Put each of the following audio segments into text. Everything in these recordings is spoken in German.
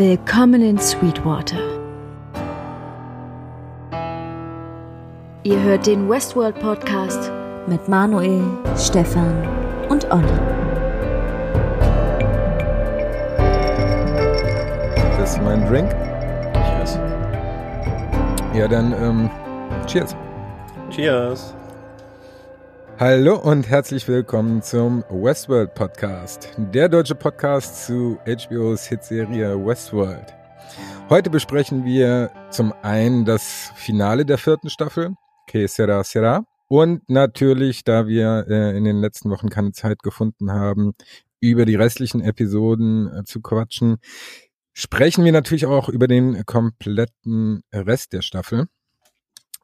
Willkommen in Sweetwater. Ihr hört den Westworld Podcast mit Manuel, Stefan und Olli. Das ist mein Drink. Cheers. Ja, dann ähm, cheers. Cheers. Hallo und herzlich willkommen zum Westworld Podcast, der deutsche Podcast zu HBOs Hitserie Westworld. Heute besprechen wir zum einen das Finale der vierten Staffel, Que sera sera, und natürlich, da wir äh, in den letzten Wochen keine Zeit gefunden haben, über die restlichen Episoden äh, zu quatschen, sprechen wir natürlich auch über den kompletten Rest der Staffel.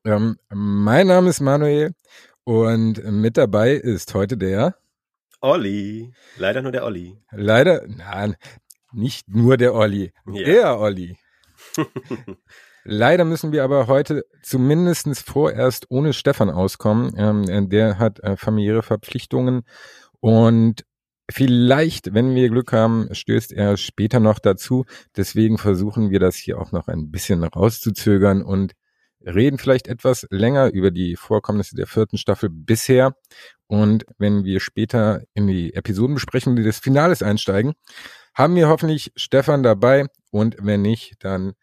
Ähm, mein Name ist Manuel und mit dabei ist heute der Olli. Leider nur der Olli. leider, nein, nicht nur der Olli, Ja. der Olli. Leider müssen wir aber heute zumindestens vorerst ohne Stefan auskommen. Ähm, der hat äh, familiäre Verpflichtungen und vielleicht, wenn wir Glück haben, stößt er später noch dazu. Deswegen versuchen wir das hier auch noch ein bisschen rauszuzögern und reden vielleicht etwas länger über die Vorkommnisse der vierten Staffel bisher. Und wenn wir später in die Episodenbesprechung des Finales einsteigen, haben wir hoffentlich Stefan dabei. Und wenn nicht, dann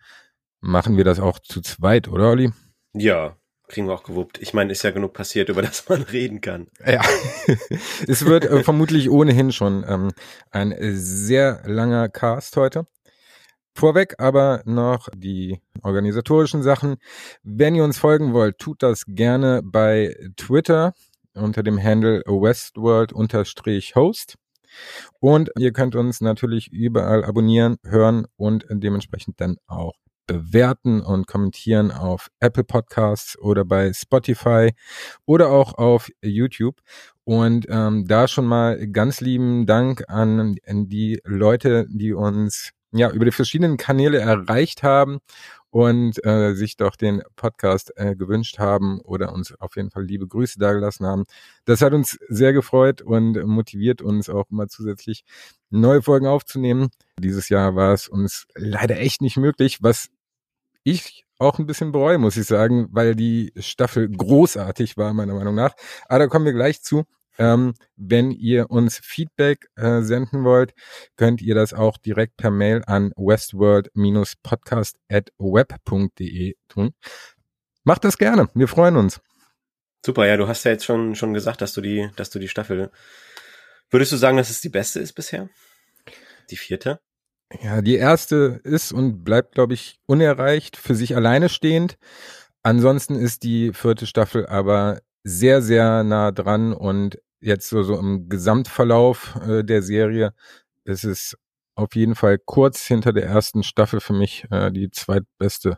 machen wir das auch zu zweit, oder Olli? Ja, kriegen wir auch gewuppt. Ich meine, ist ja genug passiert, über das man reden kann. Ja, es wird äh, vermutlich ohnehin schon ähm, ein sehr langer Cast heute. Vorweg aber noch die organisatorischen Sachen. Wenn ihr uns folgen wollt, tut das gerne bei Twitter unter dem Handle westworld-host. Und ihr könnt uns natürlich überall abonnieren, hören und dementsprechend dann auch bewerten und kommentieren auf Apple Podcasts oder bei Spotify oder auch auf YouTube. Und ähm, da schon mal ganz lieben Dank an, an die Leute, die uns ja über die verschiedenen Kanäle erreicht haben und äh, sich doch den Podcast äh, gewünscht haben oder uns auf jeden Fall liebe Grüße dagelassen haben. Das hat uns sehr gefreut und motiviert uns auch immer zusätzlich neue Folgen aufzunehmen. Dieses Jahr war es uns leider echt nicht möglich, was ich auch ein bisschen bereue, muss ich sagen, weil die Staffel großartig war, meiner Meinung nach. Aber da kommen wir gleich zu. Ähm, wenn ihr uns Feedback äh, senden wollt, könnt ihr das auch direkt per Mail an westworld-podcast.web.de tun. Macht das gerne. Wir freuen uns. Super, ja, du hast ja jetzt schon, schon gesagt, dass du die, dass du die Staffel, würdest du sagen, dass es die beste ist bisher? Die vierte? Ja, die erste ist und bleibt, glaube ich, unerreicht, für sich alleine stehend. Ansonsten ist die vierte Staffel aber sehr, sehr nah dran und jetzt so, so im Gesamtverlauf äh, der Serie ist es auf jeden Fall kurz hinter der ersten Staffel für mich äh, die zweitbeste.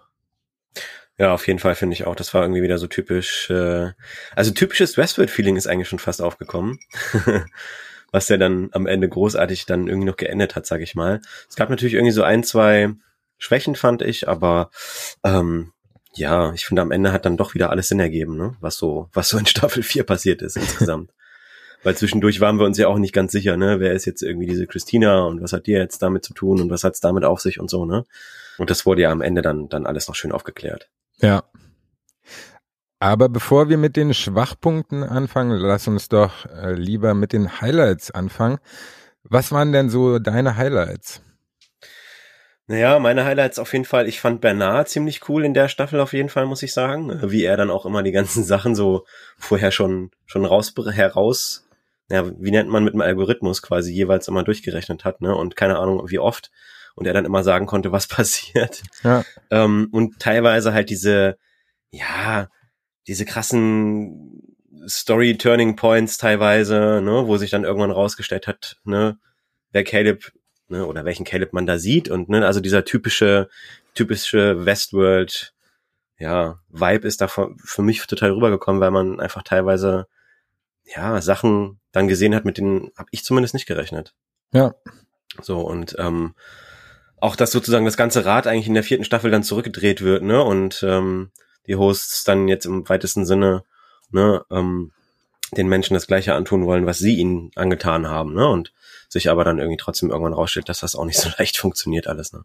Ja, auf jeden Fall finde ich auch. Das war irgendwie wieder so typisch, äh, also typisches Westworld-Feeling ist eigentlich schon fast aufgekommen. Was ja dann am Ende großartig dann irgendwie noch geendet hat, sag ich mal. Es gab natürlich irgendwie so ein, zwei Schwächen, fand ich, aber ähm, ja, ich finde am Ende hat dann doch wieder alles Sinn ergeben, ne? Was so, was so in Staffel 4 passiert ist insgesamt. Weil zwischendurch waren wir uns ja auch nicht ganz sicher, ne? Wer ist jetzt irgendwie diese Christina und was hat die jetzt damit zu tun und was hat's damit auf sich und so, ne? Und das wurde ja am Ende dann, dann alles noch schön aufgeklärt. Ja. Aber bevor wir mit den Schwachpunkten anfangen, lass uns doch äh, lieber mit den Highlights anfangen. Was waren denn so deine Highlights? Naja, meine Highlights auf jeden Fall. Ich fand Bernard ziemlich cool in der Staffel auf jeden Fall, muss ich sagen. Äh, Wie er dann auch immer die ganzen Sachen so vorher schon, schon raus, heraus, ja, wie nennt man mit dem Algorithmus quasi jeweils immer durchgerechnet hat, ne? Und keine Ahnung, wie oft. Und er dann immer sagen konnte, was passiert. Ja. Ähm, und teilweise halt diese, ja, diese krassen Story-Turning Points teilweise, ne, wo sich dann irgendwann rausgestellt hat, ne, wer Caleb, ne, oder welchen Caleb man da sieht und ne, also dieser typische, typische Westworld, ja, Vibe ist da für mich total rübergekommen, weil man einfach teilweise, ja, Sachen dann gesehen hat, mit denen habe ich zumindest nicht gerechnet. Ja. So, und ähm, auch, dass sozusagen das ganze Rad eigentlich in der vierten Staffel dann zurückgedreht wird, ne? Und ähm, die Hosts dann jetzt im weitesten Sinne, ne, ähm, den Menschen das Gleiche antun wollen, was sie ihnen angetan haben, ne? Und sich aber dann irgendwie trotzdem irgendwann rausstellt, dass das auch nicht so leicht funktioniert alles, ne?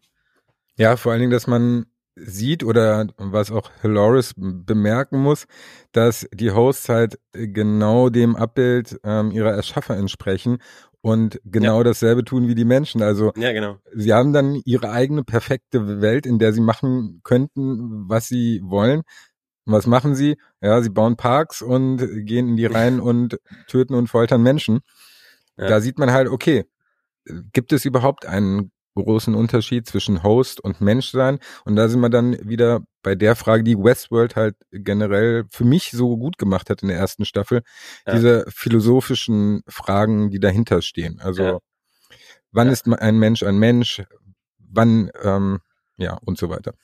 Ja, vor allen Dingen, dass man sieht oder was auch Hilarious bemerken muss, dass die Hosts halt genau dem Abbild ähm, ihrer Erschaffer entsprechen und genau ja. dasselbe tun wie die Menschen. Also ja, genau. sie haben dann ihre eigene perfekte Welt, in der sie machen könnten, was sie wollen. Und was machen sie? Ja, sie bauen Parks und gehen in die Reihen und töten und foltern Menschen. Ja. Da sieht man halt, okay, gibt es überhaupt einen großen Unterschied zwischen Host und Menschsein. Und da sind wir dann wieder bei der Frage, die Westworld halt generell für mich so gut gemacht hat in der ersten Staffel. Ja. Diese philosophischen Fragen, die dahinter stehen. Also ja. wann ja. ist ein Mensch ein Mensch? Wann, ähm, ja, und so weiter.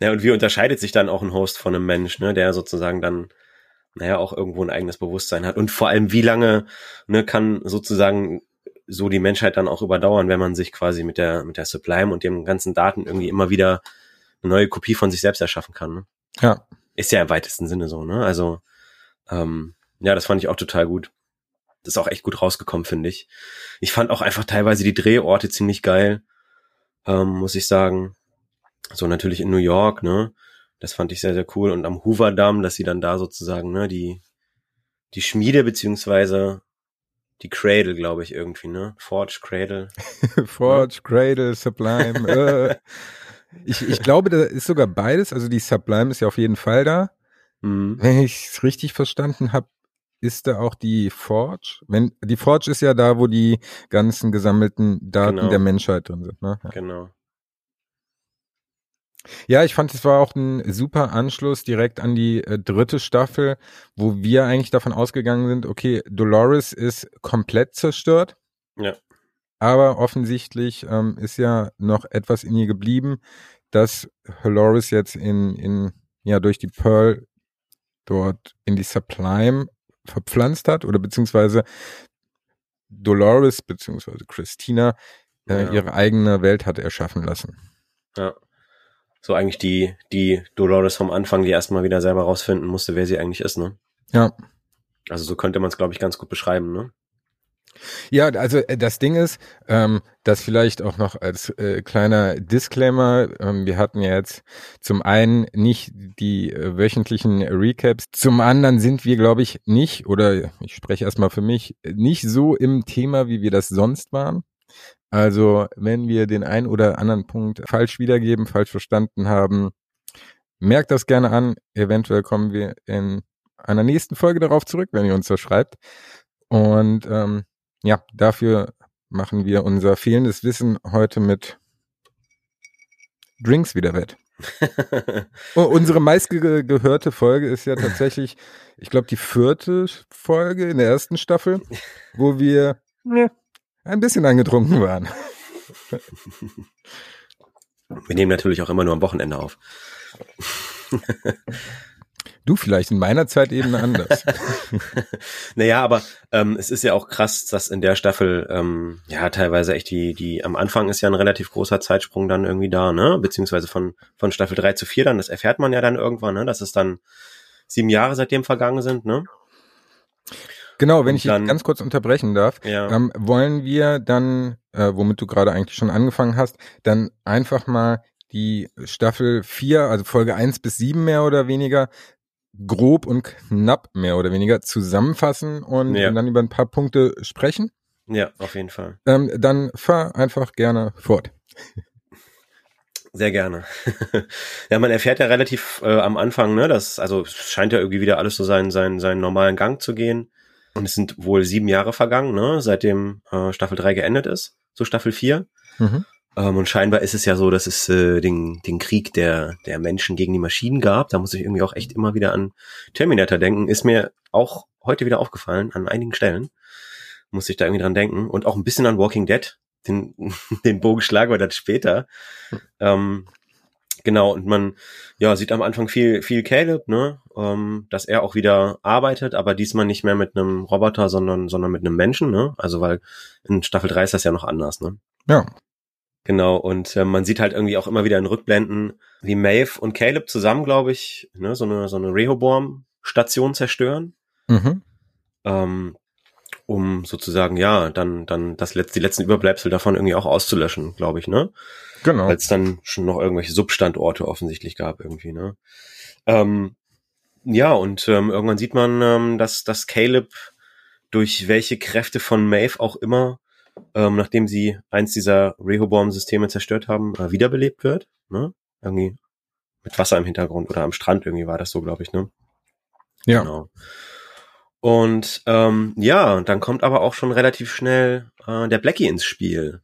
Ja, und wie unterscheidet sich dann auch ein Host von einem Mensch, ne, der sozusagen dann naja, auch irgendwo ein eigenes Bewusstsein hat. Und vor allem, wie lange ne, kann sozusagen so die Menschheit dann auch überdauern, wenn man sich quasi mit der, mit der Sublime und dem ganzen Daten irgendwie immer wieder eine neue Kopie von sich selbst erschaffen kann. Ne? Ja. Ist ja im weitesten Sinne so, ne? Also, ähm, ja, das fand ich auch total gut. Das ist auch echt gut rausgekommen, finde ich. Ich fand auch einfach teilweise die Drehorte ziemlich geil, ähm, muss ich sagen. So natürlich in New York, ne? Das fand ich sehr, sehr cool. Und am Hoover Dam, dass sie dann da sozusagen, ne, die, die Schmiede beziehungsweise die Cradle, glaube ich, irgendwie, ne? Forge Cradle. Forge, ja. Cradle, Sublime. äh. ich, ich glaube, da ist sogar beides. Also die Sublime ist ja auf jeden Fall da. Mhm. Wenn ich es richtig verstanden habe, ist da auch die Forge. Wenn die Forge ist ja da, wo die ganzen gesammelten Daten genau. der Menschheit drin sind. Ne? Ja. Genau. Ja, ich fand, es war auch ein super Anschluss direkt an die äh, dritte Staffel, wo wir eigentlich davon ausgegangen sind, okay, Dolores ist komplett zerstört. Ja. Aber offensichtlich ähm, ist ja noch etwas in ihr geblieben, dass Dolores jetzt in, in, ja, durch die Pearl dort in die Sublime verpflanzt hat oder beziehungsweise Dolores beziehungsweise Christina äh, ja. ihre eigene Welt hat erschaffen lassen. Ja so eigentlich die, die Dolores vom Anfang, die erstmal wieder selber rausfinden musste, wer sie eigentlich ist, ne? Ja. Also so könnte man es, glaube ich, ganz gut beschreiben, ne? Ja, also äh, das Ding ist, ähm, das vielleicht auch noch als äh, kleiner Disclaimer, ähm, wir hatten ja jetzt zum einen nicht die äh, wöchentlichen Recaps, zum anderen sind wir, glaube ich, nicht, oder ich spreche erstmal für mich, nicht so im Thema, wie wir das sonst waren. Also, wenn wir den einen oder anderen Punkt falsch wiedergeben, falsch verstanden haben, merkt das gerne an. Eventuell kommen wir in einer nächsten Folge darauf zurück, wenn ihr uns das schreibt. Und ähm, ja, dafür machen wir unser fehlendes Wissen heute mit Drinks wieder wett. oh, unsere meistgehörte Folge ist ja tatsächlich, ich glaube, die vierte Folge in der ersten Staffel, wo wir ein bisschen angetrunken waren. Wir nehmen natürlich auch immer nur am Wochenende auf. Du vielleicht in meiner Zeit eben anders. naja, aber ähm, es ist ja auch krass, dass in der Staffel ähm, ja teilweise echt die, die am Anfang ist ja ein relativ großer Zeitsprung dann irgendwie da, ne? Beziehungsweise von, von Staffel 3 zu 4 dann, das erfährt man ja dann irgendwann, ne? Dass es dann sieben Jahre seitdem vergangen sind, ne? Genau, wenn ich dann, ganz kurz unterbrechen darf, ja. ähm, wollen wir dann, äh, womit du gerade eigentlich schon angefangen hast, dann einfach mal die Staffel 4, also Folge 1 bis 7 mehr oder weniger, grob und knapp mehr oder weniger zusammenfassen und, ja. und dann über ein paar Punkte sprechen. Ja, auf jeden Fall. Ähm, dann fahr einfach gerne fort. Sehr gerne. ja, man erfährt ja relativ äh, am Anfang, ne, dass, also es scheint ja irgendwie wieder alles so seinen, seinen, seinen normalen Gang zu gehen. Und es sind wohl sieben Jahre vergangen, ne, seitdem äh, Staffel 3 geendet ist, so Staffel 4. Mhm. Ähm, und scheinbar ist es ja so, dass es äh, den, den Krieg der, der Menschen gegen die Maschinen gab. Da muss ich irgendwie auch echt immer wieder an Terminator denken. Ist mir auch heute wieder aufgefallen, an einigen Stellen. Muss ich da irgendwie dran denken. Und auch ein bisschen an Walking Dead. Den, den Bogen schlagen wir dann später. Mhm. Ähm, Genau, und man ja sieht am Anfang viel, viel Caleb, ne? Ähm, dass er auch wieder arbeitet, aber diesmal nicht mehr mit einem Roboter, sondern, sondern mit einem Menschen, ne? Also weil in Staffel 3 ist das ja noch anders, ne? Ja. Genau, und äh, man sieht halt irgendwie auch immer wieder in Rückblenden, wie Maeve und Caleb zusammen, glaube ich, ne, so eine, so eine Rehoboam-Station zerstören. Mhm. Ähm, um sozusagen, ja, dann, dann das letzte, die letzten Überbleibsel davon irgendwie auch auszulöschen, glaube ich, ne? Genau. Weil es dann schon noch irgendwelche Substandorte offensichtlich gab irgendwie, ne? Ähm, ja, und ähm, irgendwann sieht man, ähm, dass, dass Caleb durch welche Kräfte von Maeve auch immer, ähm, nachdem sie eins dieser Rehoboam-Systeme zerstört haben, äh, wiederbelebt wird. Ne? Irgendwie mit Wasser im Hintergrund oder am Strand irgendwie war das so, glaube ich, ne? Ja. Genau. Und ähm, ja, dann kommt aber auch schon relativ schnell äh, der Blackie ins Spiel.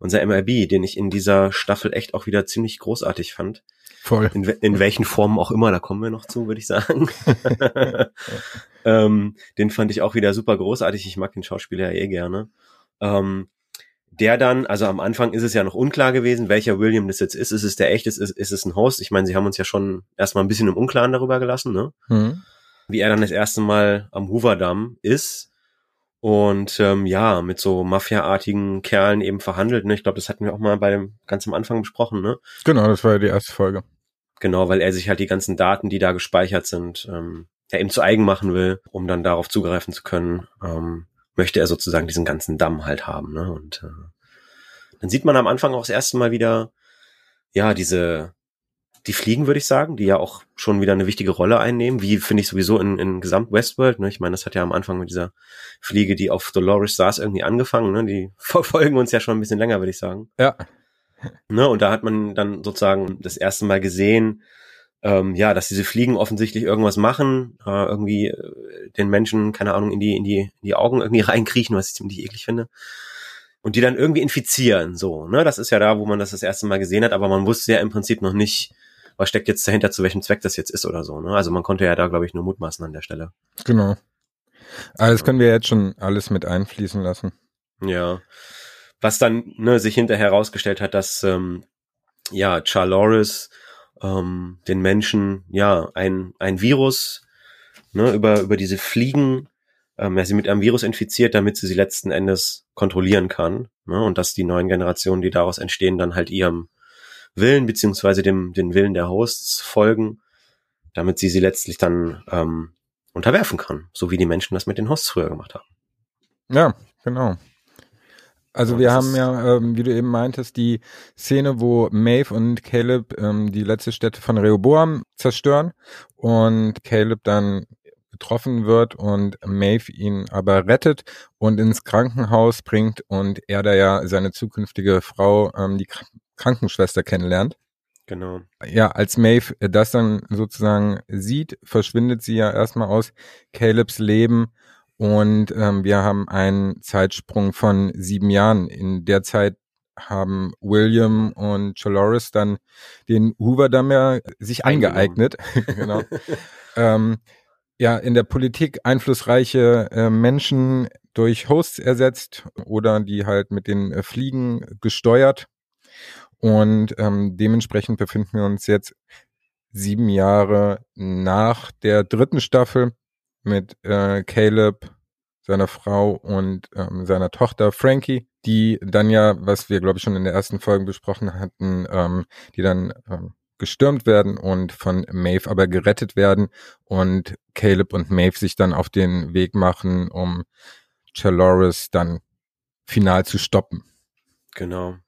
Unser MLB, den ich in dieser Staffel echt auch wieder ziemlich großartig fand. Voll. In, in welchen Formen auch immer, da kommen wir noch zu, würde ich sagen. ähm, den fand ich auch wieder super großartig. Ich mag den Schauspieler ja eh gerne. Ähm, der dann, also am Anfang ist es ja noch unklar gewesen, welcher William das jetzt ist. Ist es der echte, ist, ist es ein Host? Ich meine, sie haben uns ja schon erstmal ein bisschen im Unklaren darüber gelassen, ne? Mhm. Wie er dann das erste Mal am Hooverdamm ist und ähm, ja, mit so Mafia-artigen Kerlen eben verhandelt. Ne? Ich glaube, das hatten wir auch mal bei dem ganz am Anfang besprochen, ne? Genau, das war ja die erste Folge. Genau, weil er sich halt die ganzen Daten, die da gespeichert sind, ähm, ja eben zu eigen machen will, um dann darauf zugreifen zu können. Ähm, möchte er sozusagen diesen ganzen Damm halt haben. Ne? Und äh, dann sieht man am Anfang auch das erste Mal wieder, ja, diese, die Fliegen, würde ich sagen, die ja auch schon wieder eine wichtige Rolle einnehmen, wie finde ich sowieso in, in Gesamt Westworld. Ne? Ich meine, das hat ja am Anfang mit dieser Fliege, die auf Dolores saß, irgendwie angefangen. Ne? Die verfolgen uns ja schon ein bisschen länger, würde ich sagen. Ja. Ne? Und da hat man dann sozusagen das erste Mal gesehen, ähm, ja, dass diese Fliegen offensichtlich irgendwas machen, äh, irgendwie äh, den Menschen, keine Ahnung, in die, in die, in die Augen irgendwie reinkriechen, was ich ziemlich eklig finde. Und die dann irgendwie infizieren, so, ne? Das ist ja da, wo man das das erste Mal gesehen hat, aber man wusste ja im Prinzip noch nicht, was steckt jetzt dahinter, zu welchem Zweck das jetzt ist oder so, ne? Also man konnte ja da, glaube ich, nur mutmaßen an der Stelle. Genau. Das können wir jetzt schon alles mit einfließen lassen. Ja. Was dann ne, sich hinterher herausgestellt hat, dass ähm, ja Charloris ähm, den Menschen ja ein, ein Virus ne, über, über diese Fliegen, ähm, er sie mit einem Virus infiziert, damit sie sie letzten Endes kontrollieren kann. Ne, und dass die neuen Generationen, die daraus entstehen, dann halt ihrem Willen beziehungsweise dem den Willen der Hosts folgen, damit sie sie letztlich dann ähm, unterwerfen kann, so wie die Menschen das mit den Hosts früher gemacht haben. Ja, genau. Also Ja, wir haben ja, ähm, wie du eben meintest, die Szene, wo Maeve und Caleb ähm, die letzte Stätte von Rehoboam zerstören und Caleb dann getroffen wird und Maeve ihn aber rettet und ins Krankenhaus bringt und er da ja seine zukünftige Frau, ähm, die Krankenschwester kennenlernt. Genau. Ja, als Maeve das dann sozusagen sieht, verschwindet sie ja erstmal aus Calebs Leben und ähm, wir haben einen Zeitsprung von sieben Jahren. In der Zeit haben William und Chaloris dann den Hoover-Damm ja sich angeeignet. genau. ähm, ja, in der Politik einflussreiche äh, Menschen durch Hosts ersetzt oder die halt mit den äh, Fliegen gesteuert. Und ähm, dementsprechend befinden wir uns jetzt sieben Jahre nach der dritten Staffel mit äh, Caleb, seiner Frau und ähm, seiner Tochter Frankie, die dann ja, was wir glaube ich schon in der ersten Folge besprochen hatten, ähm, die dann ähm, gestürmt werden und von Maeve aber gerettet werden und Caleb und Maeve sich dann auf den Weg machen, um Chaloris dann final zu stoppen. Genau.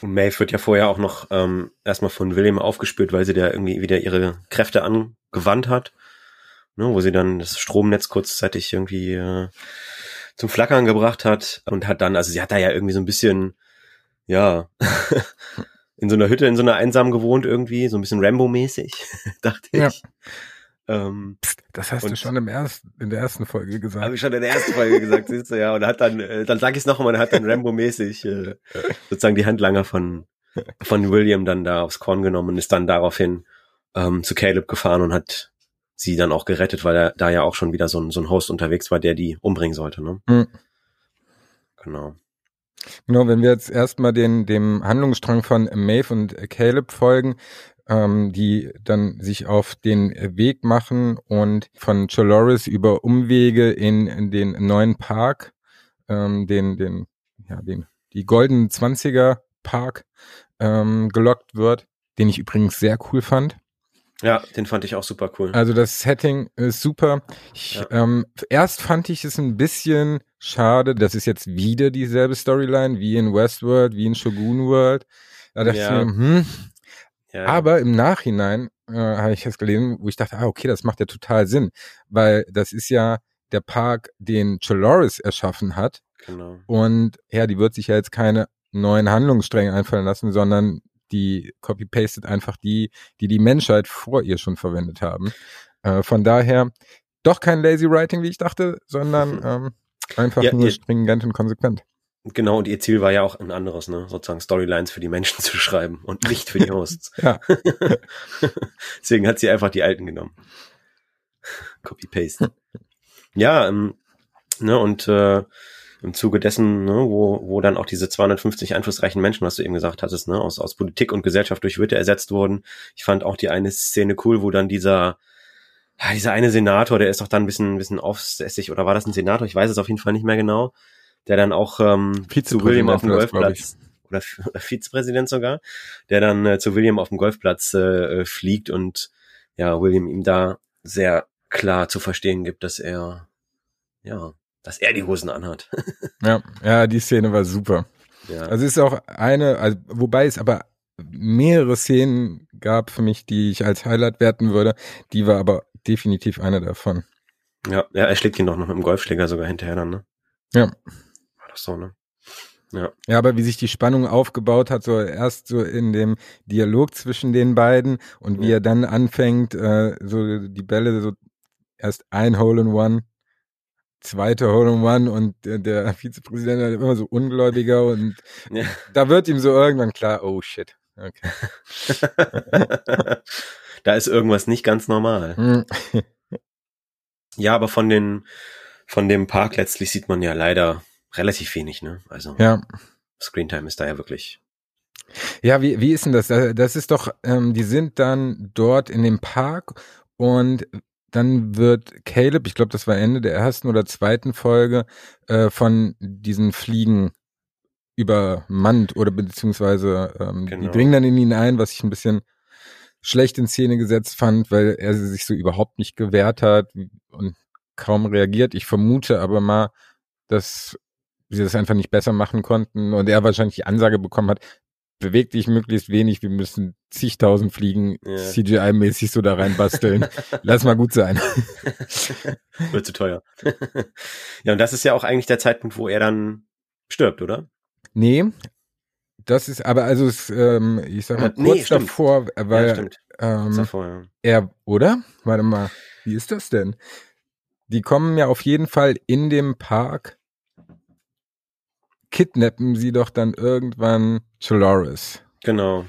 Und Maeve wird ja vorher auch noch ähm, erstmal von William aufgespürt, weil sie da irgendwie wieder ihre Kräfte angewandt hat. Ne, wo sie dann das Stromnetz kurzzeitig irgendwie äh, zum Flackern gebracht hat und hat dann, also sie hat da ja irgendwie so ein bisschen, ja, in so einer Hütte, in so einer einsamen gewohnt irgendwie, so ein bisschen Rambo-mäßig, dachte ich. Ja. Ähm, Das hast du schon im ersten, in der ersten Folge Habe gesagt. ich schon in der ersten Folge gesagt, siehst du, ja. Und hat dann, äh, dann sag ich es noch einmal, er hat dann Rambo-mäßig äh, sozusagen die Handlanger von, von William dann da aufs Korn genommen und ist dann daraufhin ähm, zu Caleb gefahren und hat sie dann auch gerettet, weil er da ja auch schon wieder so ein, so ein Host unterwegs war, der die umbringen sollte, ne? Mhm. Genau. Genau, wenn wir jetzt erstmal den, dem Handlungsstrang von Maeve und Caleb folgen, ähm, die dann sich auf den Weg machen und von Chaloris über Umwege in, in den neuen Park, ähm, den, den, ja, den, die goldenen Zwanziger Park ähm, gelockt wird, den ich übrigens sehr cool fand. Ja, den fand ich auch super cool. Also das Setting ist super. Ich, Ja. ähm, erst fand ich es ein bisschen schade, das ist jetzt wieder dieselbe Storyline wie in Westworld, wie in Shogun World. Da dachte Ja. ich mir, hm, ja, aber im Nachhinein äh, habe ich das gelesen, wo ich dachte, ah, okay, das macht ja total Sinn, weil das ist ja der Park, den Choloris erschaffen hat. genau. Und ja, die wird sich ja jetzt keine neuen Handlungsstränge einfallen lassen, sondern die copy-pastet einfach die, die die Menschheit vor ihr schon verwendet haben. Äh, von daher doch kein lazy writing, wie ich dachte, sondern ähm, einfach Ja, nur stringent und konsequent. Genau, und ihr Ziel war ja auch ein anderes, ne? Sozusagen Storylines für die Menschen zu schreiben und nicht für die Hosts. Ja. Deswegen hat sie einfach die alten genommen. Copy-Paste. ja, ähm, ne, und äh, im Zuge dessen, ne, wo, wo dann auch diese 250 einflussreichen Menschen, was du eben gesagt hattest, ne, aus, aus Politik und Gesellschaft durch Witte ersetzt wurden. Ich fand auch die eine Szene cool, wo dann dieser, ja, dieser eine Senator, der ist doch dann ein bisschen, ein bisschen aufsässig, oder war das ein Senator? Ich weiß es auf jeden Fall nicht mehr genau, der dann auch ähm, zu William auf dem Golfplatz oder, oder Vizepräsident sogar, der dann äh, zu William auf dem Golfplatz äh, äh, fliegt und ja, William ihm da sehr klar zu verstehen gibt, dass er, ja, dass er die Hosen anhat. Ja, ja, die Szene war super. ja. Also es ist auch eine, also, wobei es aber mehrere Szenen gab für mich, die ich als Highlight werten würde. Die war aber definitiv eine davon. ja, ja, er schlägt ihn doch noch mit dem Golfschläger sogar hinterher dann, ne? Ja. So, ne? Ja, aber wie sich die Spannung aufgebaut hat, so erst so in dem Dialog zwischen den beiden und wie Ja. er dann anfängt, äh, so die Bälle so erst ein Hole in One, zweite Hole in One und äh, der Vizepräsident ist immer so ungläubiger und Ja. da wird ihm so irgendwann klar, oh shit. Okay. da ist irgendwas nicht ganz normal. Hm. Ja, aber von den, von dem Park letztlich sieht man ja leider relativ wenig, ne? Also Ja. Screentime ist da ja wirklich. Ja, wie, wie ist denn das? Da- Das ist doch, ähm, die sind dann dort in dem Park und dann wird Caleb, ich glaube, das war Ende der ersten oder zweiten Folge, äh, von diesen Fliegen übermannt oder beziehungsweise ähm, die Genau. dringen dann in ihn ein, was ich ein bisschen schlecht in Szene gesetzt fand, weil er sich so überhaupt nicht gewehrt hat und kaum reagiert. Ich vermute aber mal, dass sie das einfach nicht besser machen konnten und er wahrscheinlich die Ansage bekommen hat, beweg dich möglichst wenig, wir müssen zigtausend Fliegen Ja. CGI-mäßig so da reinbasteln. Lass mal gut sein. Wird zu teuer. ja, und das ist ja auch eigentlich der Zeitpunkt, wo er dann stirbt, oder? Nee, das ist aber also es, ähm, ich sag mal Äh, kurz nee, davor, weil ja, ähm, Davor, ja. er, oder? Warte mal, wie ist das denn? Die kommen ja auf jeden Fall in dem Park, kidnappen sie doch dann irgendwann Choloris Genau.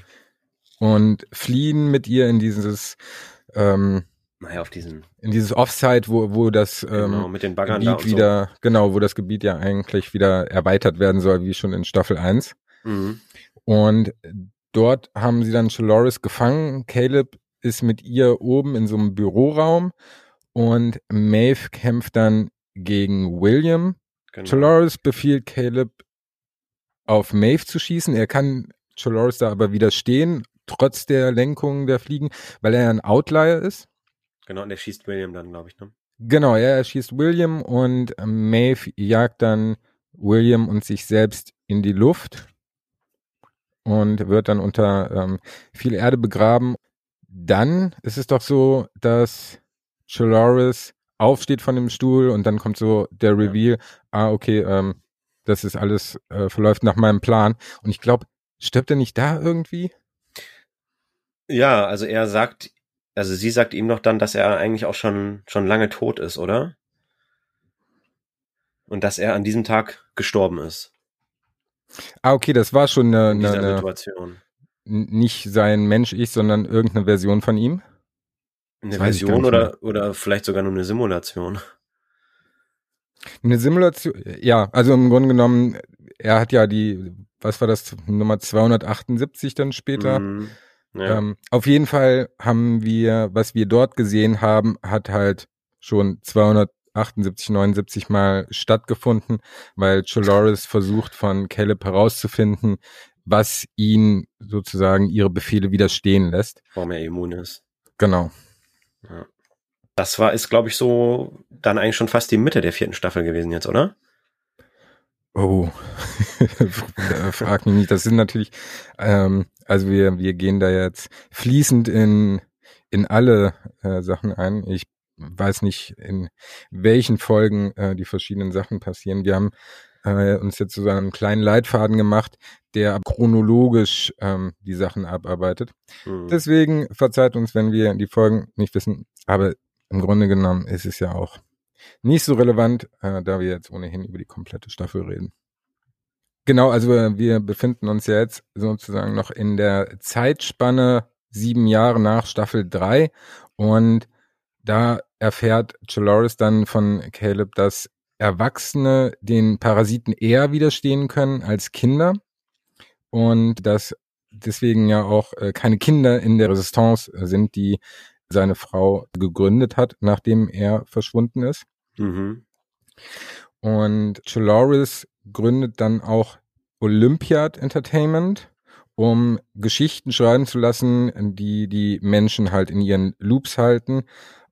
und fliehen mit ihr in dieses ähm, Naja, auf diesen, in dieses Offsite, wo wo das genau, ähm, mit den Baggern da Gebiet wieder genau, wo das Gebiet ja eigentlich wieder erweitert werden soll, wie schon in Staffel 1. so. Mhm. Und dort haben sie dann Choloris gefangen. Caleb ist mit ihr oben in so einem Büroraum und Maeve kämpft dann gegen William. Genau. Choloris befiehlt Caleb auf Maeve zu schießen. Er kann Choloris da aber widerstehen, trotz der Lenkung der Fliegen, weil er ein Outlier ist. Genau, und der schießt William dann, glaube ich, ne? Genau, ja, er schießt William und ähm, Maeve jagt dann William und sich selbst in die Luft und wird dann unter ähm, viel Erde begraben. Dann ist es doch so, dass Choloris aufsteht von dem Stuhl und dann kommt so der Reveal, ah, okay, ähm, das ist alles, äh, verläuft nach meinem Plan. Und ich glaube, stirbt er nicht da irgendwie? Ja, also er sagt, also sie sagt ihm doch dann, dass er eigentlich auch schon, schon lange tot ist, oder? Und dass er an diesem Tag gestorben ist. Ah, okay, das war schon eine, In eine, eine Situation. nicht sein Mensch-Ich, sondern irgendeine Version von ihm. Eine ich Version oder, oder vielleicht sogar nur eine Simulation. Eine Simulation, ja, also im Grunde genommen, er hat ja die, was war das, Nummer 278 dann später. Mhm. Ja. Ähm, auf jeden Fall haben wir, was wir dort gesehen haben, hat halt schon 278, 79 Mal stattgefunden, weil Choloris versucht von Caleb herauszufinden, was ihn sozusagen ihre Befehle widerstehen lässt. warum er immun ist. Genau. Ja. Das war, ist, glaube ich, so dann eigentlich schon fast die Mitte der vierten Staffel gewesen jetzt, oder? Oh, frag mich nicht. Das sind natürlich, ähm, also wir, wir gehen da jetzt fließend in, in alle äh, Sachen ein. Ich weiß nicht, in welchen Folgen äh, die verschiedenen Sachen passieren. Wir haben äh, uns jetzt so einen kleinen Leitfaden gemacht, der chronologisch ähm, die Sachen abarbeitet. Mhm. Deswegen verzeiht uns, wenn wir die Folgen nicht wissen. Aber im Grunde genommen ist es ja auch nicht so relevant, äh, da wir jetzt ohnehin über die komplette Staffel reden. Genau, also wir befinden uns jetzt sozusagen noch in der Zeitspanne sieben Jahre nach Staffel drei und da erfährt Chaloris dann von Caleb, dass Erwachsene den Parasiten eher widerstehen können als Kinder und dass deswegen ja auch äh, keine Kinder in der Resistance sind, die seine Frau gegründet hat, nachdem er verschwunden ist. Mhm. Und Chaloris gründet dann auch Olympiad Entertainment, um Geschichten schreiben zu lassen, die die Menschen halt in ihren Loops halten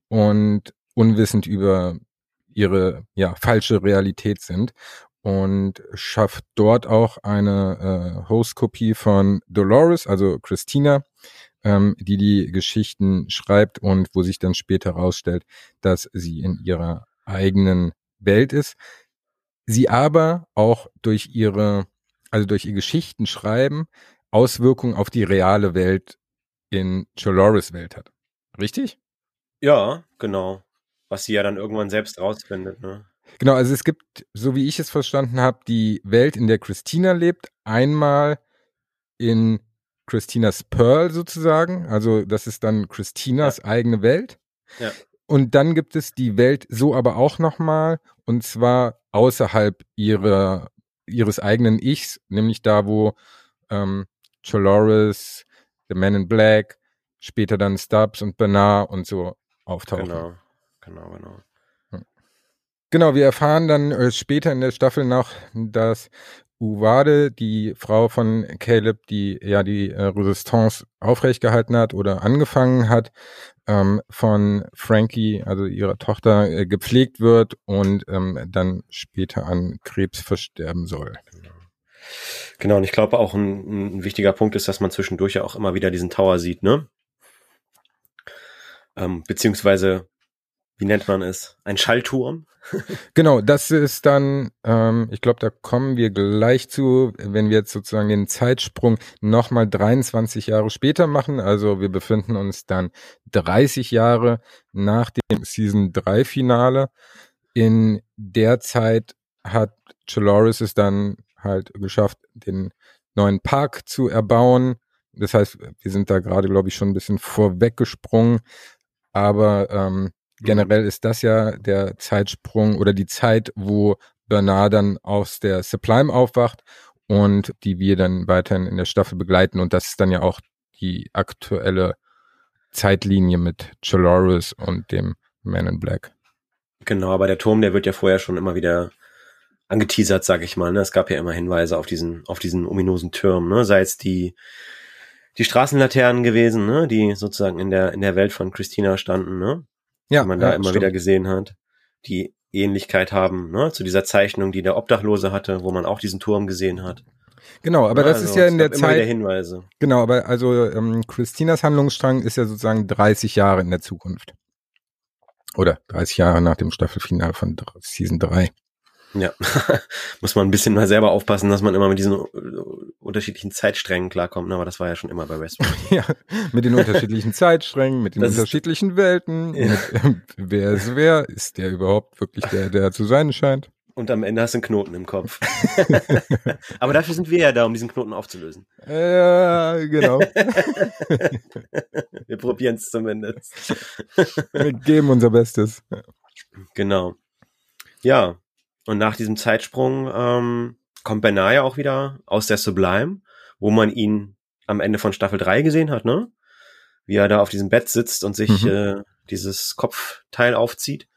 und unwissend über ihre ja falsche Realität sind und schafft dort auch eine äh, Host-Kopie von Dolores, also Christina, ähm, die die Geschichten schreibt und wo sich dann später herausstellt, dass sie in ihrer eigenen Welt ist. Sie aber auch durch ihre, also durch ihr Geschichten schreiben, Auswirkungen auf die reale Welt in Choloris Welt hat. Richtig? Ja, genau. Was sie ja dann irgendwann selbst rausfindet, ne? Genau, also es gibt, so wie ich es verstanden habe, die Welt, in der Christina lebt, einmal in Christinas Pearl sozusagen. Also das ist dann Christinas ja. eigene Welt. Ja. Und dann gibt es die Welt so aber auch nochmal, und zwar außerhalb ihrer, ihres eigenen Ichs, nämlich da, wo ähm, Choloris, The Man in Black, später dann Stubbs und Bernard und so auftauchen. Genau, genau, genau. Genau, wir erfahren dann äh, später in der Staffel noch, dass Uwade, die Frau von Caleb, die ja die äh, Resistance aufrecht gehalten hat oder angefangen hat, ähm, von Frankie, also ihrer Tochter, äh, gepflegt wird und ähm, dann später an Krebs versterben soll. Genau, und ich glaube auch ein, ein wichtiger Punkt ist, dass man zwischendurch ja auch immer wieder diesen Tower sieht, ne? Ähm, beziehungsweise, wie nennt man es? Ein Schallturm? genau, das ist dann, ähm, ich glaube, da kommen wir gleich zu, wenn wir jetzt sozusagen den Zeitsprung nochmal 23 Jahre später machen. Also wir befinden uns dann 30 Jahre nach dem Season 3 Finale. In der Zeit hat Chaloris es dann halt geschafft, den neuen Park zu erbauen. Das heißt, wir sind da gerade, glaube ich, schon ein bisschen vorweggesprungen. Aber ähm, generell ist das ja der Zeitsprung oder die Zeit, wo Bernard dann aus der Sublime aufwacht und die wir dann weiterhin in der Staffel begleiten. Und das ist dann ja auch die aktuelle Zeitlinie mit Chaloris und dem Man in Black. Genau, aber der Turm, der wird ja vorher schon immer wieder angeteasert, sag ich mal. Ne? Es gab ja immer Hinweise auf diesen, auf diesen ominosen Turm, ne? sei es die, die Straßenlaternen gewesen, ne? die sozusagen in der, in der Welt von Christina standen. Ne? Ja, die man da ja, immer stimmt. wieder gesehen hat, die Ähnlichkeit haben ne, zu dieser Zeichnung, die der Obdachlose hatte, wo man auch diesen Turm gesehen hat. Genau, aber ja, das also, ist ja in der Zeit. Hinweise. Genau, aber also ähm, Christinas Handlungsstrang ist ja sozusagen 30 Jahre in der Zukunft. Oder 30 Jahre nach dem Staffelfinale von Season 3. Ja, muss man ein bisschen mal selber aufpassen, dass man immer mit diesen äh, unterschiedlichen Zeitsträngen klarkommt. Ne? Aber das war ja schon immer bei Westworld. ja, mit den unterschiedlichen Zeitsträngen, mit den das unterschiedlichen Welten. Ja. Mit, äh, wer ist wer? Ist der überhaupt wirklich der, der zu sein scheint? Und am Ende hast du einen Knoten im Kopf. Aber dafür sind wir ja da, um diesen Knoten aufzulösen. Ja, genau. wir probieren es zumindest. wir geben unser Bestes. Genau. Ja, und nach diesem Zeitsprung ähm, kommt Benaya auch wieder aus der Sublime, wo man ihn am Ende von Staffel 3 gesehen hat, ne? Wie er da auf diesem Bett sitzt und sich mhm. äh, dieses Kopfteil aufzieht.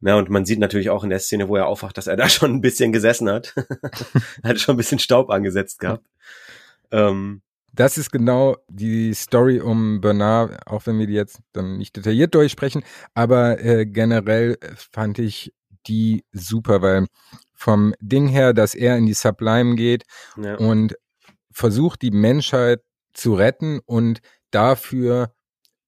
Na, und man sieht natürlich auch in der Szene, wo er aufwacht, dass er da schon ein bisschen gesessen hat. hat schon ein bisschen Staub angesetzt gehabt. Ähm, das ist genau die Story um Bernard, auch wenn wir die jetzt dann nicht detailliert durchsprechen, aber äh, generell fand ich die super, weil vom Ding her, dass er in die Sublime geht ja. und versucht, die Menschheit zu retten und dafür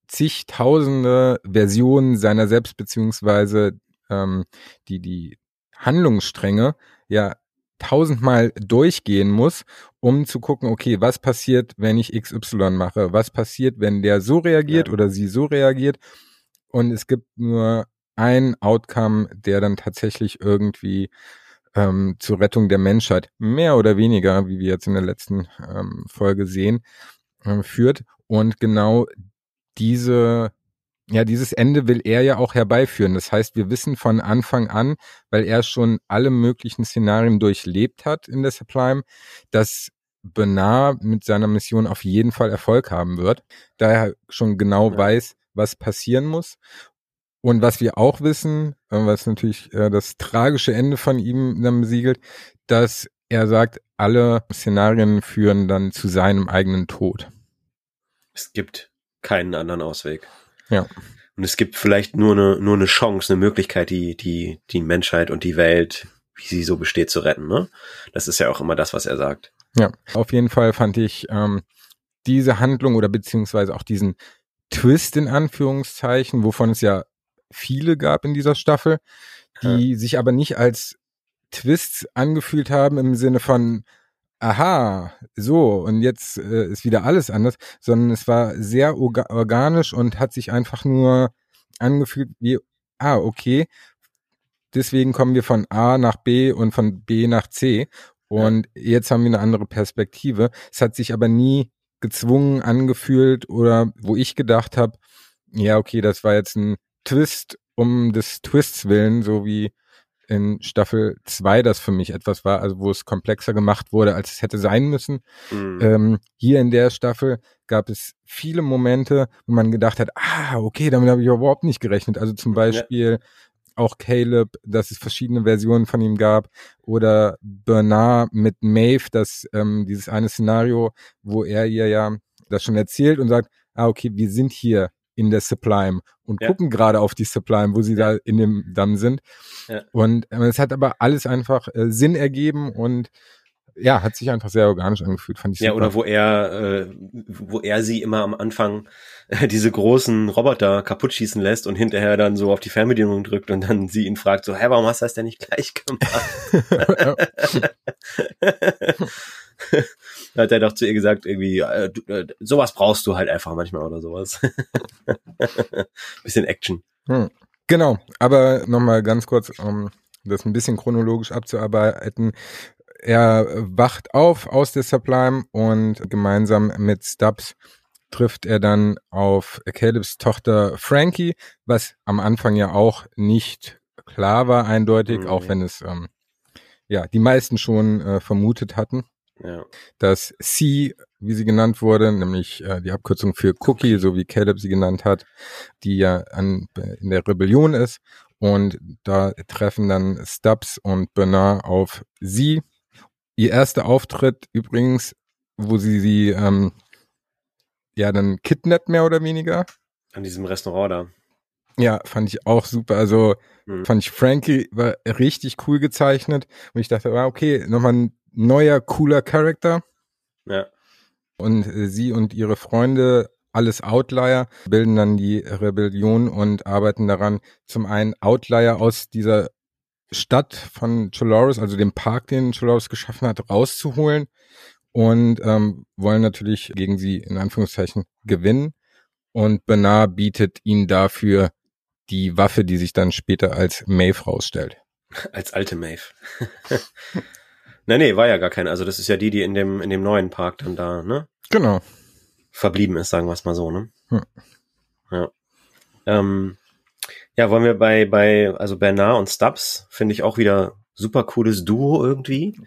zigtausende Versionen seiner selbst beziehungsweise ähm, die die Handlungsstränge ja tausendmal durchgehen muss, um zu gucken, okay, was passiert, wenn ich XY mache? Was passiert, wenn der so reagiert ja. oder sie so reagiert? Und es gibt nur ein Outcome, der dann tatsächlich irgendwie ähm, zur Rettung der Menschheit mehr oder weniger, wie wir jetzt in der letzten ähm, Folge sehen, äh, führt. Und genau diese ja, dieses Ende will er ja auch herbeiführen. Das heißt, wir wissen von Anfang an, weil er schon alle möglichen Szenarien durchlebt hat in der Sublime, dass Bernard mit seiner Mission auf jeden Fall Erfolg haben wird, da er schon genau ja. weiß, was passieren muss. Und was wir auch wissen, äh, was natürlich äh, das tragische Ende von ihm dann besiegelt, dass er sagt, alle Szenarien führen dann zu seinem eigenen Tod. Es gibt keinen anderen Ausweg. Ja. Und es gibt vielleicht nur eine, nur eine Chance, eine Möglichkeit, die, die, die Menschheit und die Welt, wie sie so besteht, zu retten. Ne? Das ist ja auch immer das, was er sagt. Ja, auf jeden Fall fand ich ähm, diese Handlung oder beziehungsweise auch diesen Twist in Anführungszeichen, wovon es ja viele gab in dieser Staffel, die ja. sich aber nicht als Twists angefühlt haben im Sinne von, aha, so, und jetzt äh, ist wieder alles anders, sondern es war sehr orga organisch und hat sich einfach nur angefühlt wie, ah, okay, deswegen kommen wir von A nach B und von B nach C und ja. jetzt haben wir eine andere Perspektive. Es hat sich aber nie gezwungen angefühlt oder wo ich gedacht habe, ja, okay, das war jetzt ein Twist um des Twists willen, so wie in Staffel 2 das für mich etwas war, also wo es komplexer gemacht wurde, als es hätte sein müssen. Mhm. Ähm, hier in der Staffel gab es viele Momente, wo man gedacht hat, ah, okay, damit habe ich überhaupt nicht gerechnet. Also zum Beispiel ja. auch Caleb, dass es verschiedene Versionen von ihm gab, oder Bernard mit Maeve, dass ähm, dieses eine Szenario, wo er ihr ja das schon erzählt und sagt, ah, okay, wir sind hier in der Sublime und ja. gucken gerade auf die Sublime, wo sie da in dem Damm sind. Ja. Und äh, es hat aber alles einfach äh, Sinn ergeben und ja, hat sich einfach sehr organisch angefühlt, fand ich Ja, super. oder wo er, äh, wo er sie immer am Anfang äh, diese großen Roboter kaputt schießen lässt und hinterher dann so auf die Fernbedienung drückt und dann sie ihn fragt so, hä, warum hast du das denn nicht gleich gemacht? da hat er doch zu ihr gesagt, irgendwie, äh, du, äh, sowas brauchst du halt einfach manchmal oder sowas. bisschen Action. Hm. Genau, aber nochmal ganz kurz, um das ein bisschen chronologisch abzuarbeiten. Er wacht auf aus der Sublime und gemeinsam mit Stubbs trifft er dann auf Calebs Tochter Frankie, was am Anfang ja auch nicht klar war, eindeutig, mhm. auch wenn es ähm, ja die meisten schon äh, vermutet hatten. Ja. Das C, wie sie genannt wurde, nämlich äh, die Abkürzung für Cookie, so wie Caleb sie genannt hat, die ja an, in der Rebellion ist. Und da treffen dann Stubbs und Bernard auf sie. Ihr erster Auftritt übrigens, wo sie sie ähm, ja dann kidnappt, mehr oder weniger. An diesem Restaurant da. Ja, fand ich auch super. Also hm. fand ich Frankie war richtig cool gezeichnet. Und ich dachte, ah, okay, nochmal ein neuer, cooler Charakter. Ja. Und äh, sie und ihre Freunde, alles Outlier, bilden dann die Rebellion und arbeiten daran, zum einen Outlier aus dieser Stadt von Choloris, also dem Park, den Choloris geschaffen hat, rauszuholen und ähm, wollen natürlich gegen sie in Anführungszeichen gewinnen. Und Bernard bietet ihnen dafür die Waffe, die sich dann später als Maeve rausstellt. Als alte Maeve. Nee, nee, war ja gar keine. Also das ist ja die, die in dem, in dem neuen Park dann da, ne? Genau. Verblieben ist, sagen wir es mal so, ne? Hm. Ja. Ähm, ja, wollen wir bei, bei, also Bernard und Stubbs, finde ich auch wieder super cooles Duo irgendwie.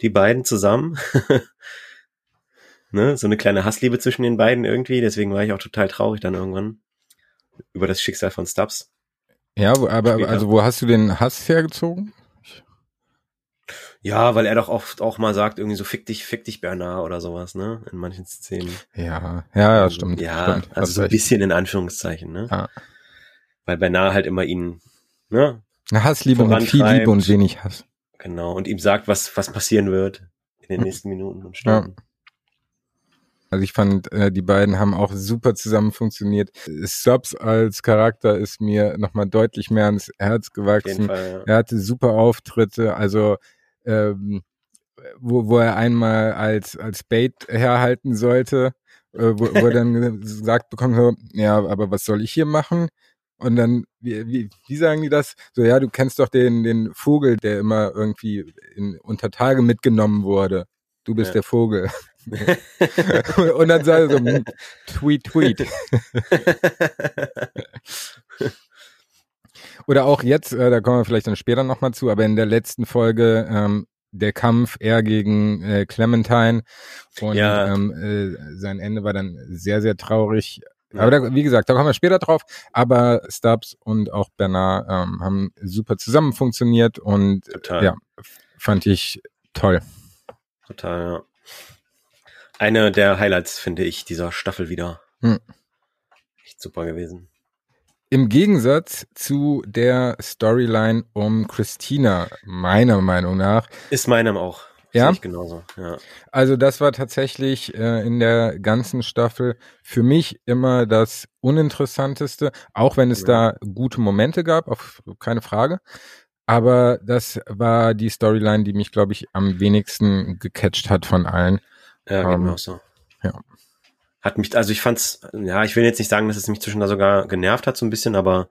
Die beiden zusammen. ne? So eine kleine Hassliebe zwischen den beiden irgendwie. Deswegen war ich auch total traurig dann irgendwann über das Schicksal von Stubbs. Ja, aber, Später. also wo hast du den Hass hergezogen? Ja, weil er doch oft auch mal sagt, irgendwie so fick dich, fick dich Bernard oder sowas, ne? In manchen Szenen. Ja, ja, ja, stimmt. Ja, stimmt, also so ein bisschen in Anführungszeichen, ne? Ja. Weil Bernard halt immer ihn, ne? Hassliebe mit viel. Liebe und wenig Hass. Genau. Und ihm sagt, was, was passieren wird in den nächsten Minuten und Stunden. Also ich fand, äh, die beiden haben auch super zusammen funktioniert. Subs als Charakter ist mir nochmal deutlich mehr ans Herz Auf jeden gewachsen. Fall, ja. Er hatte super Auftritte, also ähm, wo, wo er einmal als, als Bait herhalten sollte, äh, wo, wo er dann gesagt bekommt, so, ja, aber was soll ich hier machen? Und dann, wie, wie, wie sagen die das? So, ja, du kennst doch den, den Vogel, der immer irgendwie in, unter Tage mitgenommen wurde. Du bist Ja. der Vogel. Und dann sagt er so, hm, tweet, tweet. Oder auch jetzt, äh, da kommen wir vielleicht dann später nochmal zu, aber in der letzten Folge ähm, der Kampf er gegen äh, Clementine und Ja. ähm, äh, sein Ende war dann sehr, sehr traurig. Aber da, wie gesagt, da kommen wir später drauf. Aber Stubbs und auch Bernard ähm, haben super zusammen funktioniert und Total. ja, fand ich toll. Total, ja. Eine der Highlights, finde ich, dieser Staffel wieder. Hm. Echt super gewesen. Im Gegensatz zu der Storyline um Christina, meiner Meinung nach, Ist meinem auch. Ja? Genauso, ja. Also das war tatsächlich äh, in der ganzen Staffel für mich immer das Uninteressanteste, auch wenn es Ja. da gute Momente gab, auf keine Frage. Aber das war die Storyline, die mich, glaube ich, am wenigsten gecatcht hat von allen. Ja, Ähm, auch so. ja. Hat mich, also ich fand's, ja, ich will jetzt nicht sagen, dass es mich zwischen da sogar genervt hat, so ein bisschen, aber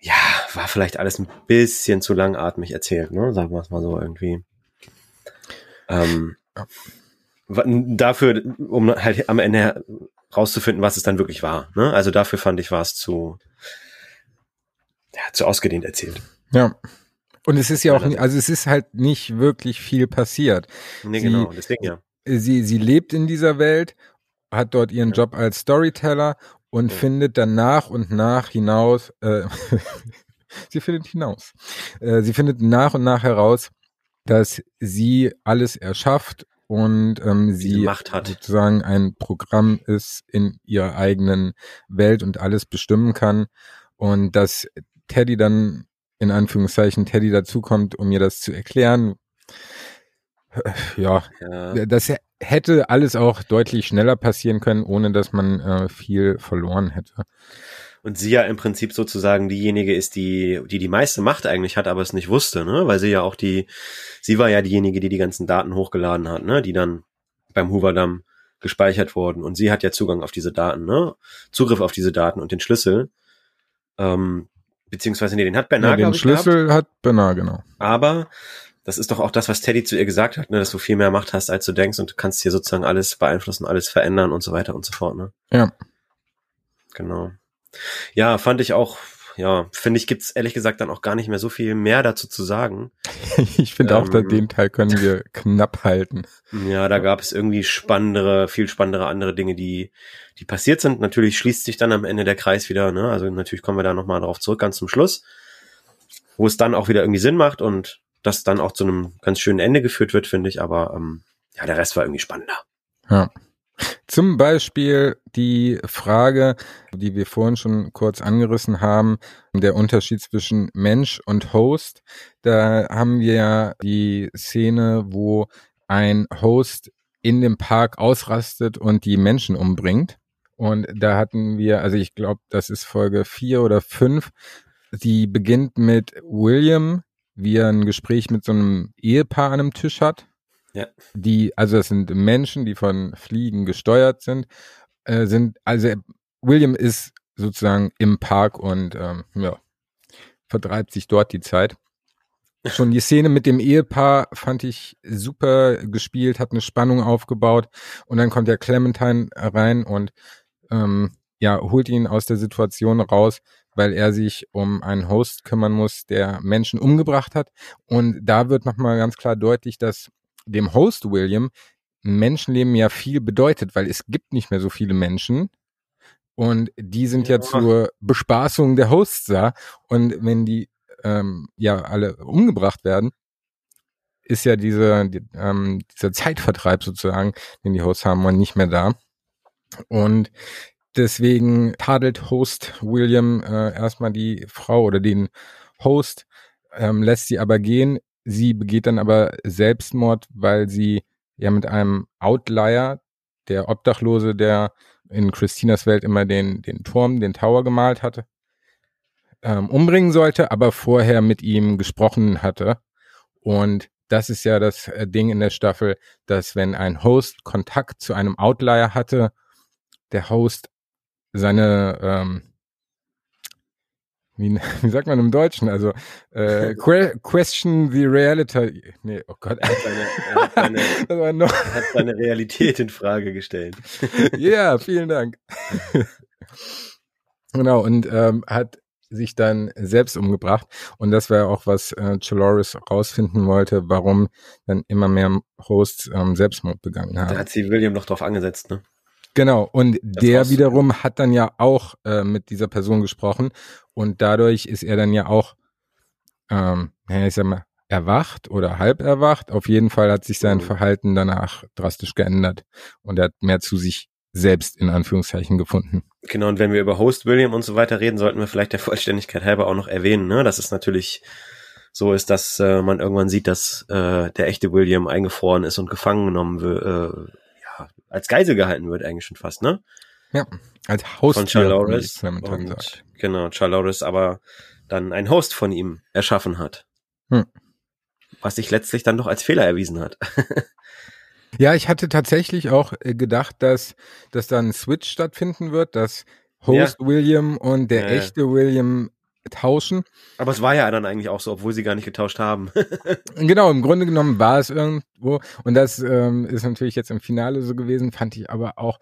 ja, war vielleicht alles ein bisschen zu langatmig erzählt, ne? Sagen wir es mal so irgendwie. Ähm, Dafür, um halt am Ende rauszufinden, was es dann wirklich war. Ne? Also dafür fand ich, war es zu, ja, zu ausgedehnt erzählt. Ja. Und es ist ja auch, also es ist halt nicht wirklich viel passiert. Nee, Sie- genau, deswegen ja. sie, sie lebt in dieser Welt, hat dort ihren. Job als Storyteller und Ja. findet dann nach und nach hinaus, äh, sie findet hinaus, äh, sie findet nach und nach heraus, dass sie alles erschafft und ähm, sie sozusagen ein Programm ist in ihrer eigenen Welt und alles bestimmen kann und dass Teddy dann in Anführungszeichen Teddy dazukommt, um ihr das zu erklären. Ja, Ja. das hätte alles auch deutlich schneller passieren können, ohne dass man äh, viel verloren hätte. Und sie ja im Prinzip sozusagen diejenige ist, die, die die meiste Macht eigentlich hat, aber es nicht wusste, ne? Weil sie ja auch die, sie war ja diejenige, die die ganzen Daten hochgeladen hat, ne? Die dann beim Hoover-Damm gespeichert wurden. Und sie hat ja Zugang auf diese Daten, ne? Zugriff auf diese Daten und den Schlüssel. Ähm, beziehungsweise, nee, den hat Ja, Bernard, den glaub ich, gehabt. Schlüssel hat Bernard, genau. Aber das ist doch auch das, was Teddy zu ihr gesagt hat, ne? Dass du viel mehr Macht hast, als du denkst und du kannst hier sozusagen alles beeinflussen, alles verändern und so weiter und so fort, ne? Ja. Genau. Ja, fand ich auch, ja, finde ich, gibt's ehrlich gesagt dann auch gar nicht mehr so viel mehr dazu zu sagen. Ich finde auch, dass Ähm. den Teil können wir knapp halten. Ja, da gab es irgendwie spannendere, viel spannendere andere Dinge, die, die passiert sind. Natürlich schließt sich dann am Ende der Kreis wieder, ne? Also natürlich kommen wir da nochmal drauf zurück, ganz zum Schluss, wo es dann auch wieder irgendwie Sinn macht und das dann auch zu einem ganz schönen Ende geführt wird, finde ich. Aber ähm, ja, der Rest war irgendwie spannender. Ja. Zum Beispiel die Frage, die wir vorhin schon kurz angerissen haben, der Unterschied zwischen Mensch und Host. Da haben wir ja die Szene, wo ein Host in dem Park ausrastet und die Menschen umbringt. Und da hatten wir, also ich glaube, das ist Folge vier oder fünf, die beginnt mit William, wie er ein Gespräch mit so einem Ehepaar an einem Tisch hat. Die, also das sind Menschen, die von Fliegen gesteuert sind, äh, sind, also William ist sozusagen im Park und ähm, ja, vertreibt sich dort die Zeit. Schon die Szene mit dem Ehepaar fand ich super gespielt, hat eine Spannung aufgebaut. Und dann kommt der Clementine rein und ähm, ja, holt ihn aus der Situation raus, weil er sich um einen Host kümmern muss, der Menschen umgebracht hat. Und da wird nochmal ganz klar deutlich, dass dem Host William Menschenleben ja viel bedeutet, weil es gibt nicht mehr so viele Menschen und die sind ja, Ja. zur Bespaßung der Hosts da und wenn die ähm, ja alle umgebracht werden, ist ja diese, die, ähm, dieser Zeitvertreib sozusagen, den die Hosts haben, nicht mehr da. Und deswegen tadelt Host William äh, erstmal die Frau oder den Host, ähm, lässt sie aber gehen. Sie begeht dann aber Selbstmord, weil sie ja mit einem Outlier, der Obdachlose, der in Christinas Welt immer den, den Turm, den Tower gemalt hatte, ähm, umbringen sollte, aber vorher mit ihm gesprochen hatte. Und das ist ja das äh, Ding in der Staffel, dass wenn ein Host Kontakt zu einem Outlier hatte, der Host seine ähm, wie, wie sagt man im Deutschen? Also äh, que question the reality. Nee, oh Gott. Er hat seine, er hat seine, noch. hat seine Realität in Frage gestellt. Ja, vielen Dank. genau, und ähm, hat sich dann selbst umgebracht. Und das war auch, was äh, Chaloris rausfinden wollte, warum dann immer mehr Hosts ähm, Selbstmord begangen haben. Da hat sie William noch drauf angesetzt, ne? Genau, und der war's. wiederum hat dann ja auch äh, mit dieser Person gesprochen und dadurch ist er dann ja auch, ähm, ich sag mal, erwacht oder halb erwacht. Auf jeden Fall hat sich sein Mhm. Verhalten danach drastisch geändert und er hat mehr zu sich selbst in Anführungszeichen gefunden. Genau, und wenn wir über Host William und so weiter reden, sollten wir vielleicht der Vollständigkeit halber auch noch erwähnen, ne? dass es natürlich so ist, dass äh, man irgendwann sieht, dass äh, der echte William eingefroren ist und gefangen genommen wird, äh, als Geisel gehalten wird eigentlich schon fast, ne? Ja, als Host Von Charloris. Und, genau, Charloris aber dann einen Host von ihm erschaffen hat. Hm. Was sich letztlich dann doch als Fehler erwiesen hat. Ja, ich hatte tatsächlich auch äh, gedacht, dass, dass da ein Switch stattfinden wird, dass Host William und der Ja, ja. echte William tauschen. Aber es war ja dann eigentlich auch so, obwohl sie gar nicht getauscht haben. Genau, im Grunde genommen war es irgendwo. Und das ähm, ist natürlich jetzt im Finale so gewesen, fand ich aber auch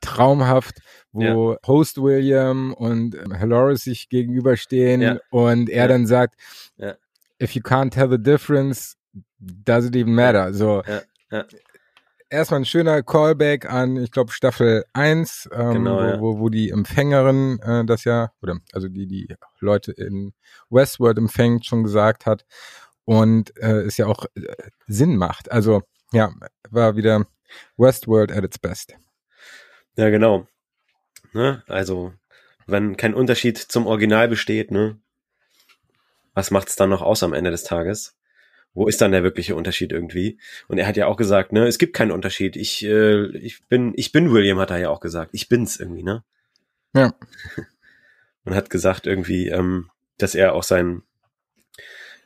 traumhaft, wo Host William und ähm, sich gegenüberstehen Ja. und er Ja. dann sagt, Ja. if you can't tell the difference, does it even matter? So. Erstmal ein schöner Callback an, ich glaube, Staffel 1, ähm, Genau, wo, ja. wo, wo die Empfängerin äh, das ja, oder also die, die Leute in Westworld empfängt, schon gesagt hat. Und äh, es ja auch äh, Sinn macht. Also ja, war wieder Westworld at its best. Ja, genau. Ne? Also, wenn kein Unterschied zum Original besteht, ne? Was macht's dann noch aus am Ende des Tages? Wo ist dann der wirkliche Unterschied irgendwie? Und er hat ja auch gesagt, ne, es gibt keinen Unterschied. Ich, äh, ich bin, ich bin William, hat er ja auch gesagt. Ich bin's irgendwie, ne? Ja. Und hat gesagt irgendwie, ähm, dass er auch seinen,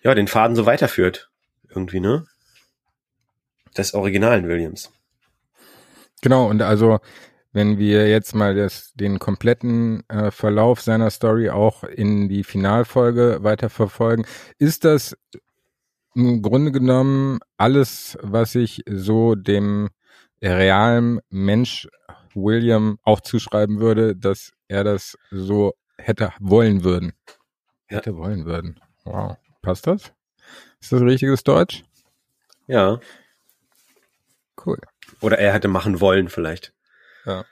ja, den Faden so weiterführt. Irgendwie, ne? Des originalen Williams. Genau, und also wenn wir jetzt mal das, den kompletten äh, Verlauf seiner Story auch in die Finalfolge weiterverfolgen, ist das im Grunde genommen alles, was ich so dem realen Mensch William auch zuschreiben würde, dass er das so hätte wollen würden. Ja. Hätte wollen würden. Wow. Passt das? Ist das richtiges Deutsch? Ja. Cool. Oder er hätte machen wollen vielleicht. Ja.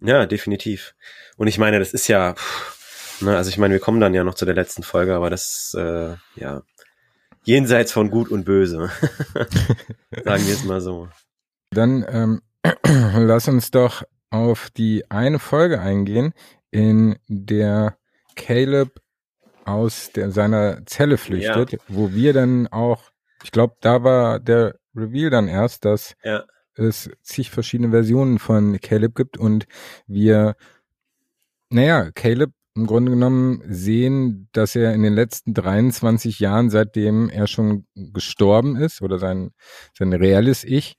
Ja, definitiv. Und ich meine, das ist ja, pff, ne, also ich meine, wir kommen dann ja noch zu der letzten Folge, aber das, äh, ja, jenseits von Gut und Böse. Sagen wir es mal so. Dann ähm, lass uns doch auf die eine Folge eingehen, in der Caleb aus der, seiner Zelle flüchtet, wo wir dann auch, ich glaube, da war der Reveal dann erst, dass Ja. es zig verschiedene Versionen von Caleb gibt und wir, naja, Caleb im Grunde genommen sehen, dass er in den letzten 23 Jahren, seitdem er schon gestorben ist, oder sein, sein reelles Ich,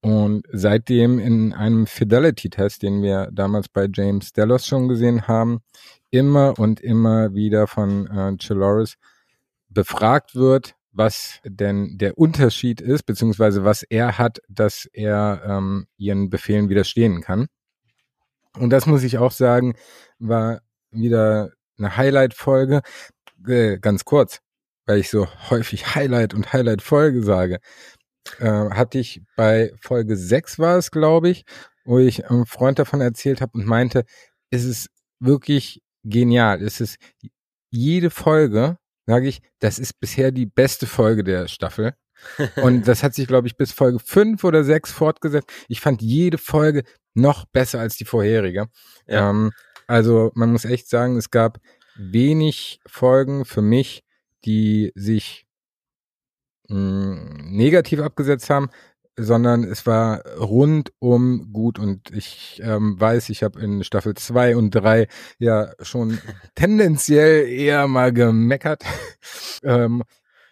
und seitdem in einem Fidelity-Test, den wir damals bei James Delos schon gesehen haben, immer und immer wieder von äh, Chiloris befragt wird, was denn der Unterschied ist, beziehungsweise was er hat, dass er ähm, ihren Befehlen widerstehen kann. Und das muss ich auch sagen, war wieder eine Highlight-Folge. Äh, ganz kurz, weil ich so häufig Highlight und Highlight-Folge sage äh, hatte ich bei Folge 6 war es, glaube ich, wo ich einem Freund davon erzählt habe und meinte, es ist wirklich genial. Es ist jede Folge, sage ich, das ist bisher die beste Folge der Staffel. Und das hat sich, glaube ich, bis Folge fünf oder sechs fortgesetzt. Ich fand jede Folge noch besser als die vorherige. Ja. Ähm, also man muss echt sagen, es gab wenig Folgen für mich, die sich mh, negativ abgesetzt haben, sondern es war rundum gut und ich ähm, weiß, ich habe in Staffel zwei und drei ja schon tendenziell eher mal gemeckert. ähm,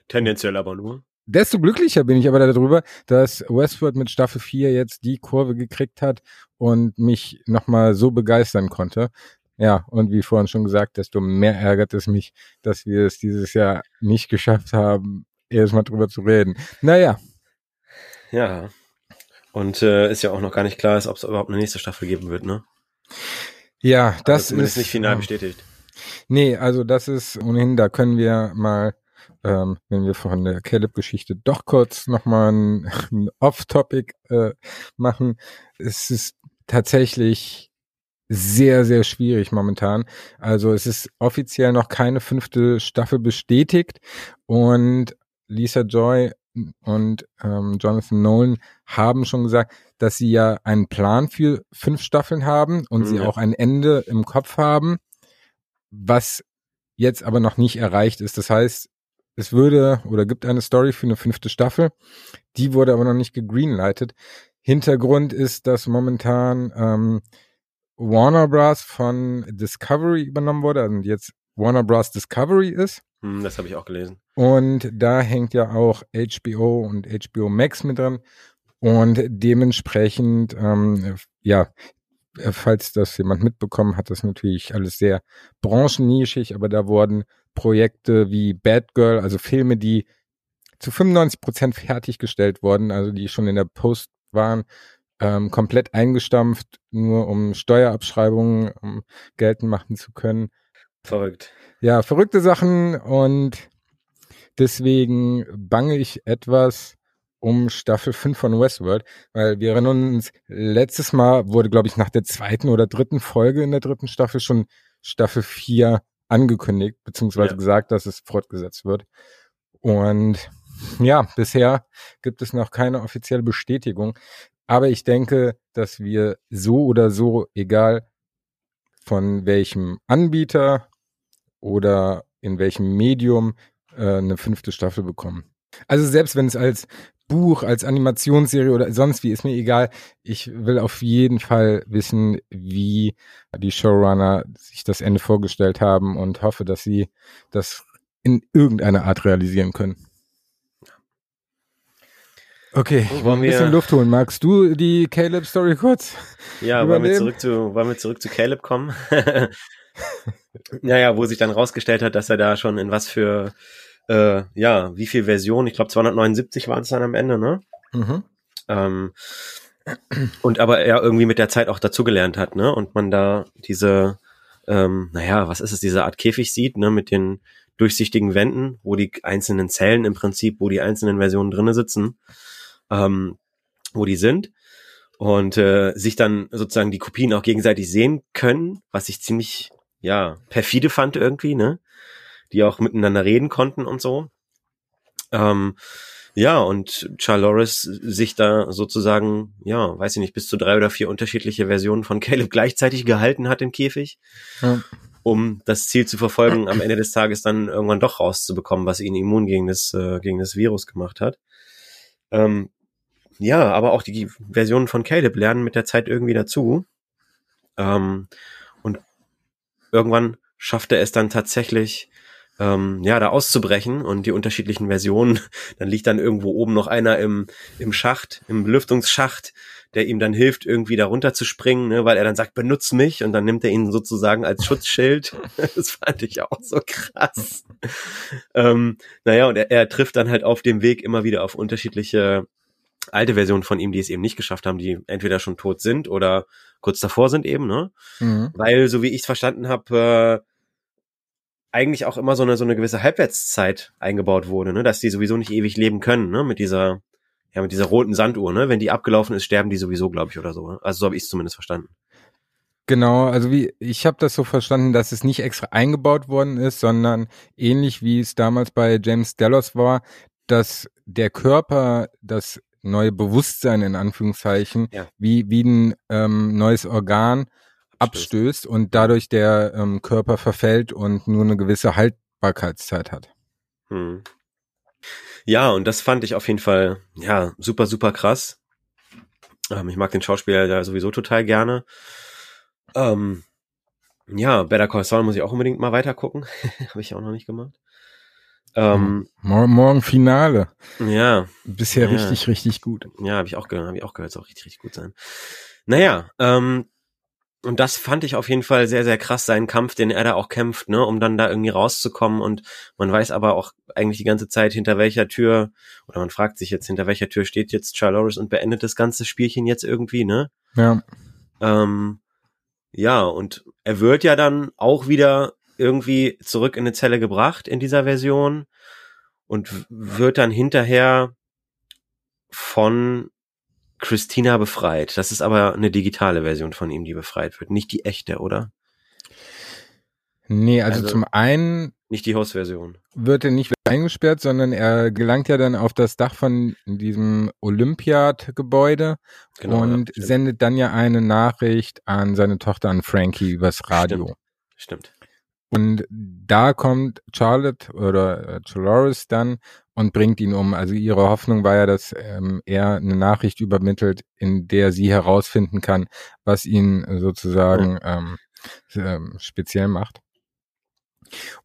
Tendenziell aber nur. Desto glücklicher bin ich aber darüber, dass Westworld mit Staffel 4 jetzt die Kurve gekriegt hat und mich nochmal so begeistern konnte. Ja, und wie vorhin schon gesagt, desto mehr ärgert es mich, dass wir es dieses Jahr nicht geschafft haben, erstmal drüber zu reden. Naja, Ja. Und äh, ist ja auch noch gar nicht klar, ob es überhaupt eine nächste Staffel geben wird, ne? ja, Also das zumindest ist nicht final bestätigt. Nee, also das ist ohnehin, da können wir mal, ähm, wenn wir von der Caleb-Geschichte doch kurz nochmal ein, ein Off-Topic äh, machen. Es ist tatsächlich sehr, sehr schwierig momentan. Also es ist offiziell noch keine fünfte Staffel bestätigt und Lisa Joy und ähm, Jonathan Nolan haben schon gesagt, dass sie ja einen Plan für fünf Staffeln haben und Mhm, sie auch ein Ende im Kopf haben was jetzt aber noch nicht erreicht ist. Das heißt, es würde oder gibt eine Story für eine fünfte Staffel, die wurde aber noch nicht gegreenlightet. Hintergrund ist, dass momentan ähm, Warner Bros. von Discovery übernommen wurde, also jetzt Warner Bros. Discovery ist. Hm, das habe ich auch gelesen. Und da hängt ja auch HBO und HBO Max mit dran. Und dementsprechend, ähm, ja, falls das jemand mitbekommen hat, das natürlich alles sehr branchennischig, aber da wurden Projekte wie Bad Girl, also Filme, die zu 95 Prozent fertiggestellt wurden, also die schon in der Post waren, ähm, komplett eingestampft, nur um Steuerabschreibungen um geltend machen zu können Verrückt. ja, verrückte Sachen und deswegen bange ich etwas um Staffel 5 von Westworld, weil wir erinnern uns, letztes Mal wurde, glaube ich, nach der zweiten oder dritten Folge in der dritten Staffel schon Staffel 4 angekündigt, beziehungsweise Ja. gesagt, dass es fortgesetzt wird. Und ja, bisher gibt es noch keine offizielle Bestätigung. Aber ich denke, dass wir so oder so, egal von welchem Anbieter oder in welchem Medium äh, eine fünfte Staffel bekommen. Also selbst wenn es als Buch, als Animationsserie oder sonst wie, ist mir egal. Ich will auf jeden Fall wissen, wie die Showrunner sich das Ende vorgestellt haben und hoffe, dass sie das in irgendeiner Art realisieren können. Okay, ich Wollen ein bisschen wir- Luft holen. Magst du die Caleb-Story kurz? Ja, wollen wir zurück zu, wollen wir zurück zu Caleb kommen? naja, wo sich dann rausgestellt hat, dass er da schon in was für, äh, ja, wie viel Versionen, ich glaube 279 waren es dann am Ende, ne? Mhm. Ähm, und aber er irgendwie mit der Zeit auch dazugelernt hat, ne? Und man da diese, ähm, naja, was ist es, diese Art Käfig sieht, ne? Mit den durchsichtigen Wänden, wo die einzelnen Zellen im Prinzip, wo die einzelnen Versionen drinnen sitzen, ähm, wo die sind. Und äh, sich dann sozusagen die Kopien auch gegenseitig sehen können, was ich ziemlich, ja, perfide fand irgendwie, ne? Die auch miteinander reden konnten und so. Ähm, ja, und Charloris sich da sozusagen, ja, weiß ich nicht, bis zu drei oder vier unterschiedliche Versionen von Caleb gleichzeitig gehalten hat im Käfig, Ja. um das Ziel zu verfolgen, am Ende des Tages dann irgendwann doch rauszubekommen, was ihn immun gegen das, äh, gegen das Virus gemacht hat. Ähm, ja, aber auch die Versionen von Caleb lernen mit der Zeit irgendwie dazu. Ähm, und irgendwann schafft er es dann tatsächlich, ähm, ja, da auszubrechen und die unterschiedlichen Versionen, dann liegt dann irgendwo oben noch einer im, im Schacht, im Belüftungsschacht, der ihm dann hilft, irgendwie da runter zu springen, ne, weil er dann sagt, benutz mich und dann nimmt er ihn sozusagen als Schutzschild. das fand ich auch so krass. ähm, naja, und er, er trifft dann halt auf dem Weg immer wieder auf unterschiedliche alte Versionen von ihm, die es eben nicht geschafft haben, die entweder schon tot sind oder kurz davor sind eben, ne? Mhm. weil so wie ich es verstanden habe, äh, eigentlich auch immer so eine so eine gewisse Halbwertszeit eingebaut wurde, ne, dass die sowieso nicht ewig leben können, ne, mit dieser ja mit dieser roten Sanduhr, ne, wenn die abgelaufen ist, sterben die sowieso, glaube ich, oder so. ne? Also so habe ich es zumindest verstanden. Genau, also wie ich habe das so verstanden, dass es nicht extra eingebaut worden ist, sondern ähnlich wie es damals bei James Delos war, dass der Körper das neue Bewusstsein in Anführungszeichen Ja. wie, wie ein ähm, neues Organ abstößt und dadurch der ähm, Körper verfällt und nur eine gewisse Haltbarkeitszeit hat. Hm. Ja, und das fand ich auf jeden Fall, ja, super, super krass. Ähm, ich mag den Schauspieler da sowieso total gerne. Ähm, ja, Better Call Saul muss ich auch unbedingt mal weiter gucken. Habe ich auch noch nicht gemacht. Ähm, Morgen, morgen Finale. ja, Bisher Ja. richtig, richtig gut. ja, habe ich auch gehört, habe ich auch gehört, soll richtig, richtig gut sein. Naja, ähm, und das fand ich auf jeden Fall sehr, sehr krass, seinen Kampf, den er da auch kämpft, ne, um dann da irgendwie rauszukommen und man weiß aber auch eigentlich die ganze Zeit, hinter welcher Tür, oder man fragt sich jetzt, hinter welcher Tür steht jetzt Charloris und beendet das ganze Spielchen jetzt irgendwie, ne? Ja. Ähm, ja, und er wird ja dann auch wieder irgendwie zurück in eine Zelle gebracht in dieser Version und wird dann hinterher von Christina befreit. Das ist aber eine digitale Version von ihm, die befreit wird, nicht die echte, oder? Nee, also, Also- zum einen Nicht die Host-Version. wird er nicht eingesperrt, sondern er gelangt ja dann auf das Dach von diesem Olympiad-Gebäude Genau. und ja, stimmt. sendet dann ja eine Nachricht an seine Tochter, an Frankie, übers Radio. Stimmt. Und da kommt Charlotte oder äh, Dolores dann und bringt ihn um. Also ihre Hoffnung war ja, dass ähm, er eine Nachricht übermittelt, in der sie herausfinden kann, was ihn sozusagen ähm, ähm, speziell macht.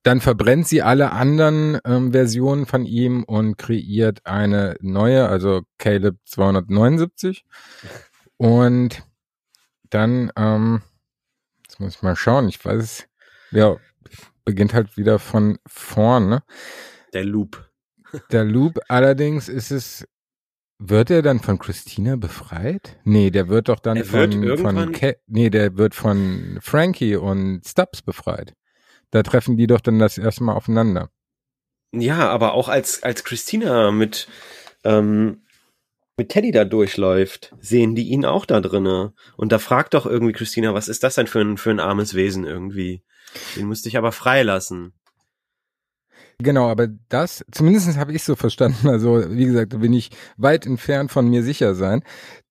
Dann verbrennt sie alle anderen ähm, Versionen von ihm und kreiert eine neue, also Caleb 279. Und dann, ähm, jetzt muss ich mal schauen, ich weiß ja, beginnt halt wieder von vorn, ne? Der Loop. Der Loop allerdings ist es, wird er dann von Christina befreit? Nee, der wird doch dann Er von, von Ke nee, der wird von Frankie und Stubbs befreit. Da treffen die doch dann das erste Mal aufeinander. Ja, aber auch als, als Christina mit, ähm, mit Teddy da durchläuft, sehen die ihn auch da drinne. Und da fragt doch irgendwie Christina, was ist das denn für ein, für ein armes Wesen irgendwie? Den musste ich aber freilassen. Genau, aber das, zumindest habe ich so verstanden, also wie gesagt, da bin ich weit entfernt von mir sicher sein.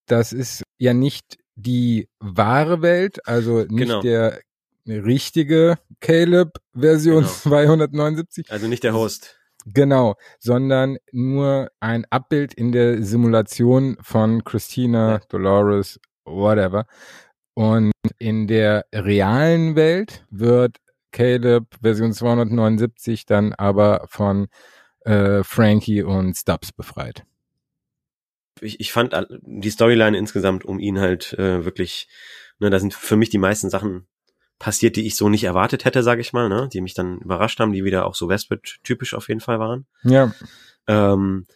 Das ist ja nicht die wahre Welt, also nicht Genau. der richtige Caleb-Version Genau. 279, Also nicht der Host. Genau, sondern nur ein Abbild in der Simulation von Christina, Ja. Dolores, whatever. Und in der realen Welt wird Caleb Version 279 dann aber von äh, Frankie und Stubbs befreit. Ich, ich fand die Storyline insgesamt um ihn halt äh, wirklich, ne, da sind für mich die meisten Sachen passiert, die ich so nicht erwartet hätte, sage ich mal, ne, die mich dann überrascht haben, die wieder auch so Westwood-typisch auf jeden Fall waren. Ja, Ähm,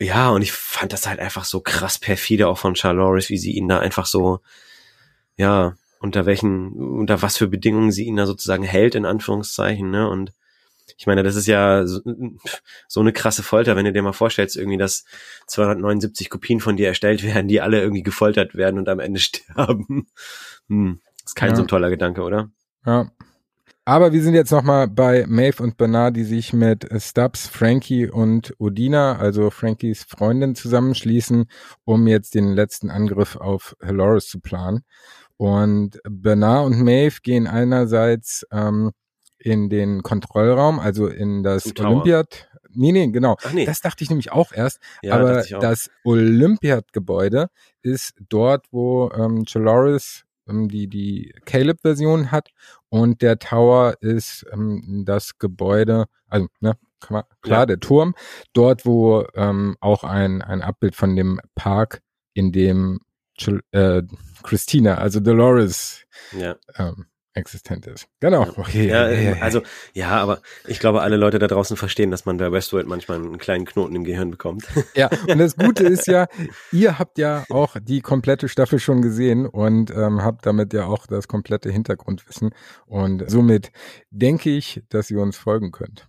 ja, und ich fand das halt einfach so krass perfide auch von Charloris, wie sie ihn da einfach so, ja, unter welchen, unter was für Bedingungen sie ihn da sozusagen hält, in Anführungszeichen, ne? Und ich meine, das ist ja so, so eine krasse Folter, wenn du dir mal vorstellst, irgendwie, dass 279 Kopien von dir erstellt werden, die alle irgendwie gefoltert werden und am Ende sterben. Hm, ist kein Ja. so ein toller Gedanke, oder? ja. Aber wir sind jetzt nochmal bei Maeve und Bernard, die sich mit Stubbs, Frankie und Odina, also Frankies Freundin, zusammenschließen, um jetzt den letzten Angriff auf Dolores zu planen. Und Bernard und Maeve gehen einerseits ähm, in den Kontrollraum, also in das. Olympiad. Nee, nee, genau. Ach nee, Das dachte ich nämlich auch erst. ja, aber dachte ich auch. das Olympiad-Gebäude ist dort, wo ähm, Chaloris ähm, die, die Caleb-Version hat und der Tower ist ähm, das Gebäude, also ne, klar, Ja. der Turm, dort, wo ähm, auch ein, ein Abbild von dem Park, in dem äh, Christina, also Dolores, ja. ähm, existent ist. Genau. Ja. Okay, Ja, ja. also, ja, aber ich glaube, alle Leute da draußen verstehen, dass man bei Westworld manchmal einen kleinen Knoten im Gehirn bekommt. Ja, und das Gute ist ja, ihr habt ja auch die komplette Staffel schon gesehen und ähm, habt damit ja auch das komplette Hintergrundwissen. Und somit denke ich, dass ihr uns folgen könnt.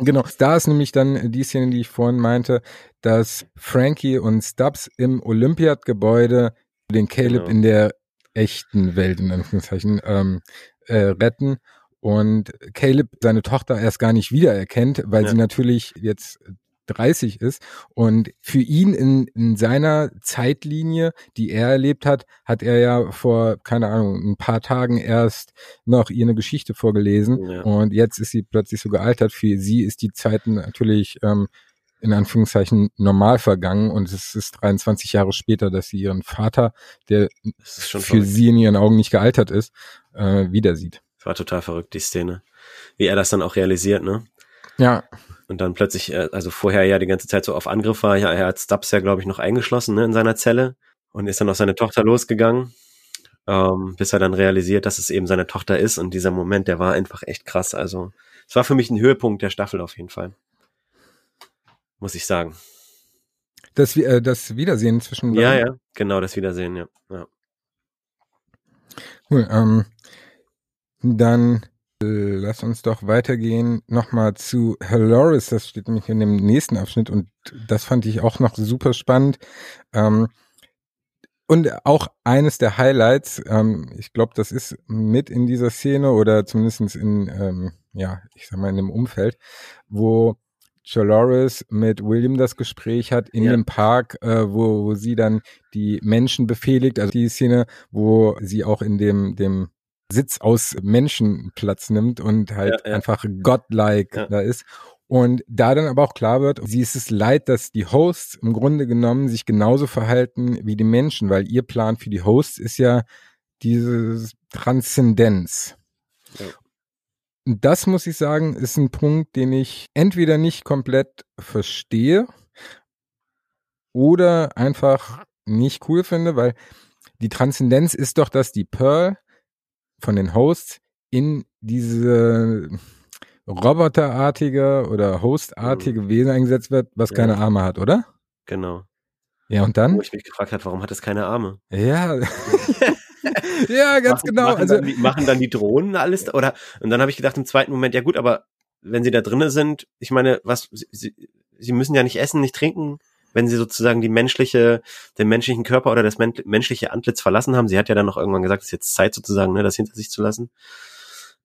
Genau, da ist nämlich dann die Szene, die ich vorhin meinte, dass Frankie und Stubbs im Olympiad-Gebäude den Caleb Genau. in der echten Welt, in Anführungszeichen, ähm, äh, retten und Caleb seine Tochter erst gar nicht wiedererkennt, weil Ja. sie natürlich jetzt 30 ist. Und für ihn in, in seiner Zeitlinie, die er erlebt hat, hat er ja vor, keine Ahnung, ein paar Tagen erst noch ihr eine Geschichte vorgelesen. Ja. Und jetzt ist sie plötzlich so gealtert. Für sie ist die Zeit natürlich ähm, in Anführungszeichen normal vergangen und es ist 23 Jahre später, dass sie ihren Vater, der für verrückt. sie in ihren Augen nicht gealtert ist, äh, wieder sieht. Das war total verrückt, die Szene. Wie er das dann auch realisiert, ne? Ja. Und dann plötzlich, äh, also vorher ja die ganze Zeit so auf Angriff war, ja, er hat Stubbs ja, glaube ich, noch eingeschlossen, ne, in seiner Zelle und ist dann auf seine Tochter losgegangen, ähm, bis er dann realisiert, dass es eben seine Tochter ist und dieser Moment, der war einfach echt krass. Also es war für mich ein Höhepunkt der Staffel auf jeden Fall muss ich sagen. Das, äh, das Wiedersehen zwischen Ja, ja, genau, das Wiedersehen, ja. ja. Cool, ähm, dann lass uns doch weitergehen nochmal zu Haloris, das steht nämlich in dem nächsten Abschnitt und das fand ich auch noch super spannend. Ähm, und auch eines der Highlights, ähm, ich glaube, das ist mit in dieser Szene oder zumindestens in, ähm, ja, ich sag mal, in dem Umfeld, wo Dolores mit William das Gespräch hat in ja. dem Park, äh, wo, wo sie dann die Menschen befehligt, also die Szene, wo sie auch in dem, dem Sitz aus Menschen Platz nimmt und halt ja, ja. einfach godlike da ist. Und da dann aber auch klar wird, sie ist es leid, dass die Hosts im Grunde genommen sich genauso verhalten wie die Menschen, weil ihr Plan für die Hosts ist ja diese Transzendenz. Ja das muss ich sagen, ist ein Punkt, den ich entweder nicht komplett verstehe oder einfach nicht cool finde, weil die Transzendenz ist doch, dass die Pearl von den Hosts in diese roboterartige oder hostartige mhm. Wesen eingesetzt wird, was ja. keine Arme hat, oder? Genau. Ja, und dann? Wo ich mich gefragt habe, warum hat es keine Arme? Ja. ja, ganz machen, genau. Machen, also, dann die, machen dann die Drohnen alles oder und dann habe ich gedacht im zweiten Moment, ja gut, aber wenn sie da drinnen sind, ich meine, was sie, sie müssen ja nicht essen, nicht trinken, wenn sie sozusagen die menschliche, den menschlichen Körper oder das men menschliche Antlitz verlassen haben. Sie hat ja dann noch irgendwann gesagt, es ist jetzt Zeit sozusagen, ne, das hinter sich zu lassen.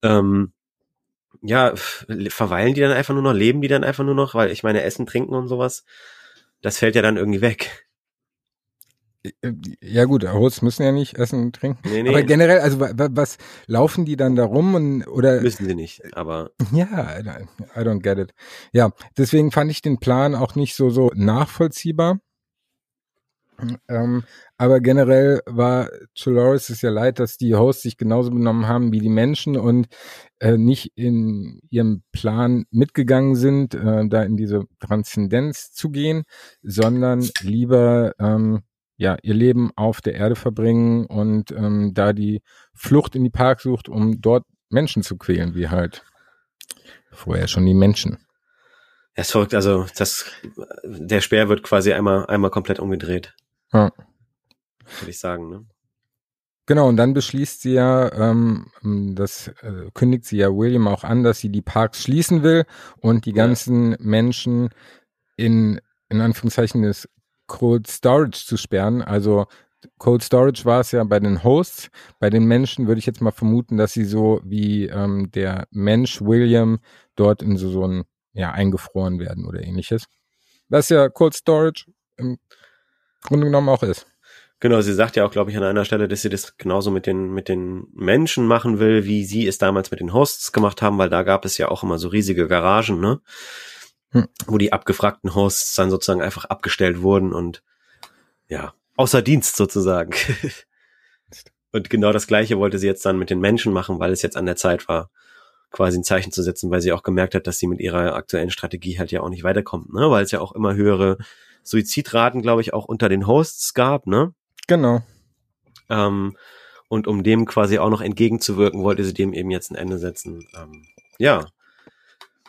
Ähm, ja, verweilen die dann einfach nur noch, leben die dann einfach nur noch, weil ich meine, Essen, Trinken und sowas, das fällt ja dann irgendwie weg. Ja gut, Hosts müssen ja nicht essen und trinken. Nee, nee. Aber generell, also was laufen die dann da rum und oder müssen sie nicht, aber ja, I don't get it. Ja, deswegen fand ich den Plan auch nicht so so nachvollziehbar. Ähm, aber generell war Dolores es ja leid, dass die Hosts sich genauso benommen haben wie die Menschen und äh, nicht in ihrem Plan mitgegangen sind, äh, da in diese Transzendenz zu gehen, sondern lieber ähm, ja, ihr Leben auf der Erde verbringen und ähm, da die Flucht in die Park sucht, um dort Menschen zu quälen, wie halt vorher schon die Menschen. Ja, ist verrückt, also das, der Speer wird quasi einmal, einmal komplett umgedreht. Ja. Würde ich sagen, ne? Genau, und dann beschließt sie ja, ähm, das äh, kündigt sie ja William auch an, dass sie die Parks schließen will und die ganzen ja. Menschen in, in Anführungszeichen des Cold Storage zu sperren. Also Cold Storage war es ja bei den Hosts. Bei den Menschen würde ich jetzt mal vermuten, dass sie so wie ähm, der Mensch William dort in so, so ein, ja, eingefroren werden oder ähnliches. Was ja Cold Storage im Grunde genommen auch ist. Genau, sie sagt ja auch, glaube ich, an einer Stelle, dass sie das genauso mit den, mit den Menschen machen will, wie sie es damals mit den Hosts gemacht haben, weil da gab es ja auch immer so riesige Garagen, ne? Hm. wo die abgefragten Hosts dann sozusagen einfach abgestellt wurden und ja, außer Dienst sozusagen. und genau das Gleiche wollte sie jetzt dann mit den Menschen machen, weil es jetzt an der Zeit war, quasi ein Zeichen zu setzen, weil sie auch gemerkt hat, dass sie mit ihrer aktuellen Strategie halt ja auch nicht weiterkommt, ne? Weil es ja auch immer höhere Suizidraten, glaube ich, auch unter den Hosts gab, ne? Genau. Ähm, und um dem quasi auch noch entgegenzuwirken, wollte sie dem eben jetzt ein Ende setzen. Ähm, ja,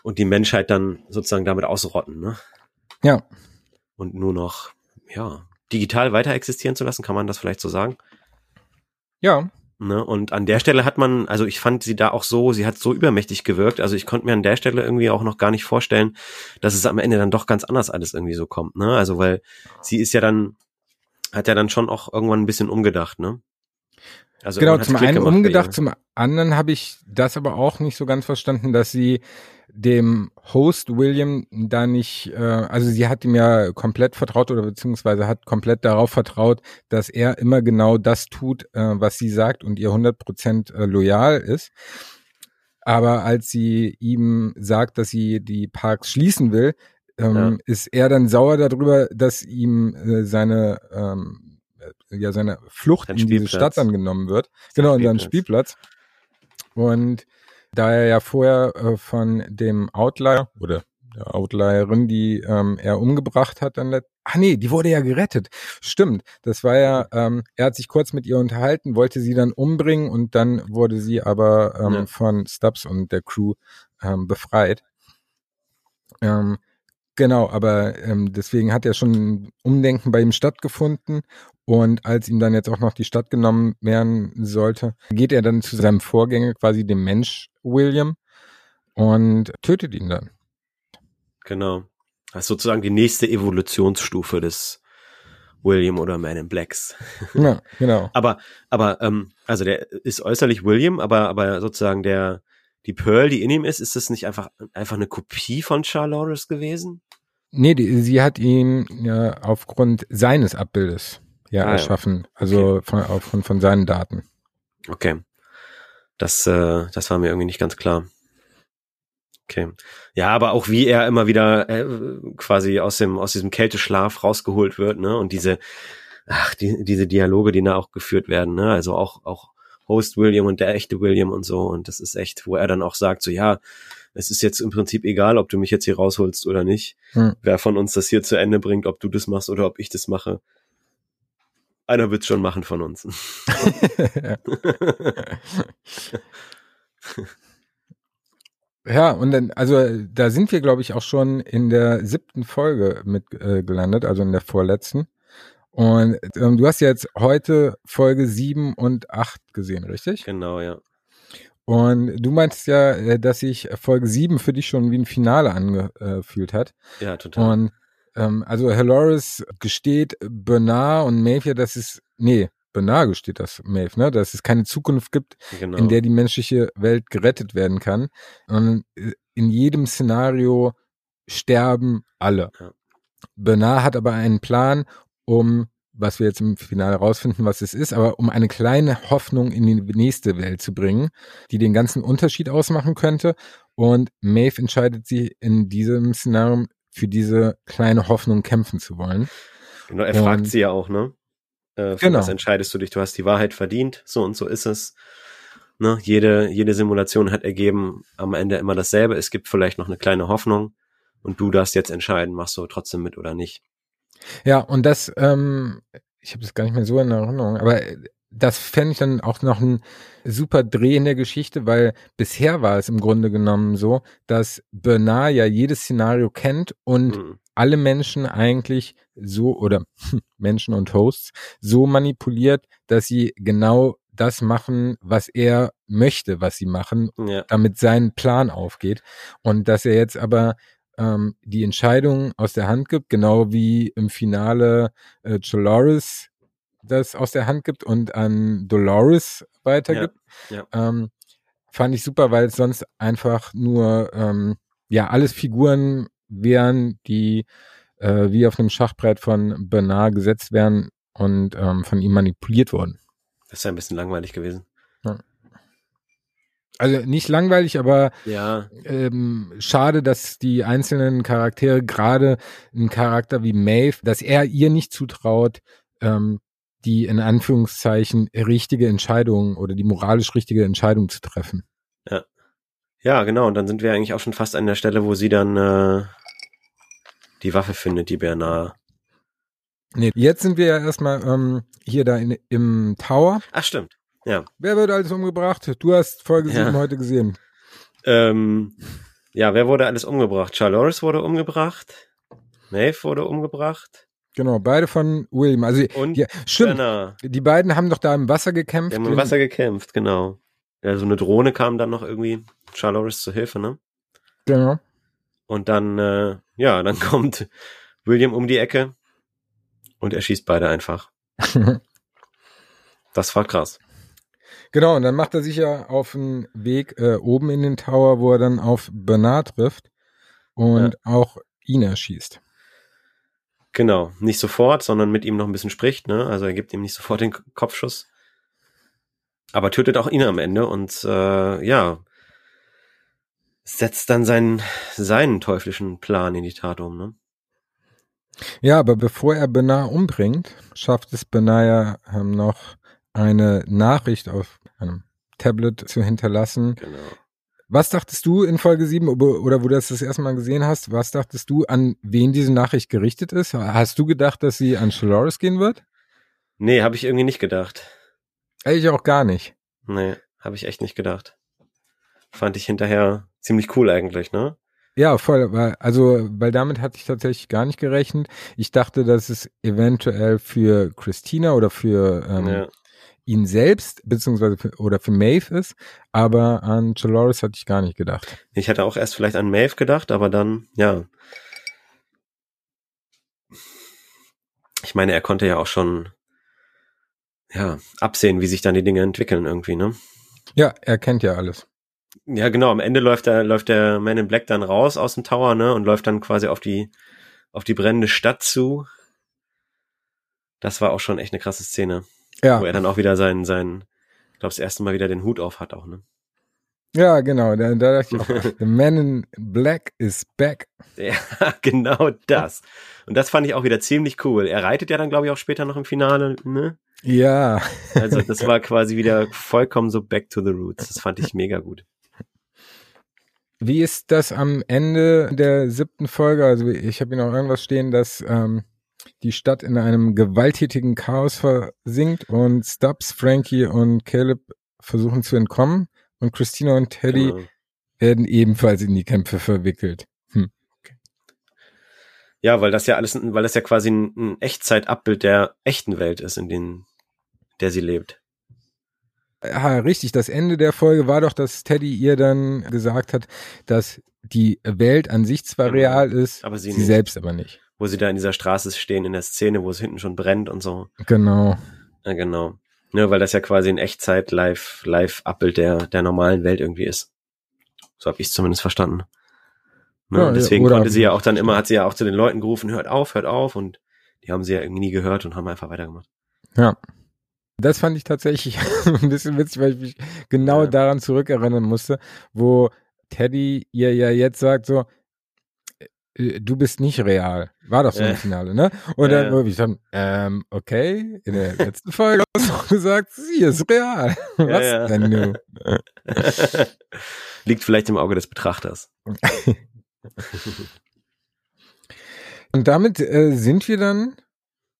und die Menschheit dann sozusagen damit ausrotten, ne? Ja. Und nur noch, ja, digital weiter existieren zu lassen, kann man das vielleicht so sagen? Ja. Ne? Und an der Stelle hat man, also ich fand sie da auch so, sie hat so übermächtig gewirkt, also ich konnte mir an der Stelle irgendwie auch noch gar nicht vorstellen, dass es am Ende dann doch ganz anders alles irgendwie so kommt, ne? Also weil sie ist ja dann, hat ja dann schon auch irgendwann ein bisschen umgedacht, ne? Also genau, zum einen umgedacht, zum anderen habe ich das aber auch nicht so ganz verstanden, dass sie dem Host William da nicht, äh, also sie hat ihm ja komplett vertraut oder beziehungsweise hat komplett darauf vertraut, dass er immer genau das tut, äh, was sie sagt und ihr 100% äh, loyal ist. Aber als sie ihm sagt, dass sie die Parks schließen will, ähm, ja. ist er dann sauer darüber, dass ihm äh, seine ähm, äh, ja seine Flucht in diese Stadt dann genommen wird. Genau, in seinem Spielplatz. Und da er ja vorher äh, von dem Outlier oder der Outlierin, die ähm, er umgebracht hat, dann Ach nee, die wurde ja gerettet. Stimmt. Das war ja, ähm, er hat sich kurz mit ihr unterhalten, wollte sie dann umbringen und dann wurde sie aber ähm, ja. von Stubbs und der Crew ähm, befreit. Ähm, genau, aber ähm, deswegen hat er schon ein Umdenken bei ihm stattgefunden und als ihm dann jetzt auch noch die Stadt genommen werden sollte, geht er dann zu seinem Vorgänger, quasi dem Mensch William, und tötet ihn dann. Genau. Das ist sozusagen die nächste Evolutionsstufe des William oder Man in Blacks. Ja, genau. aber, aber, ähm, also der ist äußerlich William, aber, aber sozusagen der, die Pearl, die in ihm ist, ist das nicht einfach, einfach eine Kopie von Charloris gewesen? Nee, die, sie hat ihn ja aufgrund seines Abbildes ja ah, erschaffen. Also okay. von, auf, von, von seinen Daten. Okay. Das, äh, das war mir irgendwie nicht ganz klar. Okay. Ja, aber auch wie er immer wieder äh, quasi aus dem aus diesem Kälteschlaf rausgeholt wird, ne? Und diese ach, die, diese Dialoge, die da auch geführt werden, ne? Also auch auch Host William und der echte William und so und das ist echt, wo er dann auch sagt so ja, es ist jetzt im Prinzip egal, ob du mich jetzt hier rausholst oder nicht. Hm. Wer von uns das hier zu Ende bringt, ob du das machst oder ob ich das mache. Einer wird's schon machen von uns. Ja, und dann, also da sind wir, glaube ich, auch schon in der siebten Folge mit äh, gelandet, also in der vorletzten. Und ähm, du hast jetzt heute Folge sieben und acht gesehen, richtig? Genau, ja. Und du meintest ja, äh, dass sich Folge sieben für dich schon wie ein Finale angefühlt hat. Ja, total. Und ähm, also Haloris gesteht Bernard und Mayfair, dass es, nee, Benage steht das, Maeve, ne? dass es keine Zukunft gibt, genau. in der die menschliche Welt gerettet werden kann. Und äh, in jedem Szenario sterben alle. Ja. Bernard hat aber einen Plan, um, was wir jetzt im Finale rausfinden, was es ist, aber um eine kleine Hoffnung in die nächste Welt zu bringen, die den ganzen Unterschied ausmachen könnte. Und Maeve entscheidet sich in diesem Szenario für diese kleine Hoffnung kämpfen zu wollen. Genau, er und, fragt sie ja auch, ne? Äh, für genau. was entscheidest du dich? Du hast die Wahrheit verdient, so und so ist es. Ne? Jede, jede Simulation hat ergeben am Ende immer dasselbe. Es gibt vielleicht noch eine kleine Hoffnung und du darfst jetzt entscheiden, machst du trotzdem mit oder nicht. Ja, und das, ähm, ich habe das gar nicht mehr so in Erinnerung, aber das fände ich dann auch noch ein super Dreh in der Geschichte, weil bisher war es im Grunde genommen so, dass Bernard ja jedes Szenario kennt und mhm alle Menschen eigentlich so oder Menschen und Hosts so manipuliert, dass sie genau das machen, was er möchte, was sie machen, ja. damit sein Plan aufgeht. Und dass er jetzt aber ähm, die Entscheidung aus der Hand gibt, genau wie im Finale äh, Dolores das aus der Hand gibt und an Dolores weitergibt. Ja. Ja. Ähm, fand ich super, weil es sonst einfach nur ähm, ja alles Figuren wären, die äh, wie auf einem Schachbrett von Bernard gesetzt wären und ähm, von ihm manipuliert wurden. Das ist ja ein bisschen langweilig gewesen. Also nicht langweilig, aber ja. ähm, schade, dass die einzelnen Charaktere, gerade ein Charakter wie Maeve, dass er ihr nicht zutraut, ähm, die in Anführungszeichen richtige Entscheidung oder die moralisch richtige Entscheidung zu treffen. Ja. Ja, genau. Und dann sind wir eigentlich auch schon fast an der Stelle, wo sie dann äh, die Waffe findet, die Bernard. Nee, jetzt sind wir ja erstmal ähm, hier da in, im Tower. Ach, stimmt. Ja. Wer wird alles umgebracht? Du hast Folge 7 ja. heute gesehen. Ähm, ja, wer wurde alles umgebracht? Charloris wurde umgebracht. Maeve wurde umgebracht. Genau, beide von William. Also, und ja, stimmt. Bernard. Die beiden haben doch da im Wasser gekämpft. Die haben im Wasser gekämpft, genau. Ja, so eine Drohne kam dann noch irgendwie Charloris zur Hilfe, ne? Genau. Und dann, äh, ja, dann kommt William um die Ecke und er schießt beide einfach. das war krass. Genau, und dann macht er sich ja auf den Weg äh, oben in den Tower, wo er dann auf Bernard trifft und auch ihn erschießt. Genau, nicht sofort, sondern mit ihm noch ein bisschen spricht, ne? Also er gibt ihm nicht sofort den Kopfschuss. Aber tötet auch ihn am Ende und äh, ja, setzt dann seinen, seinen teuflischen Plan in die Tat um, ne? Ja, aber bevor er Bernard umbringt, schafft es Bernard ja ähm, noch eine Nachricht auf einem Tablet zu hinterlassen. Genau. Was dachtest du in Folge 7 oder wo du das das erste Mal gesehen hast, was dachtest du, an wen diese Nachricht gerichtet ist? Hast du gedacht, dass sie an Dolores gehen wird? Nee, habe ich irgendwie nicht gedacht. Ich auch gar nicht. Nee, habe ich echt nicht gedacht. Fand ich hinterher ziemlich cool eigentlich, ne? Ja, voll, weil, also, weil damit hatte ich tatsächlich gar nicht gerechnet. Ich dachte, dass es eventuell für Christina oder für ähm, ja. Ihn selbst, beziehungsweise für, oder für Maeve ist, aber an Dolores hatte ich gar nicht gedacht. Ich hatte auch erst vielleicht an Maeve gedacht, aber dann, ja. Ich meine, er konnte ja auch schon, ja, absehen, wie sich dann die Dinge entwickeln irgendwie, ne? Ja, er kennt ja alles. Ja, genau. Am Ende läuft der, läuft der Man in Black dann raus aus dem Tower, ne, und läuft dann quasi auf die, auf die brennende Stadt zu. Das war auch schon echt eine krasse Szene, Ja, wo er dann auch wieder sein, sein, ich glaube, das erste Mal wieder den Hut auf hat auch, ne? ja, genau. Da, da dachte ich auch, The Man in Black is back. Ja, genau das. Und das fand ich auch wieder ziemlich cool. Er reitet ja dann, glaube ich, auch später noch im Finale, ne? Ja, Also das war quasi wieder vollkommen so back to the roots. Das fand ich mega gut. Wie ist das am Ende der siebten Folge? Also ich habe hier noch irgendwas stehen, dass ähm, die Stadt in einem gewalttätigen Chaos versinkt und Stubbs, Frankie und Caleb versuchen zu entkommen und Christina und Teddy Genau. werden ebenfalls in die Kämpfe verwickelt. Hm. Ja, weil das ja alles, weil das ja quasi ein, ein Echtzeitabbild der echten Welt ist, in den, der sie lebt. Ja, richtig. Das Ende der Folge war doch, dass Teddy ihr dann gesagt hat, dass die Welt an sich zwar Genau. real ist, Aber sie sie selbst aber nicht. Wo sie da in dieser Straße stehen, in der Szene, wo es hinten schon brennt und so. Genau. Ja, genau. Ne, weil das ja quasi ein Echtzeit live live Abbild der der normalen Welt irgendwie ist. So habe ich zumindest verstanden. Ne, Ja, und deswegen konnte sie ja auch dann immer hat sie ja auch zu den Leuten gerufen, hört auf, hört auf und die haben sie ja irgendwie nie gehört und haben einfach weitergemacht. Ja. Das fand ich tatsächlich ein bisschen witzig, weil ich mich genau Ja. daran zurückerinnern musste, wo Teddy ihr ja jetzt sagt so, du bist nicht real. War doch so Ja. im Finale, ne? Und Ja, dann ja. habe ich dann, ähm, okay, in der letzten Folge hast du auch gesagt, sie ist real. Was ja. denn nun? Liegt vielleicht im Auge des Betrachters. Und damit äh, sind wir dann,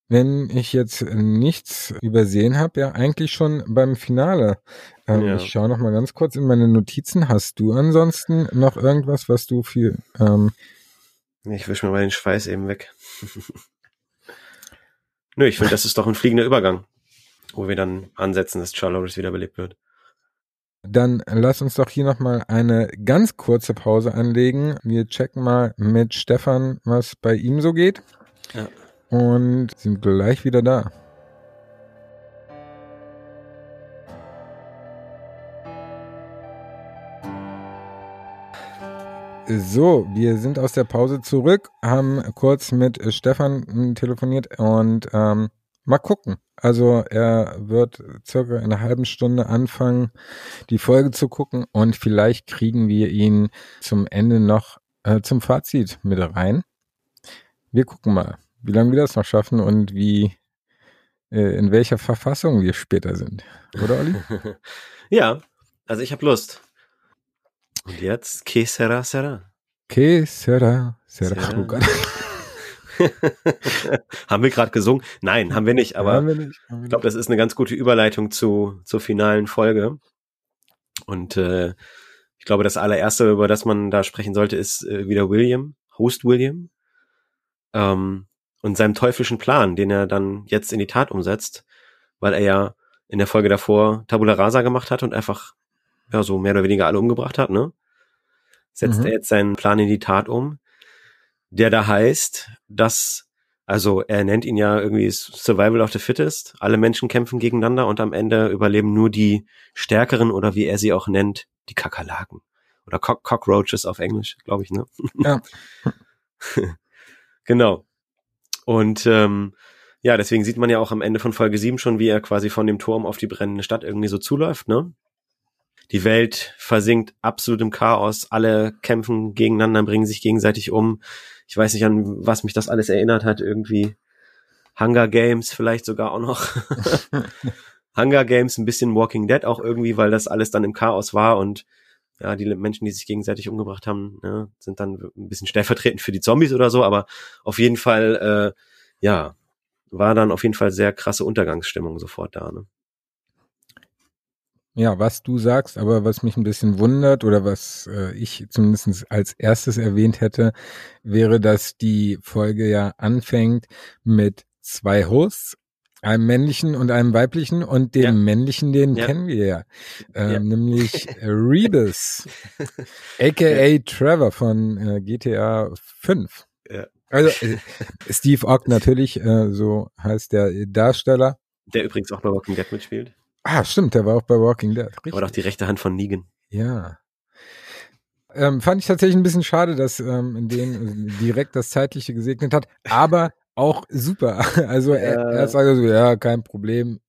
wenn ich jetzt nichts übersehen habe, ja eigentlich schon beim Finale. Ähm, Ja. Ich schaue noch mal ganz kurz in meine Notizen. Hast du ansonsten noch irgendwas, was du viel... Ähm, Ich wisch mir mal den Schweiß eben weg. Nö, ich finde, das ist doch ein fliegender Übergang, wo wir dann ansetzen, dass Charlotte wiederbelebt wird. dann lass uns doch hier noch mal eine ganz kurze Pause anlegen. Wir checken mal mit Stefan, was bei ihm so geht. Ja. Und sind gleich wieder da. So, wir sind aus der Pause zurück, haben kurz mit äh, Stefan m, telefoniert und ähm, mal gucken. Also er wird circa in einer halben Stunde anfangen, die Folge zu gucken und vielleicht kriegen wir ihn zum Ende noch äh, zum Fazit mit rein. Wir gucken mal, wie lange wir das noch schaffen und wie äh, in welcher Verfassung wir später sind. Oder Olli? ja, also ich habe Lust. Und jetzt, que sera, sera. Que sera, sera. Sera. Oh Gott. haben wir gerade gesungen? Nein, haben wir nicht, aber Haben wir nicht, wir ich glaube, das ist eine ganz gute Überleitung zu, zur finalen Folge. Und äh, ich glaube, das allererste, über das man da sprechen sollte, ist äh, wieder William, Host William. Ähm, und seinem teuflischen Plan, den er dann jetzt in die Tat umsetzt, weil er ja in der Folge davor Tabula Rasa gemacht hat und einfach ja so mehr oder weniger alle umgebracht hat, ne? Setzt Mhm. er jetzt seinen Plan in die Tat um, der da heißt, dass Also er nennt ihn ja irgendwie Survival of the Fittest. Alle Menschen kämpfen gegeneinander und am Ende überleben nur die Stärkeren oder wie er sie auch nennt, die Kakerlaken. Oder Cock Cockroaches auf Englisch, glaube ich, ne? Ja. genau. Und ähm, ja, deswegen sieht man ja auch am Ende von Folge 7 schon, wie er quasi von dem Turm auf die brennende Stadt irgendwie so zuläuft, ne? Die Welt versinkt absolut im Chaos, alle kämpfen gegeneinander, bringen sich gegenseitig um. Ich weiß nicht, an was mich das alles erinnert hat, irgendwie Hunger Games vielleicht sogar auch noch. Hunger Games, ein bisschen Walking Dead auch irgendwie, weil das alles dann im Chaos war und ja, die Menschen, die sich gegenseitig umgebracht haben, ja, sind dann ein bisschen stellvertretend für die Zombies oder so, aber auf jeden Fall, äh, ja, war dann auf jeden Fall sehr krasse Untergangsstimmung sofort da. Ne? Ja, was du sagst, aber was mich ein bisschen wundert oder was äh, ich zumindest als erstes erwähnt hätte, wäre, dass die Folge ja anfängt mit zwei Hosts, einem männlichen und einem weiblichen und den ja. männlichen, den ja. kennen wir ja, äh, ja. nämlich Rebus, aka Trevor von äh, GTA 5. Ja. Also äh, Steve Ogg natürlich, äh, so heißt der Darsteller. Der übrigens auch bei Walking Dead mitspielt. Ah, stimmt, der war auch bei Walking Dead. Richtig. Aber doch die rechte Hand von Negan. Ja. Ähm, fand ich tatsächlich ein bisschen schade, dass ähm, in denen direkt das Zeitliche gesegnet hat, aber auch super. Also er, er sagt so, ja, kein Problem.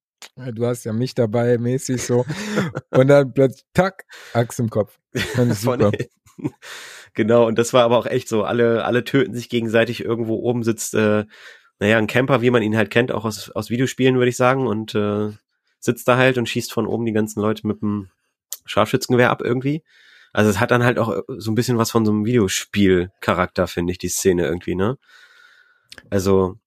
Du hast ja mich dabei, mäßig so. Und dann plötzlich, tack, Axt im Kopf. super. genau, und das war aber auch echt so. Alle, alle töten sich gegenseitig. Irgendwo oben sitzt, äh, naja, ein Camper, wie man ihn halt kennt, auch aus, aus Videospielen, würde ich sagen. Und äh, sitzt da halt und schießt von oben die ganzen Leute mit dem Scharfschützengewehr ab irgendwie. Also es hat dann halt auch äh, so ein bisschen was von so einem Videospiel-Charakter, finde ich, die Szene irgendwie, ne? Also,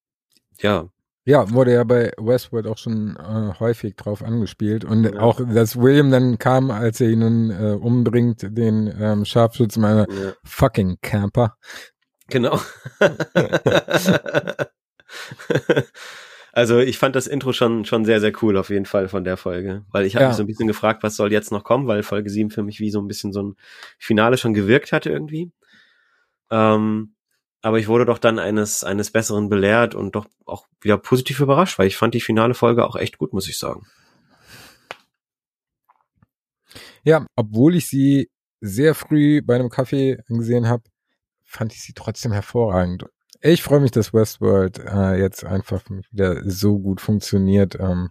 ja. Ja, wurde ja bei Westworld auch schon äh, häufig drauf angespielt. Und ja. auch, dass William dann kam, als er ihn äh, umbringt, den ähm, Scharfschützen, meiner ja. fucking Camper. Genau. Also ich fand das Intro schon, schon sehr, sehr cool auf jeden Fall von der Folge. Weil ich habe ja. mich so ein bisschen gefragt, was soll jetzt noch kommen, weil Folge 7 für mich wie so ein bisschen so ein Finale schon gewirkt hatte irgendwie. Ähm, aber ich wurde doch dann eines, eines Besseren belehrt und doch auch wieder positiv überrascht, weil ich fand die finale Folge auch echt gut, muss ich sagen. Ja, obwohl ich sie sehr früh bei einem Kaffee gesehen habe, fand ich sie trotzdem hervorragend. Ich freue mich, dass Westworld äh, jetzt einfach wieder so gut funktioniert. Ähm,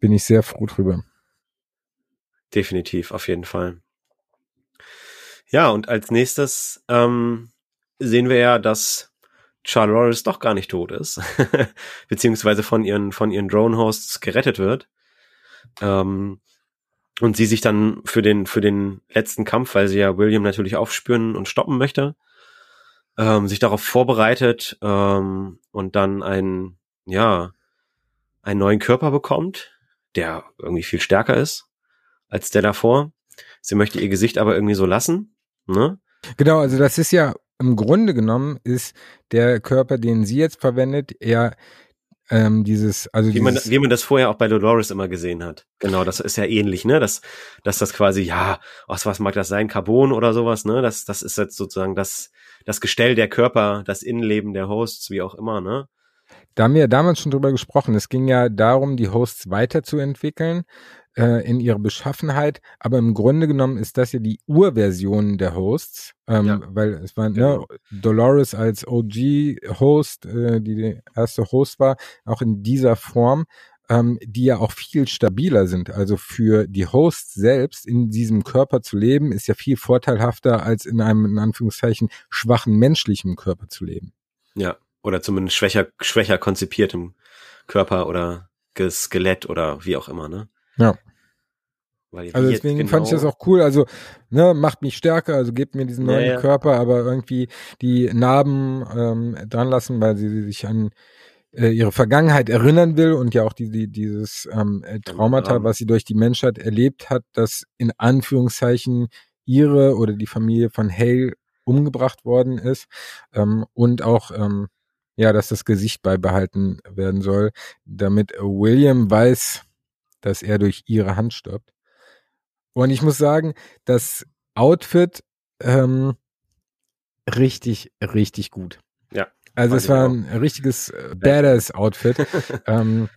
bin ich sehr froh drüber. Definitiv, auf jeden Fall. Ja, und als nächstes ähm, sehen wir ja, dass Charlotte doch gar nicht tot ist, beziehungsweise von ihren von ihren Drone-Hosts gerettet wird. Ähm, und sie sich dann für den für den letzten Kampf, weil sie ja William natürlich aufspüren und stoppen möchte, ähm, sich darauf vorbereitet ähm, und dann einen, ja, einen neuen Körper bekommt, der irgendwie viel stärker ist als der davor. Sie möchte ihr Gesicht aber irgendwie so lassen. Ne? Genau, also das ist ja im Grunde genommen ist der Körper, den sie jetzt verwendet, eher ähm, dieses, also wie man, wie man das vorher auch bei Dolores immer gesehen hat. Genau, das ist ja ähnlich, ne? Dass, dass das quasi, ja, aus was mag das sein, Carbon oder sowas, ne? Das, das ist jetzt sozusagen das, das Gestell der Körper, das Innenleben der Hosts, wie auch immer, ne? Da haben wir ja damals schon drüber gesprochen. Es ging ja darum, die Hosts weiterzuentwickeln äh, in ihrer Beschaffenheit, aber im Grunde genommen ist das ja die Urversion der Hosts, ähm, ja. weil es war ne, genau. Dolores als OG-Host, äh, die der erste Host war, auch in dieser Form, ähm, die ja auch viel stabiler sind. Also für die Hosts selbst in diesem Körper zu leben, ist ja viel vorteilhafter als in einem in Anführungszeichen schwachen menschlichen Körper zu leben. Ja, oder zumindest schwächer schwächer konzipiertem Körper oder Skelett oder wie auch immer, ne? Ja. Also deswegen genau fand ich das genau auch cool. Also, ne, macht mich stärker, also gebt mir diesen neuen ja, ja. Körper, aber irgendwie die Narben ähm, dran lassen, weil sie sich an äh, ihre Vergangenheit erinnern will und ja auch die, die, dieses ähm, äh, Traumata, was sie durch die Menschheit erlebt hat, dass in Anführungszeichen ihre oder die Familie von Hale umgebracht worden ist ähm, und auch ähm, ja, dass das Gesicht beibehalten werden soll, damit William weiß, dass er durch ihre Hand stirbt. Und ich muss sagen, das Outfit ähm, richtig, richtig gut. Ja. Also es war ein richtiges äh, Badass-Outfit. ähm,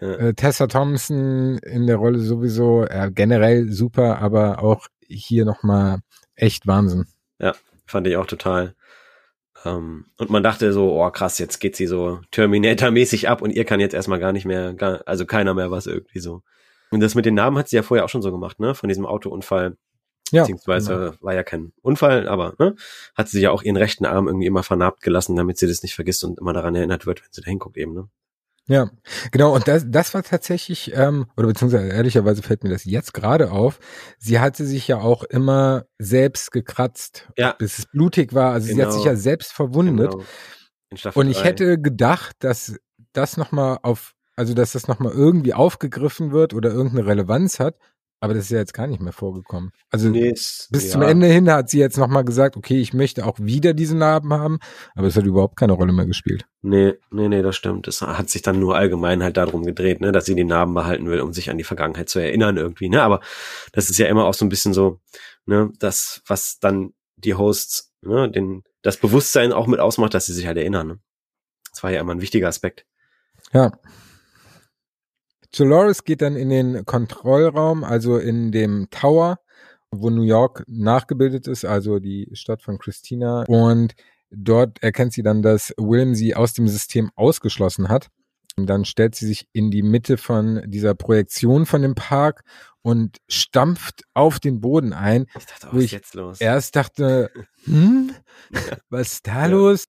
Ja. äh, Tessa Thompson in der Rolle sowieso äh, generell super, aber auch hier nochmal echt Wahnsinn. Fand ich auch total. Ähm, und man dachte so, oh krass, jetzt geht sie so Terminator-mäßig ab und ihr kann jetzt erstmal gar nicht mehr, gar, also keiner mehr was irgendwie so. Und das mit den Namen hat sie ja vorher auch schon so gemacht, ne? Von diesem Autounfall. Ja, Beziehungsweise genau. war ja kein Unfall, aber ne, hat sie ja auch ihren rechten Arm irgendwie immer vernarbt gelassen, damit sie das nicht vergisst und immer daran erinnert wird, wenn sie da hinguckt eben, ne? Ja, genau. Und das, das war tatsächlich, ähm, oder beziehungsweise ehrlicherweise fällt mir das jetzt gerade auf. Sie hatte sich ja auch immer selbst gekratzt, Ja. bis es blutig war. Also sie hat Genau. sich ja selbst verwundet. Genau. Und ich drei. hätte gedacht, dass das nochmal auf, also dass das nochmal irgendwie aufgegriffen wird oder irgendeine Relevanz hat. Aber das ist ja jetzt gar nicht mehr vorgekommen. Also nee, es- bis ja. zum Ende hin hat sie jetzt nochmal gesagt, okay, ich möchte auch wieder diese Narben haben. Aber es hat überhaupt keine Rolle mehr gespielt. Nee, nee, nee, das stimmt. Es hat sich dann nur allgemein halt darum gedreht, ne, dass sie die Narben behalten will, um sich an die Vergangenheit zu erinnern irgendwie, ne? Aber das ist ja immer auch so ein bisschen so, ne, das, was dann die Hosts, ne, den, das Bewusstsein auch mit ausmacht, dass sie sich halt erinnern, ne? Das war ja immer ein wichtiger Aspekt. Ja. Dolores geht dann in den Kontrollraum, also in dem Tower, wo New York nachgebildet ist, also die Stadt von Christina. Und dort erkennt sie dann, dass Willem sie aus dem System ausgeschlossen hat. Und dann stellt sie sich in die Mitte von dieser Projektion von dem Park und stampft auf den Boden ein. Ich dachte, oh, was ist jetzt los? Erst dachte, hm, was ist da Ja. los?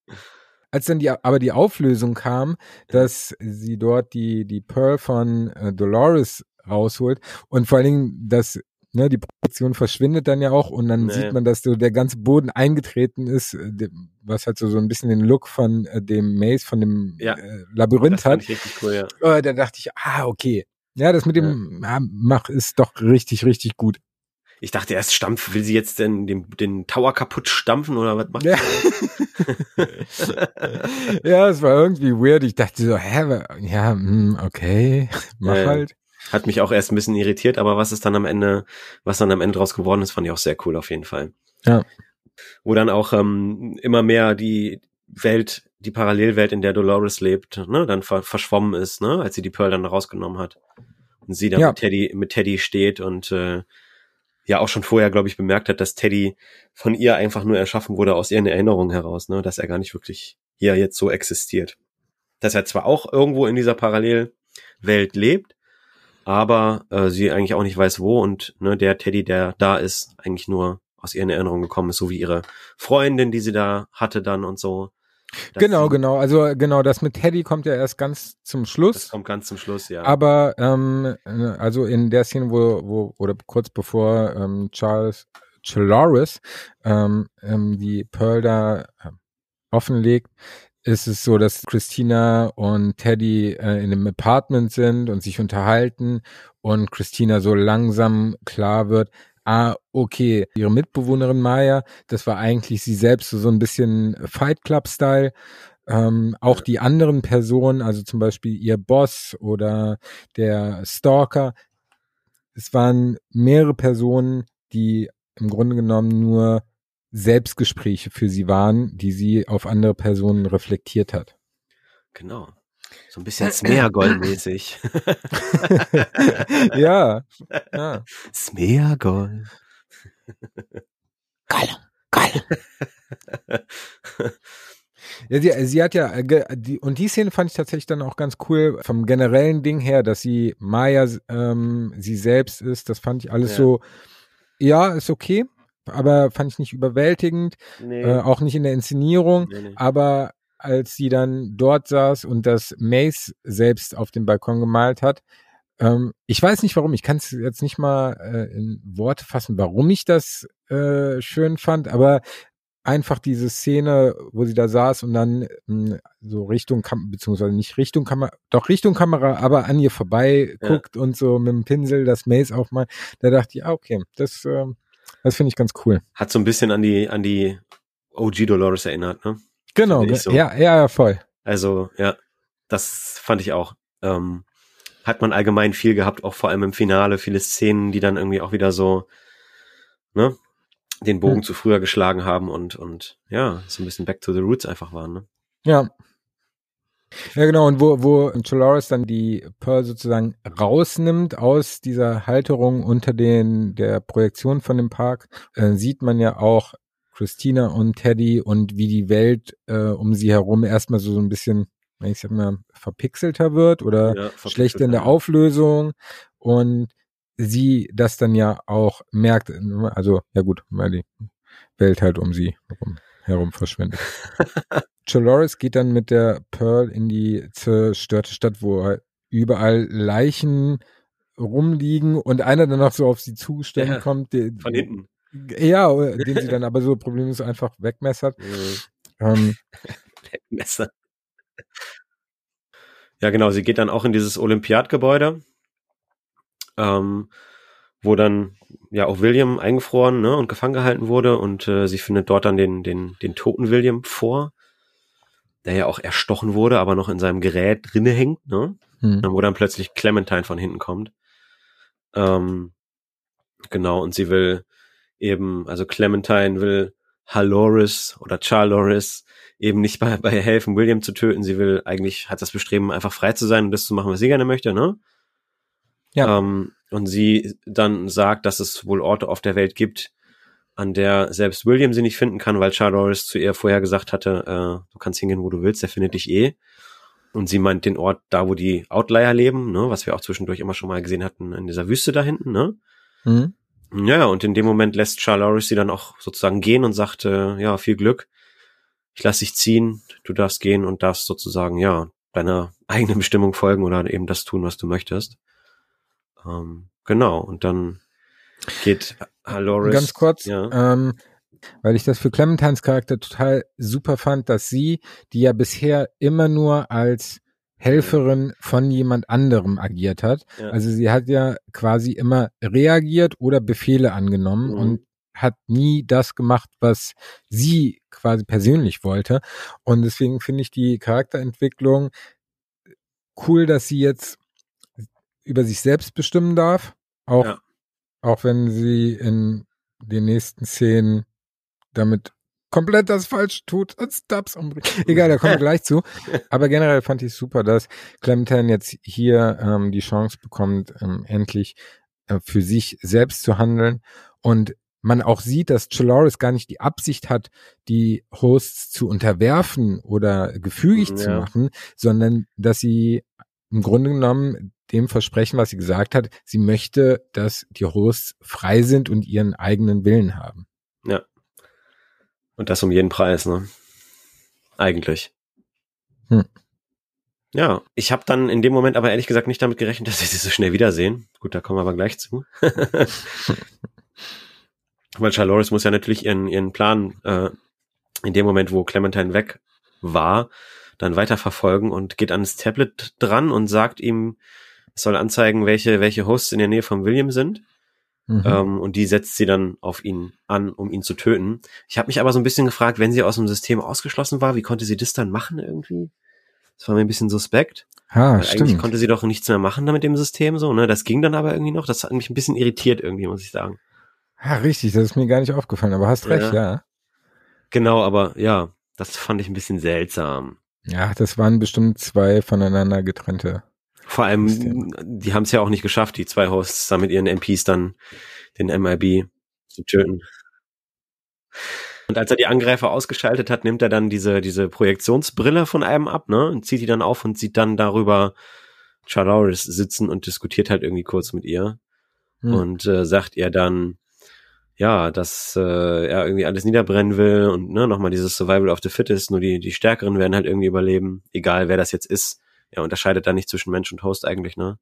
Als dann die, aber die Auflösung kam, dass sie dort die, die Pearl von äh, Dolores rausholt und vor allen Dingen, dass ne, die Projektion verschwindet dann ja auch und dann Nee. sieht man, dass so der ganze Boden eingetreten ist, äh, was halt so, so ein bisschen den Look von äh, dem Maze, von dem Ja. äh, Labyrinth hat. cool, ja. Oh, da dachte ich, ah, okay. Ja, das mit dem ja. Mach ist doch richtig, richtig gut. Ich dachte erst, stampf, will sie jetzt denn den, den Tower kaputt stampfen oder was macht Ja. sie? ja, es war irgendwie weird. Ich dachte so, hä, ja, hm, okay, mach ja. halt. Hat mich auch erst ein bisschen irritiert, aber was ist dann am Ende, was dann am Ende draus geworden ist, fand ich auch sehr cool auf jeden Fall. Ja. Wo dann auch ähm, immer mehr die Welt, die Parallelwelt, in der Dolores lebt, ne, dann ver verschwommen ist, ne, als sie die Pearl dann rausgenommen hat. Und sie dann Ja. mit Teddy, mit Teddy steht und äh, ja auch schon vorher, glaube ich, bemerkt hat, dass Teddy von ihr einfach nur erschaffen wurde aus ihren Erinnerungen heraus, ne, dass er gar nicht wirklich hier jetzt so existiert. Dass er zwar auch irgendwo in dieser Parallelwelt lebt, aber äh, sie eigentlich auch nicht weiß wo und ne, der Teddy, der da ist, eigentlich nur aus ihren Erinnerungen gekommen ist, so wie ihre Freundin, die sie da hatte dann und so. Genau, genau. Also genau, das mit Teddy kommt ja erst ganz zum Das Schluss. kommt ganz zum Schluss, ja. Aber ähm, äh, also in der Szene, wo, wo oder kurz bevor ähm, Charles Chaloris ähm, ähm, die Pearl da äh, offenlegt, ist es so, dass Christina und Teddy äh, in einem Apartment sind und sich unterhalten und Christina so langsam klar wird, ah, okay, ihre Mitbewohnerin Maya, das war eigentlich sie selbst so, so ein bisschen Fight Club-Style. Ähm, auch die anderen Personen, also zum Beispiel ihr Boss oder der Stalker, es waren mehrere Personen, die im Grunde genommen nur Selbstgespräche für sie waren, die sie auf andere Personen reflektiert hat. genau. So ein bisschen Smeagol-mäßig. ja, ja. Smeagol. Geil, geil. Ja, sie, sie hat ja, äh, die, und die Szene fand ich tatsächlich dann auch ganz cool vom generellen Ding her, dass sie Maya ähm, sie selbst ist. Das fand ich alles Ja. so, ja, ist okay, aber fand ich nicht überwältigend, Nee. äh, auch nicht in der Inszenierung. nee, nee. Aber als sie dann dort saß und das Mace selbst auf dem Balkon gemalt hat, ähm, ich weiß nicht warum, ich kann es jetzt nicht mal äh, in Worte fassen, warum ich das äh, schön fand, aber einfach diese Szene, wo sie da saß und dann mh, so Richtung Kamera, beziehungsweise nicht Richtung Kamera, doch Richtung Kamera, aber an ihr vorbei Ja. guckt und so mit dem Pinsel das Maze aufmalt, da dachte ich, ah, okay, das, ähm, das finde ich ganz cool. Hat so ein bisschen an die, an die OG Dolores erinnert, ne? Genau, so. ja, ja, ja, voll. Also, ja, das fand ich auch. Ähm, hat man allgemein viel gehabt, auch vor allem im Finale, viele Szenen, die dann irgendwie auch wieder so, ne, den Bogen Hm. zu früher geschlagen haben und, und ja, so ein bisschen back to the roots einfach waren, ne? Ja. Ja, genau. Und wo, wo Dolores dann die Pearl sozusagen rausnimmt aus dieser Halterung unter den, der Projektion von dem Park, äh, sieht man ja auch Christina und Teddy und wie die Welt äh, um sie herum erstmal so, so ein bisschen, ich sag mal, verpixelter wird oder Ja, schlechter in der. Auflösung und sie das dann ja auch merkt, also ja gut, weil die Welt halt um sie herum, herum verschwindet. Dolores geht dann mit der Pearl in die zerstörte Stadt, wo halt überall Leichen rumliegen und einer dann noch so auf sie zustellen Ja, kommt, der, Von hinten. Ja, den sie dann aber so problemlos einfach wegmessert. Ähm, Messer. Ja, genau, sie geht dann auch in dieses Olympiadgebäude, ähm, wo dann ja auch William eingefroren ne, und gefangen gehalten wurde und äh, sie findet dort dann den, den, den toten William vor, der ja auch erstochen wurde, aber noch in seinem Gerät drinne hängt, ne? hm. wo dann plötzlich Clementine von hinten kommt. Ähm, genau, und sie will eben, also Clementine will Haloris oder Charloris eben nicht bei, bei helfen, William zu töten. Sie will eigentlich, hat das Bestreben, einfach frei zu sein und das zu machen, was sie gerne möchte, ne? Ja. Ähm, und sie dann sagt, dass es wohl Orte auf der Welt gibt, an der selbst William sie nicht finden kann, weil Charloris zu ihr vorher gesagt hatte, äh, du kannst hingehen, wo du willst, der findet dich eh. Und sie meint den Ort da, wo die Outlier leben, ne, was wir auch zwischendurch immer schon mal gesehen hatten, in dieser Wüste da hinten, ne? Hm. Ja, und in dem Moment lässt Charloris sie dann auch sozusagen gehen und sagt, äh, ja, viel Glück. Ich lass dich ziehen, du darfst gehen und darfst sozusagen, ja, deiner eigenen Bestimmung folgen oder eben das tun, was du möchtest. Ähm, genau, und dann geht Haloris. Ganz kurz, Ja. ähm, weil ich das für Clementines Charakter total super fand, dass sie, die ja bisher immer nur als Helferin von jemand anderem agiert hat. Ja. Also sie hat ja quasi immer reagiert oder Befehle angenommen Mhm. und hat nie das gemacht, was sie quasi persönlich wollte. Und deswegen finde ich die Charakterentwicklung cool, dass sie jetzt über sich selbst bestimmen darf. Auch, Ja. auch wenn sie in den nächsten Szenen damit komplett das falsch tut und Stubbs umbringt. Egal, da kommen wir gleich zu. Aber generell fand ich super, dass Clementine jetzt hier ähm, die Chance bekommt, ähm, endlich äh, für sich selbst zu handeln und man auch sieht, dass Chaloris gar nicht die Absicht hat, die Hosts zu unterwerfen oder gefügig zu Ja. machen, sondern dass sie im Grunde genommen dem Versprechen, was sie gesagt hat, sie möchte, dass die Hosts frei sind und ihren eigenen Willen haben. Und das um jeden Preis, ne? Eigentlich. Hm. Ja, ich habe dann in dem Moment aber ehrlich gesagt nicht damit gerechnet, dass wir sie so schnell wiedersehen. Gut, da kommen wir aber gleich zu. Weil Charloris muss ja natürlich ihren, ihren Plan äh, in dem Moment, wo Clementine weg war, dann weiterverfolgen und geht ans Tablet dran und sagt ihm, es soll anzeigen, welche, welche Hosts in der Nähe von William sind. Mhm. Ähm, und die setzt sie dann auf ihn an, um ihn zu töten. Ich habe mich aber so ein bisschen gefragt, wenn sie aus dem System ausgeschlossen war, wie konnte sie das dann machen irgendwie? Das war mir ein bisschen suspekt. ah, Weil eigentlich stimmt. konnte sie doch nichts mehr machen da mit dem System so, ne? Das ging dann aber irgendwie noch. Das hat mich ein bisschen irritiert irgendwie, muss ich sagen. Ja, richtig, das ist mir gar nicht aufgefallen, aber hast recht, ja. Genau, aber ja, das fand ich ein bisschen seltsam. Ja, das waren bestimmt zwei voneinander getrennte. Vor allem, die haben es ja auch nicht geschafft, die zwei Hosts da mit ihren MPs dann den MIB zu töten. Und als er die Angreifer ausgeschaltet hat, nimmt er dann diese, diese Projektionsbrille von einem ab, ne? Und zieht die dann auf und sieht dann darüber Charloris sitzen und diskutiert halt irgendwie kurz mit ihr. Hm. Und äh, sagt ihr dann, ja, dass äh, er irgendwie alles niederbrennen will und ne, nochmal dieses Survival of the Fittest, nur die, die Stärkeren werden halt irgendwie überleben, egal wer das jetzt ist. Er unterscheidet da nicht zwischen Mensch und Host eigentlich, ne?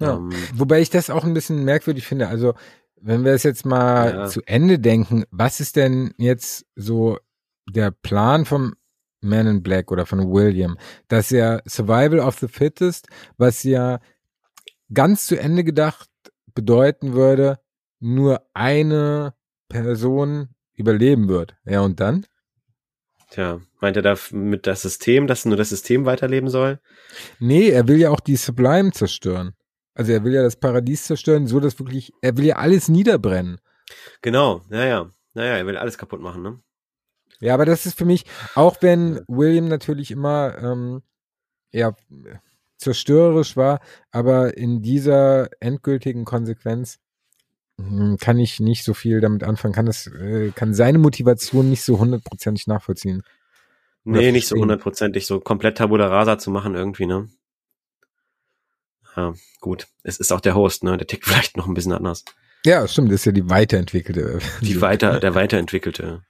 Ja. Ähm, Wobei ich das auch ein bisschen merkwürdig finde. Also, wenn wir es jetzt mal Ja. zu Ende denken, was ist denn jetzt so der Plan vom Man in Black oder von William? Dass ja Survival of the Fittest, was ja ganz zu Ende gedacht bedeuten würde, nur eine Person überleben wird. Ja, und dann? Tja, meint er da mit das System, dass nur das System weiterleben soll? Nee, er will ja auch die Sublime zerstören. Also er will ja das Paradies zerstören, so dass wirklich, er will ja alles niederbrennen. Genau, naja, naja, er will alles kaputt machen, ne? Ja, aber das ist für mich, auch wenn William natürlich immer ähm, ja, zerstörerisch war, aber in dieser endgültigen Konsequenz kann ich nicht so viel damit anfangen, kann das, äh, kann seine Motivation nicht so hundertprozentig nachvollziehen. Nee, nicht so hundertprozentig, so komplett Tabula Rasa zu machen irgendwie, ne? Ja, gut. Es ist auch der Host, ne? Der tickt vielleicht noch ein bisschen anders. Ja, stimmt, das ist ja die weiterentwickelte. Die weiter, der weiterentwickelte,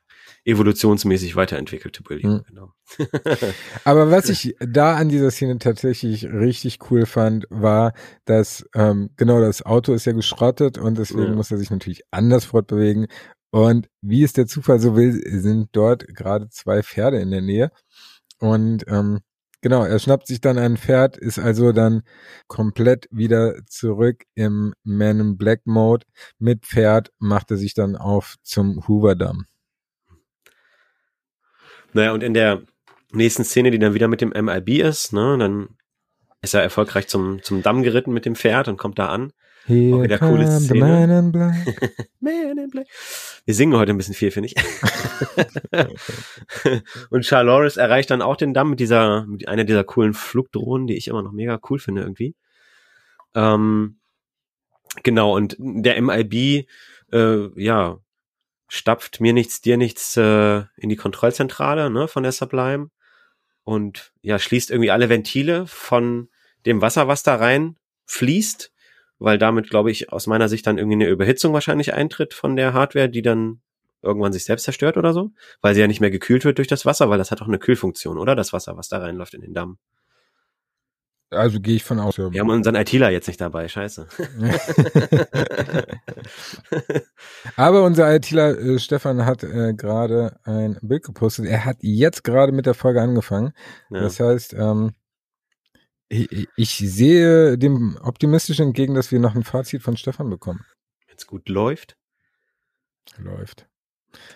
evolutionsmäßig weiterentwickelte William, hm. genau. Aber was ich da an dieser Szene tatsächlich richtig cool fand, war, dass ähm, genau das Auto ist ja geschrottet und deswegen ja. muss er sich natürlich anders fortbewegen. Und wie es der Zufall so will, sind dort gerade zwei Pferde in der Nähe. Und ähm, Genau, er schnappt sich dann ein Pferd, ist also dann komplett wieder zurück im Man in Black Mode. Mit Pferd macht er sich dann auf zum Hoover Damm. Naja, und in der nächsten Szene, die dann wieder mit dem MIB ist, ne, dann ist er erfolgreich zum, zum Damm geritten mit dem Pferd und kommt da an. Here Auch wieder coole Szene. Man in Black. man in Black. Wir singen heute ein bisschen viel, finde ich. und Charles erreicht dann auch den Damm mit dieser, mit einer dieser coolen Flugdrohnen, die ich immer noch mega cool finde irgendwie. Ähm, genau, und der MIB, äh, ja, stapft mir nichts, dir nichts äh, in die Kontrollzentrale ne, von der Sublime und ja, schließt irgendwie alle Ventile von dem Wasser, was da rein fließt weil damit, glaube ich, aus meiner Sicht dann irgendwie eine Überhitzung wahrscheinlich eintritt von der Hardware, die dann irgendwann sich selbst zerstört oder so, weil sie ja nicht mehr gekühlt wird durch das Wasser, weil das hat auch eine Kühlfunktion, oder? Das Wasser, was da reinläuft in den Damm. Also gehe ich von aus. Ja. Wir haben unseren ITler jetzt nicht dabei, scheiße. Aber unser ITler äh, Stefan hat äh, gerade ein Bild gepostet. Er hat jetzt gerade mit der Folge angefangen. Ja. Das heißt, ähm, ich, ich sehe dem optimistisch entgegen, dass wir noch ein Fazit von Stefan bekommen. Wenn es gut läuft. Läuft.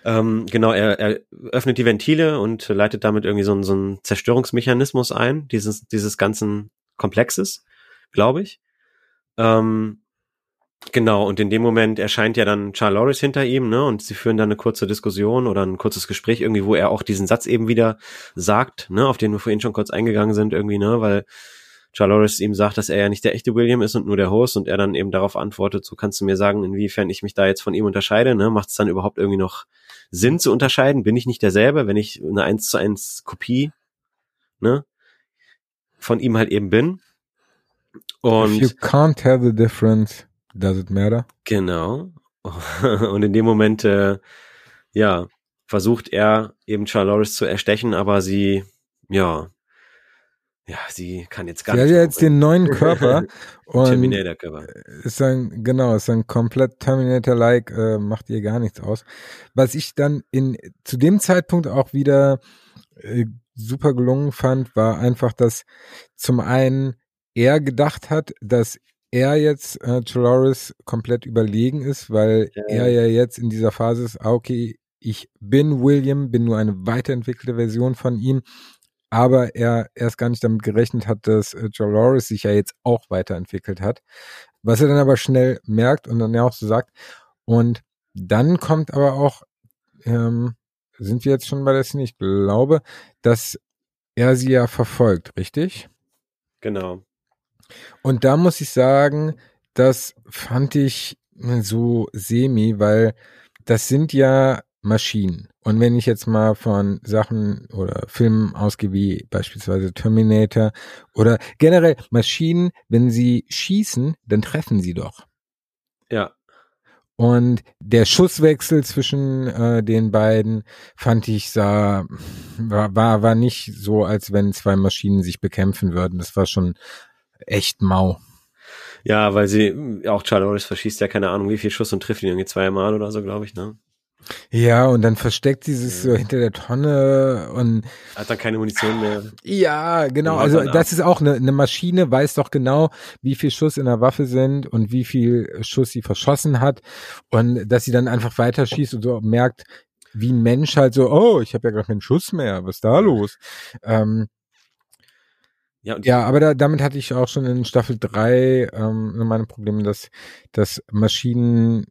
Ähm, genau, er, er öffnet die Ventile und leitet damit irgendwie so, so einen Zerstörungsmechanismus ein, dieses, dieses ganzen Komplexes, glaube ich. Ähm, genau, und in dem Moment erscheint ja dann Charles Loris hinter ihm, ne, und sie führen dann eine kurze Diskussion oder ein kurzes Gespräch irgendwie, wo er auch diesen Satz eben wieder sagt, ne, auf den wir vorhin schon kurz eingegangen sind irgendwie, ne, weil Charloris ihm sagt, dass er ja nicht der echte William ist und nur der Host und er dann eben darauf antwortet, so kannst du mir sagen, inwiefern ich mich da jetzt von ihm unterscheide, ne? Macht es dann überhaupt irgendwie noch Sinn zu unterscheiden? Bin ich nicht derselbe, wenn ich eine eins zu eins Kopie, ne? Von ihm halt eben bin. Und If you can't tell the difference, does it matter? Genau. Und in dem Moment, äh, ja, versucht er eben Charloris zu erstechen, aber sie, ja, ja, sie kann jetzt gar sie nicht. Sie hat ja jetzt den neuen Körper. und Terminator-Körper. Ist ein, genau, ist ein komplett Terminator-like, äh, macht ihr gar nichts aus. Was ich dann in, zu dem Zeitpunkt auch wieder äh, super gelungen fand, war einfach, dass zum einen er gedacht hat, dass er jetzt äh, Choloris komplett überlegen ist, weil ja. er ja jetzt in dieser Phase ist, ah, okay, ich bin William, bin nur eine weiterentwickelte Version von ihm aber er erst gar nicht damit gerechnet hat, dass äh, Joe Loris sich ja jetzt auch weiterentwickelt hat. Was er dann aber schnell merkt und dann ja auch so sagt. Und dann kommt aber auch, ähm, sind wir jetzt schon bei der Szene? Ich glaube, dass er sie ja verfolgt, richtig? Genau. Und da muss ich sagen, das fand ich so semi, weil das sind ja Maschinen. Und wenn ich jetzt mal von Sachen oder Filmen ausgehe, wie beispielsweise Terminator oder generell Maschinen, wenn sie schießen, dann treffen sie doch. Ja. Und der Schusswechsel zwischen äh, den beiden fand ich sah war, war war nicht so, als wenn zwei Maschinen sich bekämpfen würden. Das war schon echt mau. Ja, weil sie auch Charles verschießt ja keine Ahnung, wie viel Schuss und trifft ihn irgendwie zweimal oder so, glaube ich, ne? Ja, und dann versteckt sie sich so hinter der Tonne und hat dann keine Munition mehr. Ja, genau. Also das ist auch eine, eine Maschine, weiß doch genau, wie viel Schuss in der Waffe sind und wie viel Schuss sie verschossen hat und dass sie dann einfach weiter schießt und so merkt, wie ein Mensch halt so, oh, ich habe ja gar keinen Schuss mehr, was ist da los? Ähm, ja, ja, aber da, damit hatte ich auch schon in Staffel drei ähm, meine Probleme, dass, dass Maschinen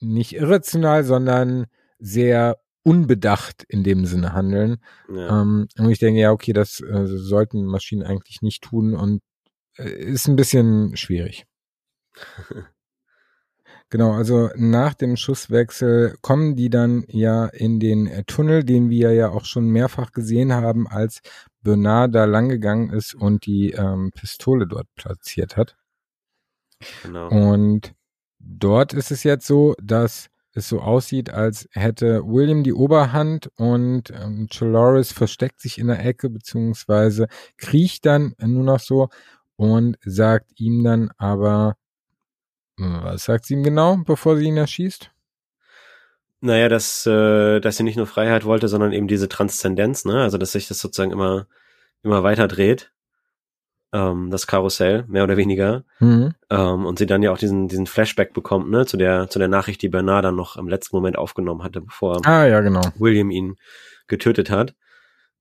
nicht irrational, sondern sehr unbedacht in dem Sinne handeln. Ja. Ähm, und ich denke, ja, okay, das äh, sollten Maschinen eigentlich nicht tun und äh, ist ein bisschen schwierig. Genau, also nach dem Schusswechsel kommen die dann ja in den äh, Tunnel, den wir ja auch schon mehrfach gesehen haben, als Bernard da langgegangen ist und die ähm, Pistole dort platziert hat. genau. Und dort ist es jetzt so, dass es so aussieht, als hätte William die Oberhand und ähm, Chaloris versteckt sich in der Ecke, beziehungsweise kriecht dann nur noch so und sagt ihm dann aber, was sagt sie ihm genau, bevor sie ihn erschießt? Naja, dass, äh, dass sie nicht nur Freiheit wollte, sondern eben diese Transzendenz, ne? Also dass sich das sozusagen immer, immer weiter dreht. Ähm, das Karussell, mehr oder weniger. Mhm. Ähm, und sie dann ja auch diesen, diesen Flashback bekommt, ne, zu der, zu der Nachricht, die Bernard dann noch im letzten Moment aufgenommen hatte, bevor Ah, ja, genau. William ihn getötet hat.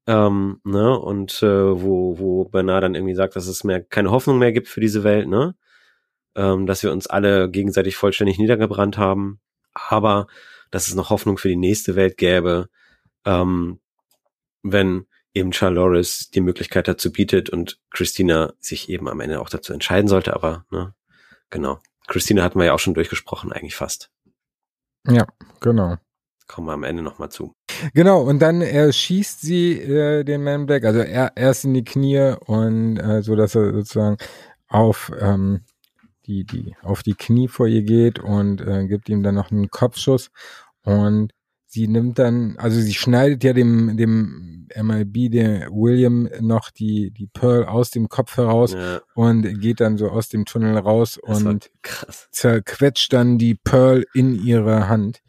Ähm, ne, und äh, wo, wo Bernard dann irgendwie sagt, dass es mehr keine Hoffnung mehr gibt für diese Welt, ne? Ähm, dass wir uns alle gegenseitig vollständig niedergebrannt haben, aber dass es noch Hoffnung für die nächste Welt gäbe, ähm, wenn eben Charloris die Möglichkeit dazu bietet und Christina sich eben am Ende auch dazu entscheiden sollte, aber ne, genau. Christina hatten wir ja auch schon durchgesprochen, eigentlich fast. Ja, genau. Kommen wir am Ende nochmal zu. Genau, und dann erschießt sie äh, den Man Black, also er erst in die Knie und äh, so, dass er sozusagen auf ähm, die, die, auf die Knie vor ihr geht und äh, gibt ihm dann noch einen Kopfschuss und sie nimmt dann, also sie schneidet ja dem, dem MIB, der William, noch die, die Pearl aus dem Kopf heraus Ja, und geht dann so aus dem Tunnel raus das und zerquetscht dann die Pearl in ihre Hand.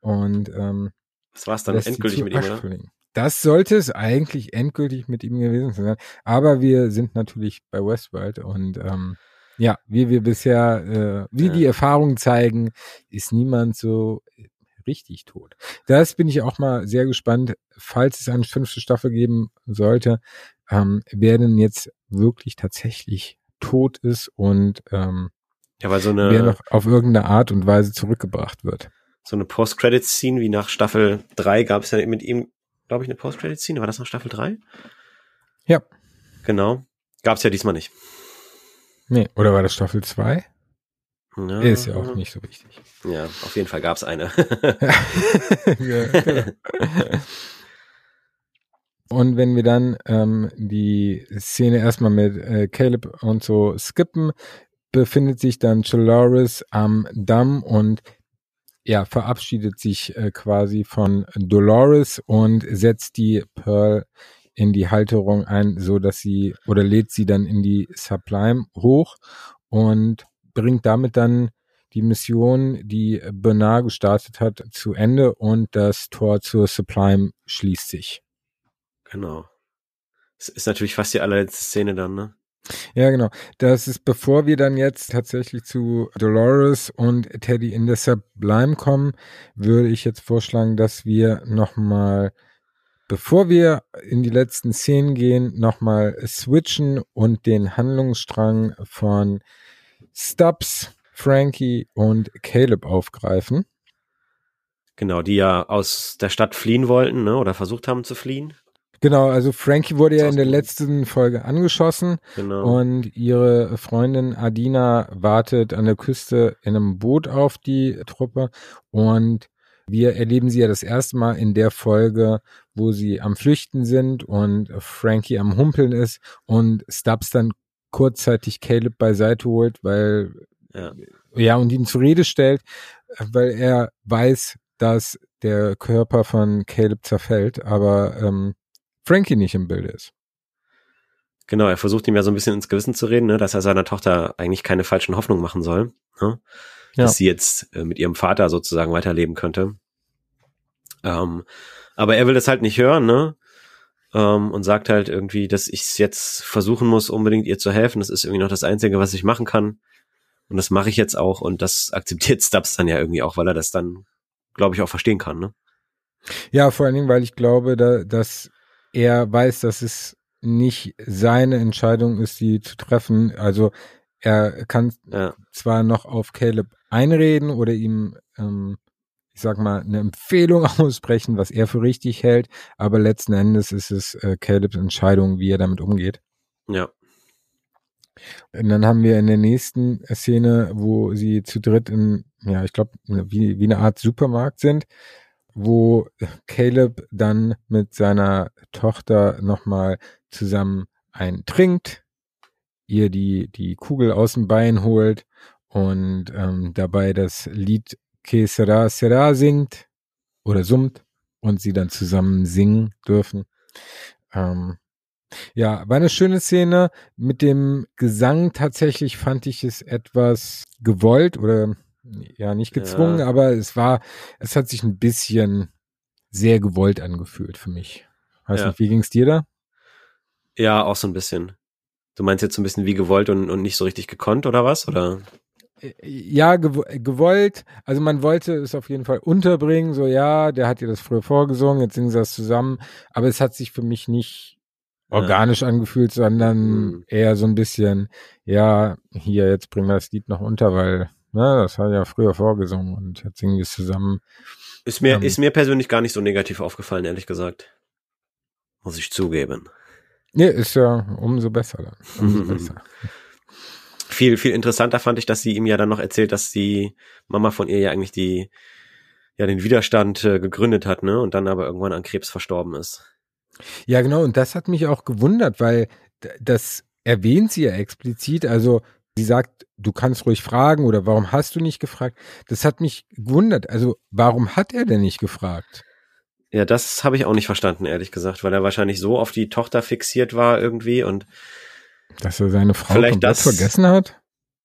Und ähm, Das war's dann endgültig mit ihm, oder? fliegen. Das sollte es eigentlich endgültig mit ihm gewesen sein. Aber wir sind natürlich bei Westworld und ähm, ja, wie wir bisher, äh, wie Ja. die Erfahrungen zeigen, ist niemand so richtig tot. Das bin ich auch mal sehr gespannt, falls es eine fünfte Staffel geben sollte, ähm, wer denn jetzt wirklich tatsächlich tot ist und ähm, Ja, weil so wer eine, noch auf irgendeine Art und Weise zurückgebracht wird. so eine Post-Credit-Scene wie nach Staffel 3 gab es ja mit ihm, glaube ich, eine Post-Credit-Scene. War das nach Staffel 3? Ja. Genau. Gab es ja diesmal nicht. Nee, oder war das Staffel 2? Ja, Ist ja auch nicht so wichtig. Ja, auf jeden Fall gab es eine. Ja, genau. Und wenn wir dann ähm, die Szene erstmal mit äh, Caleb und so skippen, befindet sich dann Chaloris am Damm und ja, verabschiedet sich äh, quasi von Dolores und setzt die Pearl in die Halterung ein, so dass sie oder lädt sie dann in die Sublime hoch und bringt damit dann die Mission, die Bernard gestartet hat, zu Ende und das Tor zur Sublime schließt sich. genau. Es ist natürlich fast die allerletzte Szene dann, ne? Ja, genau. Das ist, bevor wir dann jetzt tatsächlich zu Dolores und Teddy in der Sublime kommen, würde ich jetzt vorschlagen, dass wir nochmal, bevor wir in die letzten Szenen gehen, nochmal switchen und den Handlungsstrang von Stubbs, Frankie und Caleb aufgreifen. Genau, die ja aus der Stadt fliehen wollten, ne? Oder versucht haben zu fliehen. Genau, also Frankie wurde ja in der letzten Folge angeschossen. Genau. Und ihre Freundin Adina wartet an der Küste in einem Boot auf die Truppe. Und wir erleben sie ja das erste Mal in der Folge, wo sie am Flüchten sind und Frankie am Humpeln ist und Stubbs dann kurzzeitig Caleb beiseite holt, weil, ja. ja, und ihn zur Rede stellt, weil er weiß, dass der Körper von Caleb zerfällt, aber ähm, Frankie nicht im Bilde ist. Genau, er versucht ihm ja so ein bisschen ins Gewissen zu reden, ne, dass er seiner Tochter eigentlich keine falschen Hoffnungen machen soll. Ne? Ja. Dass sie jetzt äh, mit ihrem Vater sozusagen weiterleben könnte. Ähm, aber er will das halt nicht hören, ne? Ähm, und sagt halt irgendwie, dass ich es jetzt versuchen muss, unbedingt ihr zu helfen. Das ist irgendwie noch das Einzige, was ich machen kann. Und das mache ich jetzt auch. Und das akzeptiert Stubbs dann ja irgendwie auch, weil er das dann, glaube ich, auch verstehen kann, ne? Ja, vor allen Dingen, weil ich glaube, da, dass er weiß, dass es nicht seine Entscheidung ist, sie zu treffen. Also er kann Ja. zwar noch auf Caleb einreden oder ihm ähm, ich sag mal, eine Empfehlung aussprechen, was er für richtig hält, aber letzten Endes ist es äh, Calebs Entscheidung, wie er damit umgeht. Ja. Und dann haben wir in der nächsten Szene, wo sie zu dritt in, ja, ich glaube, wie, wie eine Art Supermarkt sind, wo Caleb dann mit seiner Tochter nochmal zusammen einen trinkt, ihr die, die Kugel aus dem Bein holt und ähm, dabei das Lied Que Sera Sera singt oder summt und sie dann zusammen singen dürfen. Ähm, ja, war eine schöne Szene. Mit dem Gesang tatsächlich fand ich es etwas gewollt oder ja, nicht gezwungen, ja. aber es war, es hat sich ein bisschen sehr gewollt angefühlt für mich. Weiß ja. nicht, wie ging's dir da? Ja, auch so ein bisschen. Du meinst jetzt so ein bisschen wie gewollt und, und nicht so richtig gekonnt oder was? Oder? Ja, gewollt. Also man wollte es auf jeden Fall unterbringen. So, ja, der hat dir das früher vorgesungen, jetzt singen sie das zusammen. Aber es hat sich für mich nicht organisch ja. angefühlt, sondern mhm. eher so ein bisschen, ja, hier, jetzt bringen wir das Lied noch unter, weil, ne, das hat ja früher vorgesungen und jetzt singen wir es zusammen. Ist mir, ähm, ist mir persönlich gar nicht so negativ aufgefallen, ehrlich gesagt. Muss ich zugeben. Nee, ist ja umso besser dann. Umso besser. Viel, viel interessanter fand ich, dass sie ihm ja dann noch erzählt, dass die Mama von ihr ja eigentlich die, ja, den Widerstand äh, gegründet hat, ne, und dann aber irgendwann an Krebs verstorben ist. Ja, genau. Und das hat mich auch gewundert, weil das erwähnt sie ja explizit. Also sie sagt, du kannst ruhig fragen oder warum hast du nicht gefragt? Das hat mich gewundert. Also warum hat er denn nicht gefragt? Ja, das habe ich auch nicht verstanden, ehrlich gesagt, weil er wahrscheinlich so auf die Tochter fixiert war irgendwie und dass er seine Frau komplett das, vergessen hat?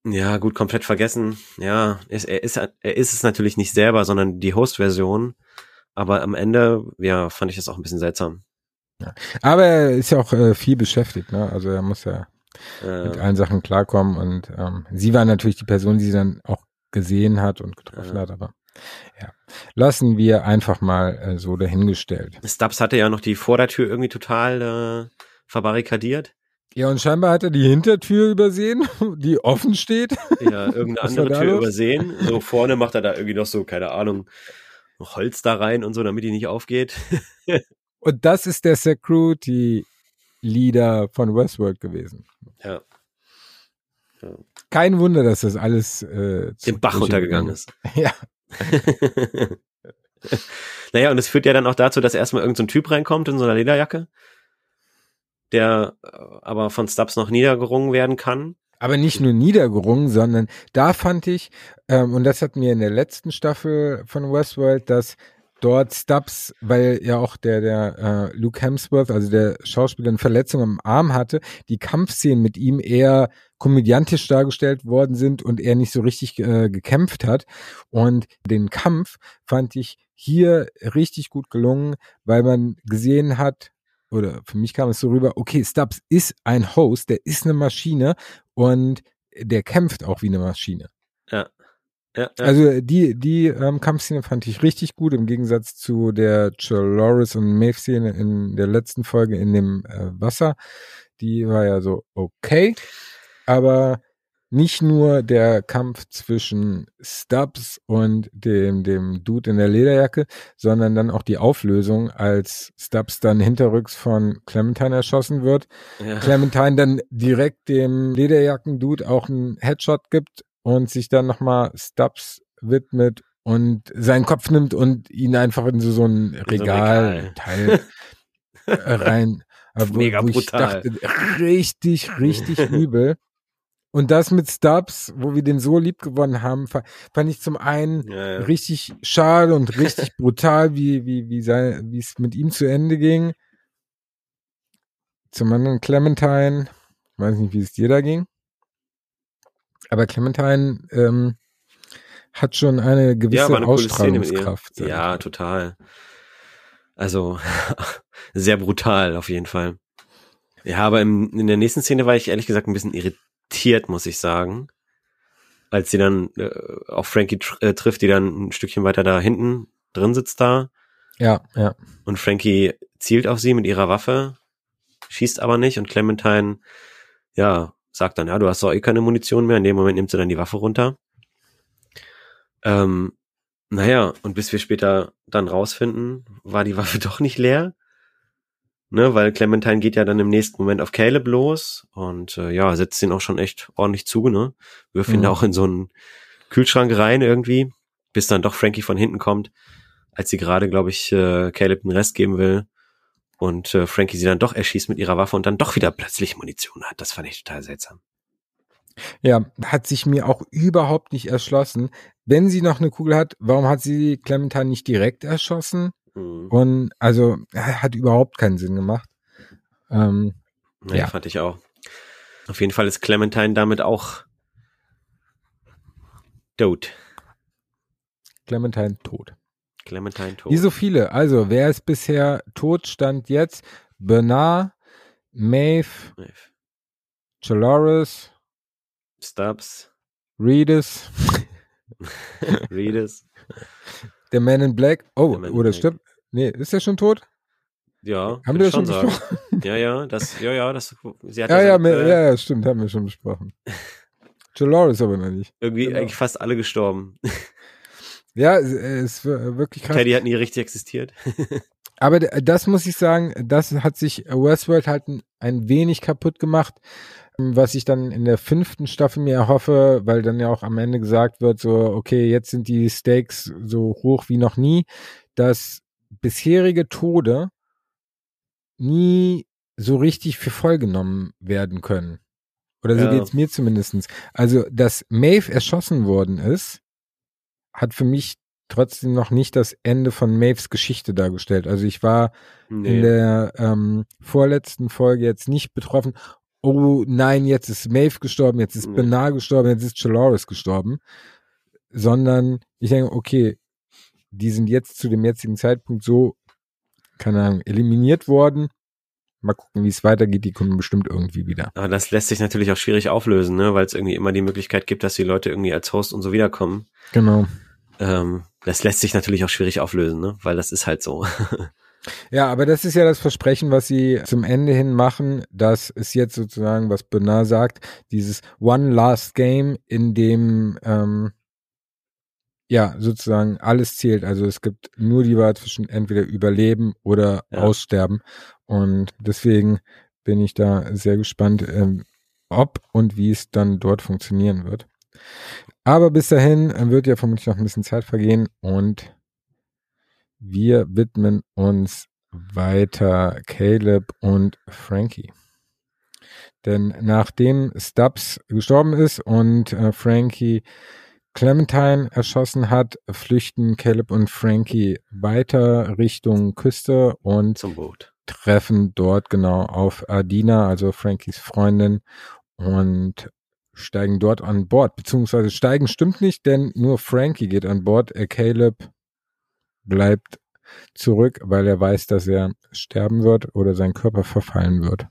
Ja, gut, komplett vergessen. Ja, ist, er, ist, er ist es natürlich nicht selber, sondern die Host-Version. Aber am Ende, ja, fand ich das auch ein bisschen seltsam. Ja. Aber er ist ja auch äh, viel beschäftigt, ne? Also er muss ja äh, mit allen Sachen klarkommen und ähm, sie war natürlich die Person, die sie dann auch gesehen hat und getroffen äh, hat, aber ja. Lassen wir einfach mal äh, so dahingestellt. Stubbs hatte ja noch die Vordertür irgendwie total äh, verbarrikadiert. Ja, und scheinbar hat er die Hintertür übersehen, die offen steht. Ja, irgendeine andere Tür los? übersehen. So vorne macht er da irgendwie noch so, keine Ahnung, Holz da rein und so, damit die nicht aufgeht. Und das ist der Security Leader von Westworld gewesen. Ja. ja. Kein Wunder, dass das alles äh, den Bach runtergegangen ist. Ja. naja, und es führt ja dann auch dazu, dass erstmal irgendein so Typ reinkommt in so einer Lederjacke, der äh, aber von Stubbs noch niedergerungen werden kann. Aber nicht nur niedergerungen, sondern da fand ich, ähm, und das hat mir in der letzten Staffel von Westworld, dass dort Stubbs, weil ja auch der, der äh, Luke Hemsworth, also der Schauspieler, eine Verletzung am Arm hatte, die Kampfszenen mit ihm eher komödiantisch dargestellt worden sind und er nicht so richtig äh, gekämpft hat. Und den Kampf fand ich hier richtig gut gelungen, weil man gesehen hat, oder für mich kam es so rüber, okay, Stubbs ist ein Host, der ist eine Maschine und der kämpft auch wie eine Maschine. Ja. Ja, ja. Also die, die ähm, Kampfszene fand ich richtig gut, im Gegensatz zu der Choloris und Maeve-Szene in der letzten Folge in dem äh, Wasser. Die war ja so okay, aber nicht nur der Kampf zwischen Stubbs und dem, dem Dude in der Lederjacke, sondern dann auch die Auflösung, als Stubbs dann hinterrücks von Clementine erschossen wird. Ja. Clementine dann direkt dem Lederjacken-Dude auch einen Headshot gibt und sich dann nochmal Stubbs widmet und seinen Kopf nimmt und ihn einfach in so, so ein Regal-Teil äh, rein. Wo, Mega wo brutal. ich dachte, richtig, richtig übel. Und das mit Stubbs, wo wir den so lieb gewonnen haben, fand ich zum einen ja, ja. richtig schade und richtig brutal, wie, wie, wie sein, wie es mit ihm zu Ende ging. Zum anderen Clementine, ich weiß nicht, wie es dir da ging. Aber Clementine ähm, hat schon eine gewisse ja, eine Ausstrahlungskraft. Ja, total. Also sehr brutal auf jeden Fall. Ja, aber im, in der nächsten Szene war ich ehrlich gesagt ein bisschen irritiert, muss ich sagen. Als sie dann äh, auf Frankie tr äh, trifft, die dann ein Stückchen weiter da hinten drin sitzt da. Ja, ja. Und Frankie zielt auf sie mit ihrer Waffe, schießt aber nicht und Clementine, ja, sagt dann, ja, du hast doch eh keine Munition mehr. In dem Moment nimmt sie dann die Waffe runter. Ähm, Naja, und bis wir später dann rausfinden, war die Waffe doch nicht leer. Ne, weil Clementine geht ja dann im nächsten Moment auf Caleb los und äh, ja, setzt ihn auch schon echt ordentlich zu, ne? Wirft ihn Mhm. auch in so einen Kühlschrank rein irgendwie, bis dann doch Frankie von hinten kommt, als sie gerade, glaube ich, äh, Caleb den Rest geben will und äh, Frankie sie dann doch erschießt mit ihrer Waffe und dann doch wieder plötzlich Munition hat. Das fand ich total seltsam. Ja, hat sich mir auch überhaupt nicht erschlossen. Wenn sie noch eine Kugel hat, warum hat sie Clementine nicht direkt erschossen? Mhm. Und also hat überhaupt keinen Sinn gemacht. Ähm, Ja, Ja. fand ich auch. Auf jeden Fall ist Clementine damit auch tot. Clementine tot. Clementine tot. Wie so viele. Also, wer ist bisher tot, stand jetzt? Bernard, Maeve, Chaloris, Stubbs, Reedus, Reedus. Der Man in Black. Oh, in oder Black. stimmt? Nee, ist der schon tot? Ja, Haben wir das schon sagen. besprochen? Ja, ja, das, ja, ja, das, sie hat Ja, ja, ja, so, me- äh, ja, ja, stimmt, haben wir schon besprochen. Chaloris aber noch nicht. irgendwie genau. eigentlich fast alle gestorben. Ja, es ist wir- wirklich krass. Teddy hat nie richtig existiert. Aber das muss ich sagen, das hat sich Westworld halt ein, ein wenig kaputt gemacht, was ich dann in der fünften Staffel mir erhoffe, weil dann ja auch am Ende gesagt wird, so, okay, jetzt sind die Stakes so hoch wie noch nie, dass bisherige Tode nie so richtig für voll genommen werden können. Oder so Ja. geht's mir zumindestens. Also, dass Maeve erschossen worden ist, hat für mich trotzdem noch nicht das Ende von Maves Geschichte dargestellt. Also ich war in der ähm, vorletzten Folge jetzt nicht betroffen. Oh nein, jetzt ist Maeve gestorben, jetzt ist Nee. Benar gestorben, jetzt ist Chaloris gestorben. Sondern ich denke, okay, die sind jetzt zu dem jetzigen Zeitpunkt so, keine Ahnung, eliminiert worden. Mal gucken, wie es weitergeht. Die kommen bestimmt irgendwie wieder. Aber das lässt sich natürlich auch schwierig auflösen, ne, weil es irgendwie immer die Möglichkeit gibt, dass die Leute irgendwie als Host und so wiederkommen. Genau. Ähm, das lässt sich natürlich auch schwierig auflösen, ne, weil das ist halt so. Ja, aber das ist ja das Versprechen, was sie zum Ende hin machen. Das ist jetzt sozusagen, was Bernard sagt, dieses One Last Game, in dem ähm, ja sozusagen alles zählt. Also es gibt nur die Wahl zwischen entweder überleben oder Ja. aussterben. Und deswegen bin ich da sehr gespannt, ähm, ob und wie es dann dort funktionieren wird. Aber bis dahin äh, wird ja vermutlich noch ein bisschen Zeit vergehen und wir widmen uns weiter Caleb und Frankie. Denn nachdem Stubbs gestorben ist und äh, Frankie Clementine erschossen hat, flüchten Caleb und Frankie weiter Richtung Küste und Zum Boot. treffen dort genau auf Adina, also Frankies Freundin, und steigen dort an Bord. Beziehungsweise steigen stimmt nicht, denn nur Frankie geht an Bord. Äh, Caleb bleibt zurück, weil er weiß, dass er sterben wird oder sein Körper verfallen wird.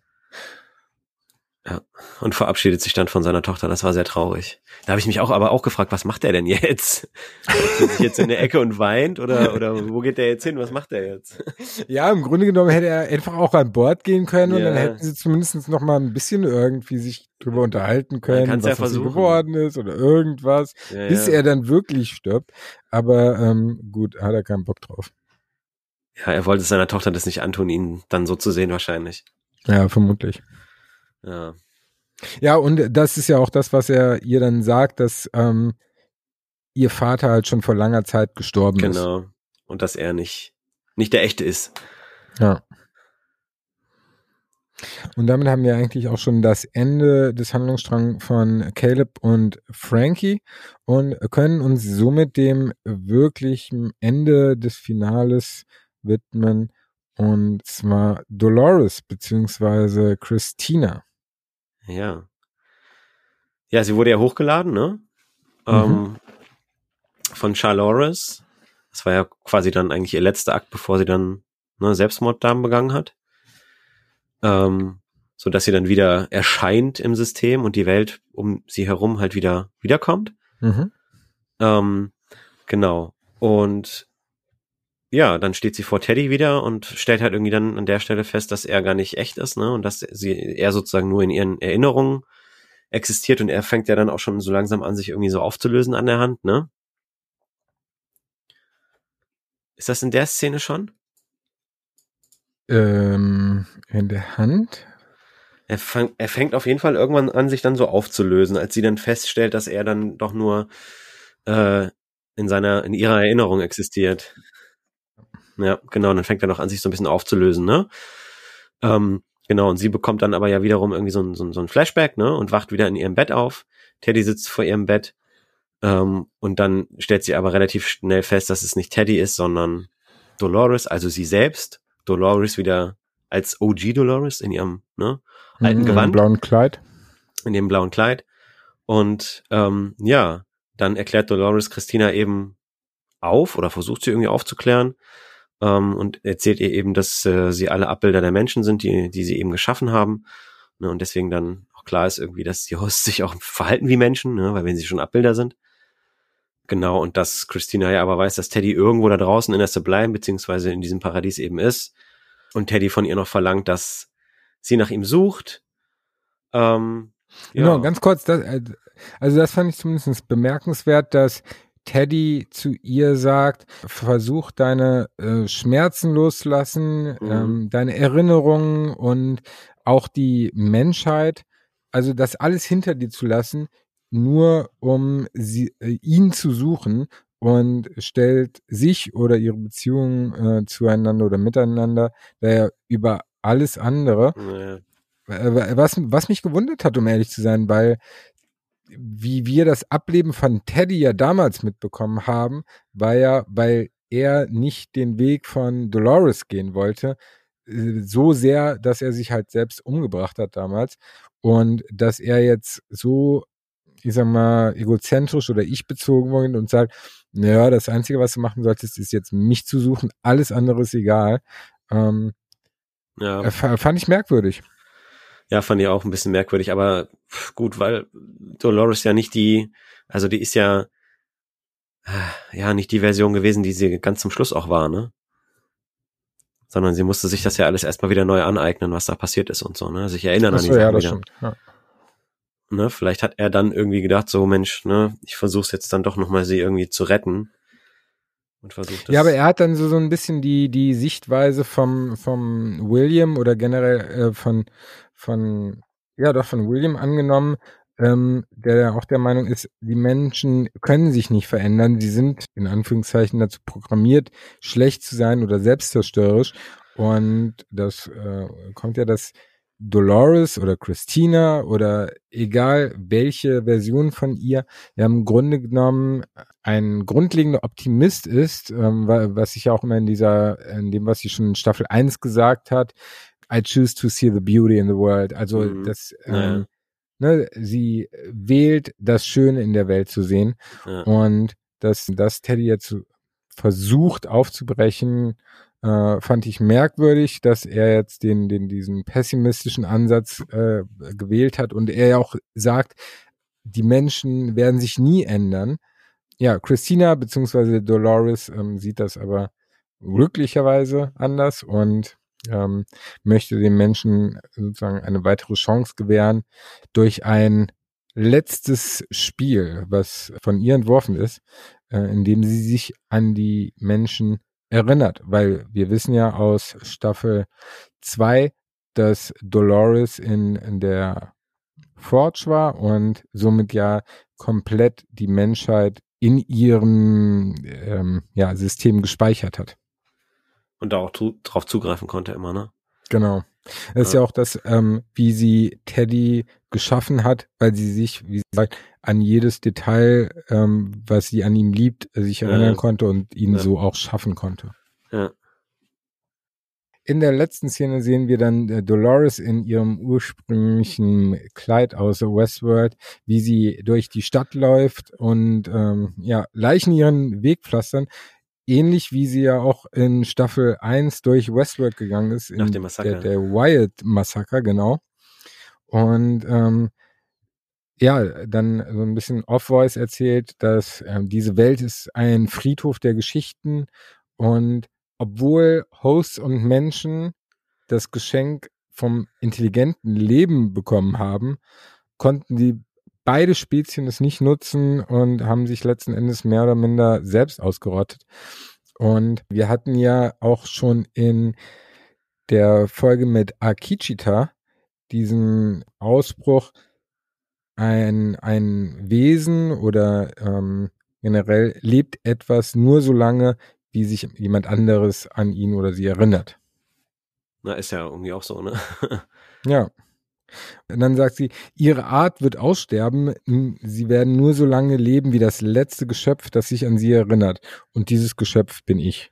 Und verabschiedet sich dann von seiner Tochter. Das war sehr traurig. Da habe ich mich auch aber auch gefragt, was macht er denn jetzt? Setzt er sich jetzt in der Ecke und weint oder, oder wo geht der jetzt hin? Was macht er jetzt? Ja, im Grunde genommen hätte er einfach auch an Bord gehen können und Ja. dann hätten sie zumindest noch mal ein bisschen irgendwie sich drüber unterhalten können, was ja aus ihm geworden ist oder irgendwas, Ja, bis ja. er dann wirklich stirbt. Aber ähm, gut, hat er keinen Bock drauf. ja, er wollte seiner Tochter das nicht antun, ihn dann so zu sehen wahrscheinlich. Ja, vermutlich. Ja, Ja, und das ist ja auch das, was er ihr dann sagt, dass ähm, ihr Vater halt schon vor langer Zeit gestorben ist. genau. Und dass er nicht, nicht der echte ist. Ja. Und damit haben wir eigentlich auch schon das Ende des Handlungsstrangs von Caleb und Frankie und können uns somit dem wirklichen Ende des Finales widmen und zwar Dolores beziehungsweise Christina. Ja. Ja, sie wurde ja hochgeladen, ne? Mhm. Ähm, von Charloris. Das war ja quasi dann eigentlich ihr letzter Akt, bevor sie dann ne, Selbstmorddamen begangen hat. Ähm, so dass sie dann wieder erscheint im System und die Welt um sie herum halt wieder wiederkommt. Mhm. Ähm, genau. Und ja, dann steht sie vor Teddy wieder und stellt halt irgendwie dann an der Stelle fest, dass er gar nicht echt ist, ne? Und dass sie er sozusagen nur in ihren Erinnerungen existiert und er fängt ja dann auch schon so langsam an, sich irgendwie so aufzulösen an der Hand, ne? Ist das in der Szene schon? Ähm, in der Hand? Er, fang, er fängt auf jeden Fall irgendwann an, sich dann so aufzulösen, als sie dann feststellt, dass er dann doch nur äh, in seiner, in ihrer Erinnerung existiert. Ja, genau, dann fängt er noch an, sich so ein bisschen aufzulösen, ne? Ähm, genau, und sie bekommt dann aber ja wiederum irgendwie so ein, so, ein, so ein Flashback, ne? Und wacht wieder in ihrem Bett auf. Teddy sitzt vor ihrem Bett. Ähm, und dann stellt sie aber relativ schnell fest, dass es nicht Teddy ist, sondern Dolores, also sie selbst. Dolores wieder als OG Dolores in ihrem ne, alten Mhm, Gewand Im blauen Kleid. in dem blauen Kleid. Und ähm, ja, dann erklärt Dolores Christina eben auf oder versucht sie irgendwie aufzuklären ähm, und erzählt ihr eben, dass äh, sie alle Abbilder der Menschen sind, die, die sie eben geschaffen haben. Ne, und deswegen dann auch klar ist irgendwie, dass die Hosts sich auch verhalten wie Menschen, ne, weil wenn sie schon Abbilder sind. Genau, und dass Christina ja aber weiß, dass Teddy irgendwo da draußen in der Sublime, beziehungsweise in diesem Paradies eben ist. Und Teddy von ihr noch verlangt, dass sie nach ihm sucht. Ähm, ja. Genau, ganz kurz, das, äh, also das fand ich zumindest bemerkenswert, dass Teddy zu ihr sagt, versuch deine äh, Schmerzen loslassen, Mhm. ähm, deine Erinnerungen und auch die Menschheit, also das alles hinter dir zu lassen, nur um sie, äh, ihn zu suchen und stellt sich oder ihre Beziehungen äh, zueinander oder miteinander daher über alles andere Ja. äh, was, was mich gewundert hat, um ehrlich zu sein, weil wie wir das Ableben von Teddy ja damals mitbekommen haben, war ja, weil er nicht den Weg von Dolores gehen wollte, äh, so sehr, dass er sich halt selbst umgebracht hat damals und dass er jetzt so, ich sag mal, egozentrisch oder ich bezogen wurde und sagt, naja, das Einzige, was du machen solltest, ist jetzt mich zu suchen, alles andere ist egal. Ähm, Ja. äh, fa- fand ich merkwürdig. Ja, fand ich auch ein bisschen merkwürdig, aber gut, weil Dolores ja nicht die, also die ist ja, ja, nicht die Version gewesen, die sie ganz zum Schluss auch war, ne? Sondern sie musste sich das ja alles erstmal wieder neu aneignen, was da passiert ist und so, ne? Sich erinnern an die Achso, ja, Sachen das wieder. stimmt. Ja. Ne? Vielleicht hat er dann irgendwie gedacht, so Mensch, ne, ich versuch's jetzt dann doch nochmal sie irgendwie zu retten. Und versucht das. Ja, aber er hat dann so, so ein bisschen die, die Sichtweise vom, vom William oder generell äh, von, von, ja doch, von William angenommen, ähm, der auch der Meinung ist, die Menschen können sich nicht verändern. Sie sind in Anführungszeichen dazu programmiert, schlecht zu sein oder selbstzerstörerisch. Und das äh, kommt ja, dass Dolores oder Christina oder egal welche Version von ihr, ja im Grunde genommen ein grundlegender Optimist ist, ähm, wa- was sich ja auch immer in dieser, in dem, was sie schon in Staffel 1 gesagt hat, I choose to see the beauty in the world. Also Mhm. das, Ja. ähm, ne, sie wählt das Schöne in der Welt zu sehen ja. und dass das Teddy jetzt versucht aufzubrechen, äh, fand ich merkwürdig, dass er jetzt den, den diesen pessimistischen Ansatz äh, gewählt hat und er ja auch sagt, die Menschen werden sich nie ändern. Ja, Christina beziehungsweise Dolores ähm, sieht das aber glücklicherweise anders und ähm, möchte den Menschen sozusagen eine weitere Chance gewähren durch ein letztes Spiel, was von ihr entworfen ist, äh, in dem sie sich an die Menschen erinnert, weil wir wissen ja aus Staffel 2, dass Dolores in, in der Forge war und somit ja komplett die Menschheit in ihrem ähm, ja, System gespeichert hat. Und da auch drauf zugreifen konnte immer, ne? Genau. Das ist ja Ja. auch das, ähm, wie sie Teddy geschaffen hat, weil sie sich, wie sie sagt, an jedes Detail, ähm, was sie an ihm liebt, äh, sich Ja. erinnern konnte und ihn Ja. so auch schaffen konnte. Ja. In der letzten Szene sehen wir dann äh, Dolores in ihrem ursprünglichen Kleid aus Westworld, wie sie durch die Stadt läuft und ähm, ja, Leichen ihren Weg pflastern. Ähnlich wie sie ja auch in Staffel 1 durch Westworld gegangen ist. Nach in dem Massaker. Der, der Wyatt-Massaker, genau. Und ähm, ja, dann so ein bisschen Off-Voice erzählt, dass ähm, diese Welt ist ein Friedhof der Geschichten und obwohl Hosts und Menschen das Geschenk vom intelligenten Leben bekommen haben, konnten die beide Spezien es nicht nutzen und haben sich letzten Endes mehr oder minder selbst ausgerottet. Und wir hatten ja auch schon in der Folge mit Akichita diesen Ausbruch, ein, ein Wesen oder ähm, generell lebt etwas nur so lange, wie sich jemand anderes an ihn oder sie erinnert. Na, ist ja irgendwie auch so, ne? ja. Und dann sagt sie, ihre Art wird aussterben, sie werden nur so lange leben wie das letzte Geschöpf, das sich an sie erinnert. Und dieses Geschöpf bin ich.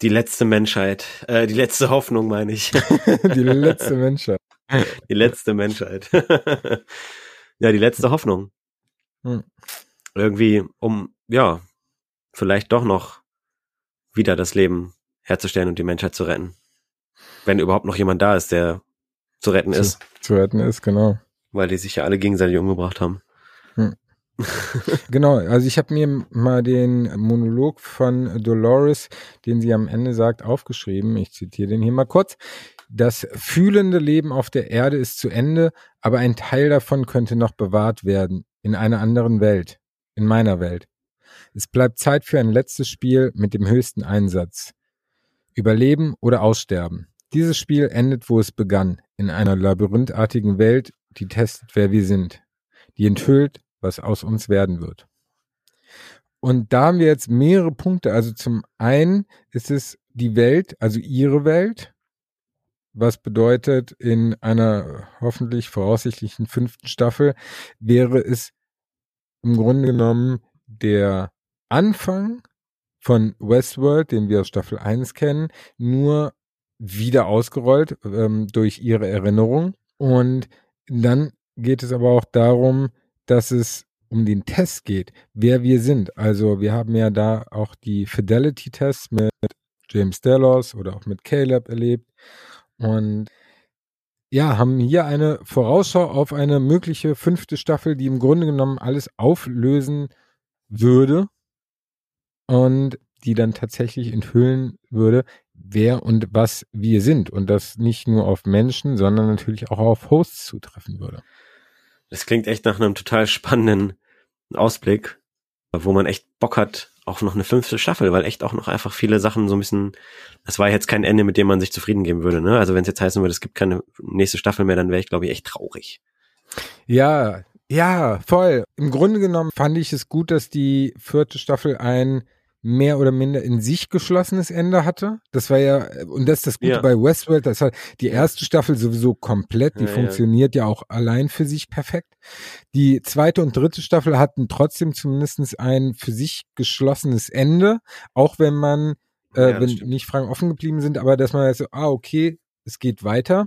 Die letzte Menschheit, äh, die letzte Hoffnung meine ich. die letzte Menschheit. Die letzte Menschheit. ja, die letzte Hoffnung. Hm. Irgendwie, um, ja, vielleicht doch noch wieder das Leben herzustellen und die Menschheit zu retten. Wenn überhaupt noch jemand da ist, der zu retten zu, ist. Zu retten ist, genau. Weil die sich ja alle gegenseitig umgebracht haben. Hm. genau, also ich habe mir mal den Monolog von Dolores, den sie am Ende sagt, aufgeschrieben. Ich zitiere den hier mal kurz. Das fühlende Leben auf der Erde ist zu Ende, aber ein Teil davon könnte noch bewahrt werden, in einer anderen Welt, in meiner Welt. Es bleibt Zeit für ein letztes Spiel mit dem höchsten Einsatz. Überleben oder aussterben. Dieses Spiel endet, wo es begann, in einer labyrinthartigen Welt, die testet, wer wir sind, die enthüllt, was aus uns werden wird. Und da haben wir jetzt mehrere Punkte. Also zum einen ist es die Welt, also ihre Welt, was bedeutet, in einer hoffentlich voraussichtlichen fünften Staffel wäre es im Grunde genommen der Anfang von Westworld, den wir aus Staffel 1 kennen, nur wieder ausgerollt ähm, durch ihre Erinnerung. Und dann geht es aber auch darum, dass es um den Test geht, wer wir sind. Also wir haben ja da auch die Fidelity-Tests mit James Delos oder auch mit Caleb erlebt. Und ja, haben hier eine Vorausschau auf eine mögliche fünfte Staffel, die im Grunde genommen alles auflösen würde und die dann tatsächlich enthüllen würde, wer und was wir sind und das nicht nur auf Menschen, sondern natürlich auch auf Hosts zutreffen würde. Das klingt echt nach einem total spannenden Ausblick, wo man echt Bock hat auf noch eine fünfte Staffel, weil echt auch noch einfach viele Sachen so ein bisschen, das war jetzt kein Ende, mit dem man sich zufrieden geben würde. Ne? Also wenn es jetzt heißen würde, es gibt keine nächste Staffel mehr, dann wäre ich, glaube ich, echt traurig. Ja, ja, voll. Im Grunde genommen fand ich es gut, dass die vierte Staffel ein mehr oder minder in sich geschlossenes Ende hatte. Das war ja, und das ist das Gute ja. bei Westworld, das hat die erste Staffel sowieso komplett, die ja, funktioniert ja. ja. auch allein für sich perfekt. Die zweite und dritte Staffel hatten trotzdem zumindestens ein für sich geschlossenes Ende, auch wenn man, äh, wenn stimmt. nicht Fragen offen geblieben sind, aber dass man halt so, ah, okay, es geht weiter.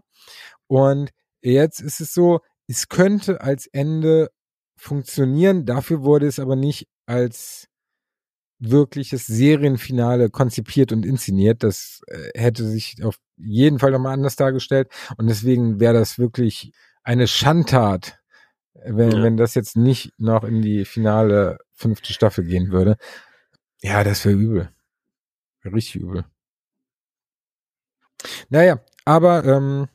Und jetzt ist es so, es könnte als Ende funktionieren, dafür wurde es aber nicht als wirkliches Serienfinale konzipiert und inszeniert. Das äh, hätte sich auf jeden Fall nochmal anders dargestellt. Und deswegen wäre das wirklich eine Schandtat, wenn, ja. wenn das jetzt nicht noch in die finale fünfte Staffel gehen würde. Ja, das wäre übel. Richtig übel. Naja, aber ähm,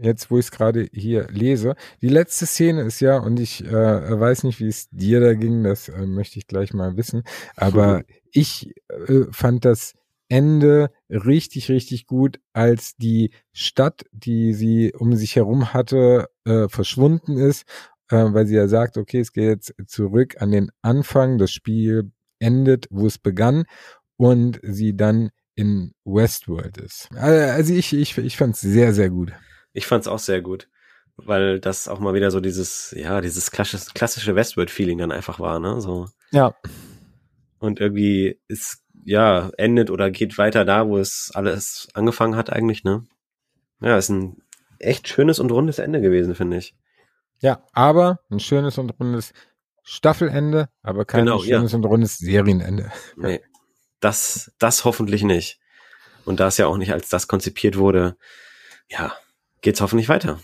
jetzt wo ich es gerade hier lese. Die letzte Szene ist ja, und ich äh, weiß nicht, wie es dir da ging, das äh, möchte ich gleich mal wissen, aber ich äh, fand das Ende richtig, richtig gut, als die Stadt, die sie um sich herum hatte, äh, verschwunden ist, äh, weil sie ja sagt, okay, es geht jetzt zurück an den Anfang, das Spiel endet, wo es begann und sie dann in Westworld ist. Also ich, ich, ich fand es sehr, sehr gut. Ich fand's auch sehr gut, weil das auch mal wieder so dieses, ja, dieses klassische, Westworld-Feeling dann einfach war, ne? So. Ja. Und irgendwie ist, ja, endet oder geht weiter da, wo es alles angefangen hat eigentlich, ne? Ja, ist ein echt schönes und rundes Ende gewesen, finde ich. Ja, aber ein schönes und rundes Staffelende, aber kein genau, schönes ja. und rundes Serienende. Nee, das, das hoffentlich nicht. Und da es ja auch nicht als das konzipiert wurde, ja, geht's hoffentlich weiter.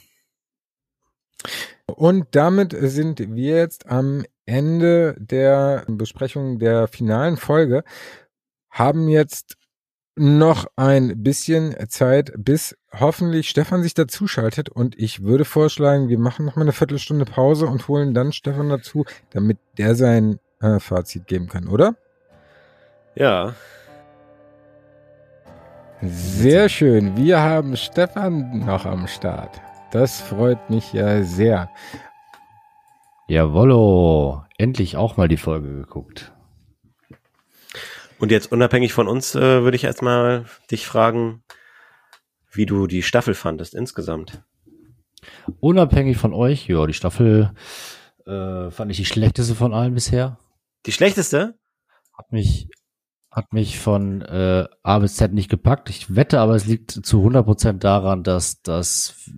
Und damit sind wir jetzt am Ende der Besprechung der finalen Folge, haben jetzt noch ein bisschen Zeit, bis hoffentlich Stefan sich dazuschaltet und ich würde vorschlagen, wir machen noch mal eine Viertelstunde Pause und holen dann Stefan dazu, damit der sein äh, Fazit geben kann, oder? Ja. Sehr schön. Wir haben Stefan noch am Start. Das freut mich ja sehr. Jawollo, endlich auch mal die Folge geguckt. Und jetzt unabhängig von uns äh, würde ich erstmal dich fragen, wie du die Staffel fandest insgesamt. Unabhängig von euch, ja, die Staffel äh, fand ich die schlechteste von allen bisher. Die schlechteste? Hat mich hat mich von äh, A bis Z nicht gepackt. Ich wette aber, es liegt zu 100% daran, dass das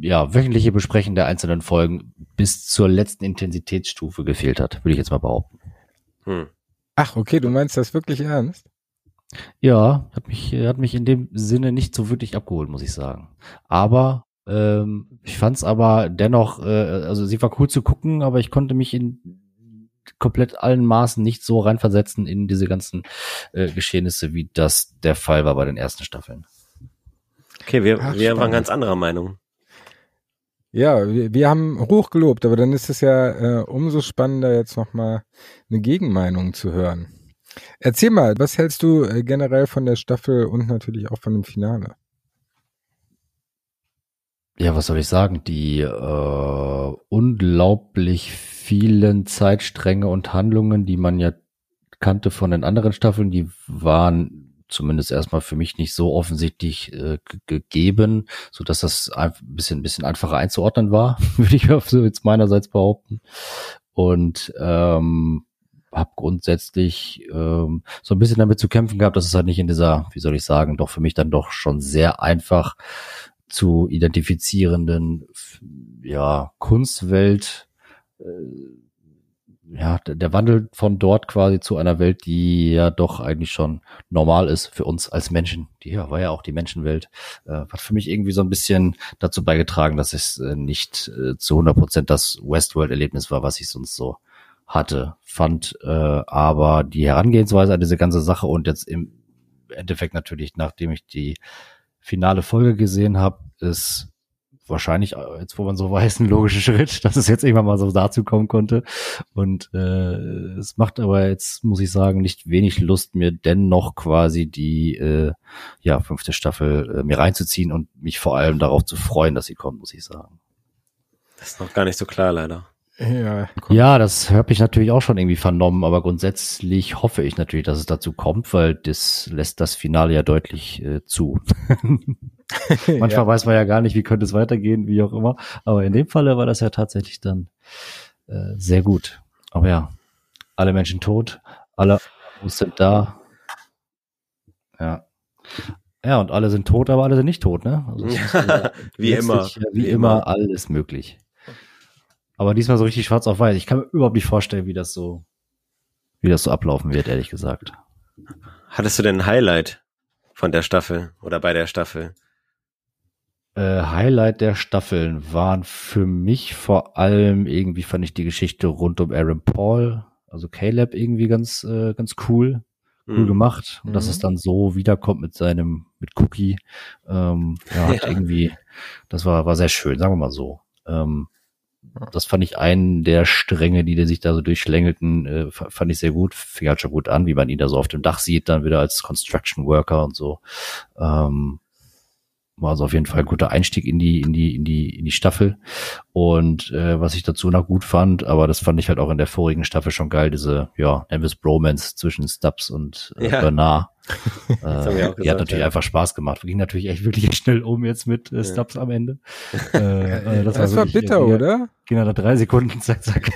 ja, wöchentliche Besprechen der einzelnen Folgen bis zur letzten Intensitätsstufe gefehlt hat, würde ich jetzt mal behaupten. Hm. Ach, okay, du meinst das wirklich ernst? Ja, hat mich, hat mich in dem Sinne nicht so wirklich abgeholt, muss ich sagen. Aber ähm, ich fand es aber dennoch, äh, also sie war cool zu gucken, aber ich konnte mich in komplett allen Maßen nicht so reinversetzen in diese ganzen äh, Geschehnisse, wie das der Fall war bei den ersten Staffeln. Okay, wir, Ach, wir waren ganz anderer Meinung. Ja, wir, wir haben hochgelobt, aber dann ist es ja äh, umso spannender, jetzt nochmal eine Gegenmeinung zu hören. Erzähl mal, was hältst du äh, generell von der Staffel und natürlich auch von dem Finale? Ja, was soll ich sagen? Die äh, unglaublich vielen Zeitstränge und Handlungen, die man ja kannte von den anderen Staffeln, die waren zumindest erstmal für mich nicht so offensichtlich äh, gegeben, so dass das ein bisschen, ein bisschen einfacher einzuordnen war, würde ich so jetzt meinerseits behaupten. Und ähm, habe grundsätzlich ähm, so ein bisschen damit zu kämpfen gehabt, dass es halt nicht in dieser, wie soll ich sagen, doch für mich dann doch schon sehr einfach zu identifizierenden ja, Kunstwelt äh, ja, der Wandel von dort quasi zu einer Welt, die ja doch eigentlich schon normal ist für uns als Menschen. Die ja, war ja auch die Menschenwelt. Äh, hat für mich irgendwie so ein bisschen dazu beigetragen, dass es äh, nicht äh, zu 100 Prozent das Westworld-Erlebnis war, was ich sonst so hatte, fand. Äh, aber die Herangehensweise an diese ganze Sache und jetzt im Endeffekt natürlich, nachdem ich die finale Folge gesehen habe, ist wahrscheinlich, äh, jetzt wo man so weiß, ein logischer Schritt, dass es jetzt irgendwann mal so dazu kommen konnte. Und äh, es macht aber jetzt, muss ich sagen, nicht wenig Lust, mir dennoch quasi die äh, ja, fünfte Staffel äh, mir reinzuziehen und mich vor allem darauf zu freuen, dass sie kommt, muss ich sagen. Das ist noch gar nicht so klar, leider. Ja, ja, das habe ich natürlich auch schon irgendwie vernommen, aber grundsätzlich hoffe ich natürlich, dass es dazu kommt, weil das lässt das Finale ja deutlich äh, zu. Manchmal ja. weiß man ja gar nicht, wie könnte es weitergehen, wie auch immer. Aber in dem Falle war das ja tatsächlich dann äh, sehr gut. Aber ja, alle Menschen tot, alle sind da. Ja. Ja, und alle sind tot, aber alle sind nicht tot, ne? Also wie immer. Wie, wie immer alles möglich. Aber diesmal so richtig schwarz auf weiß. Ich kann mir überhaupt nicht vorstellen, wie das so, wie das so ablaufen wird, ehrlich gesagt. Hattest du denn ein Highlight von der Staffel oder bei der Staffel? Äh, Highlight der Staffeln waren für mich vor allem irgendwie fand ich die Geschichte rund um Aaron Paul, also Caleb irgendwie ganz, äh, ganz cool cool mhm. gemacht. Und dass es mhm. dann so wiederkommt mit seinem, mit Cookie, ähm, ja, ja. irgendwie, das war, war sehr schön, sagen wir mal so. Ähm, das fand ich einen der Stränge, die sich da so durchschlängelten, äh, fand ich sehr gut. Fing halt schon gut an, wie man ihn da so auf dem Dach sieht, dann wieder als Construction Worker und so. Ähm, war also auf jeden Fall ein guter Einstieg in die, in die, in die, in die Staffel. Und äh, was ich dazu noch gut fand, aber das fand ich halt auch in der vorigen Staffel schon geil, diese, ja, Elvis Bromance zwischen Stubbs und äh, ja. Bernard. äh, die hat natürlich ja. einfach Spaß gemacht. Ging natürlich echt wirklich schnell um jetzt mit äh, Stubbs ja. am Ende. Äh, äh, das, das war, war bitter, ja, oder? Genau, da drei Sekunden, zack, zack.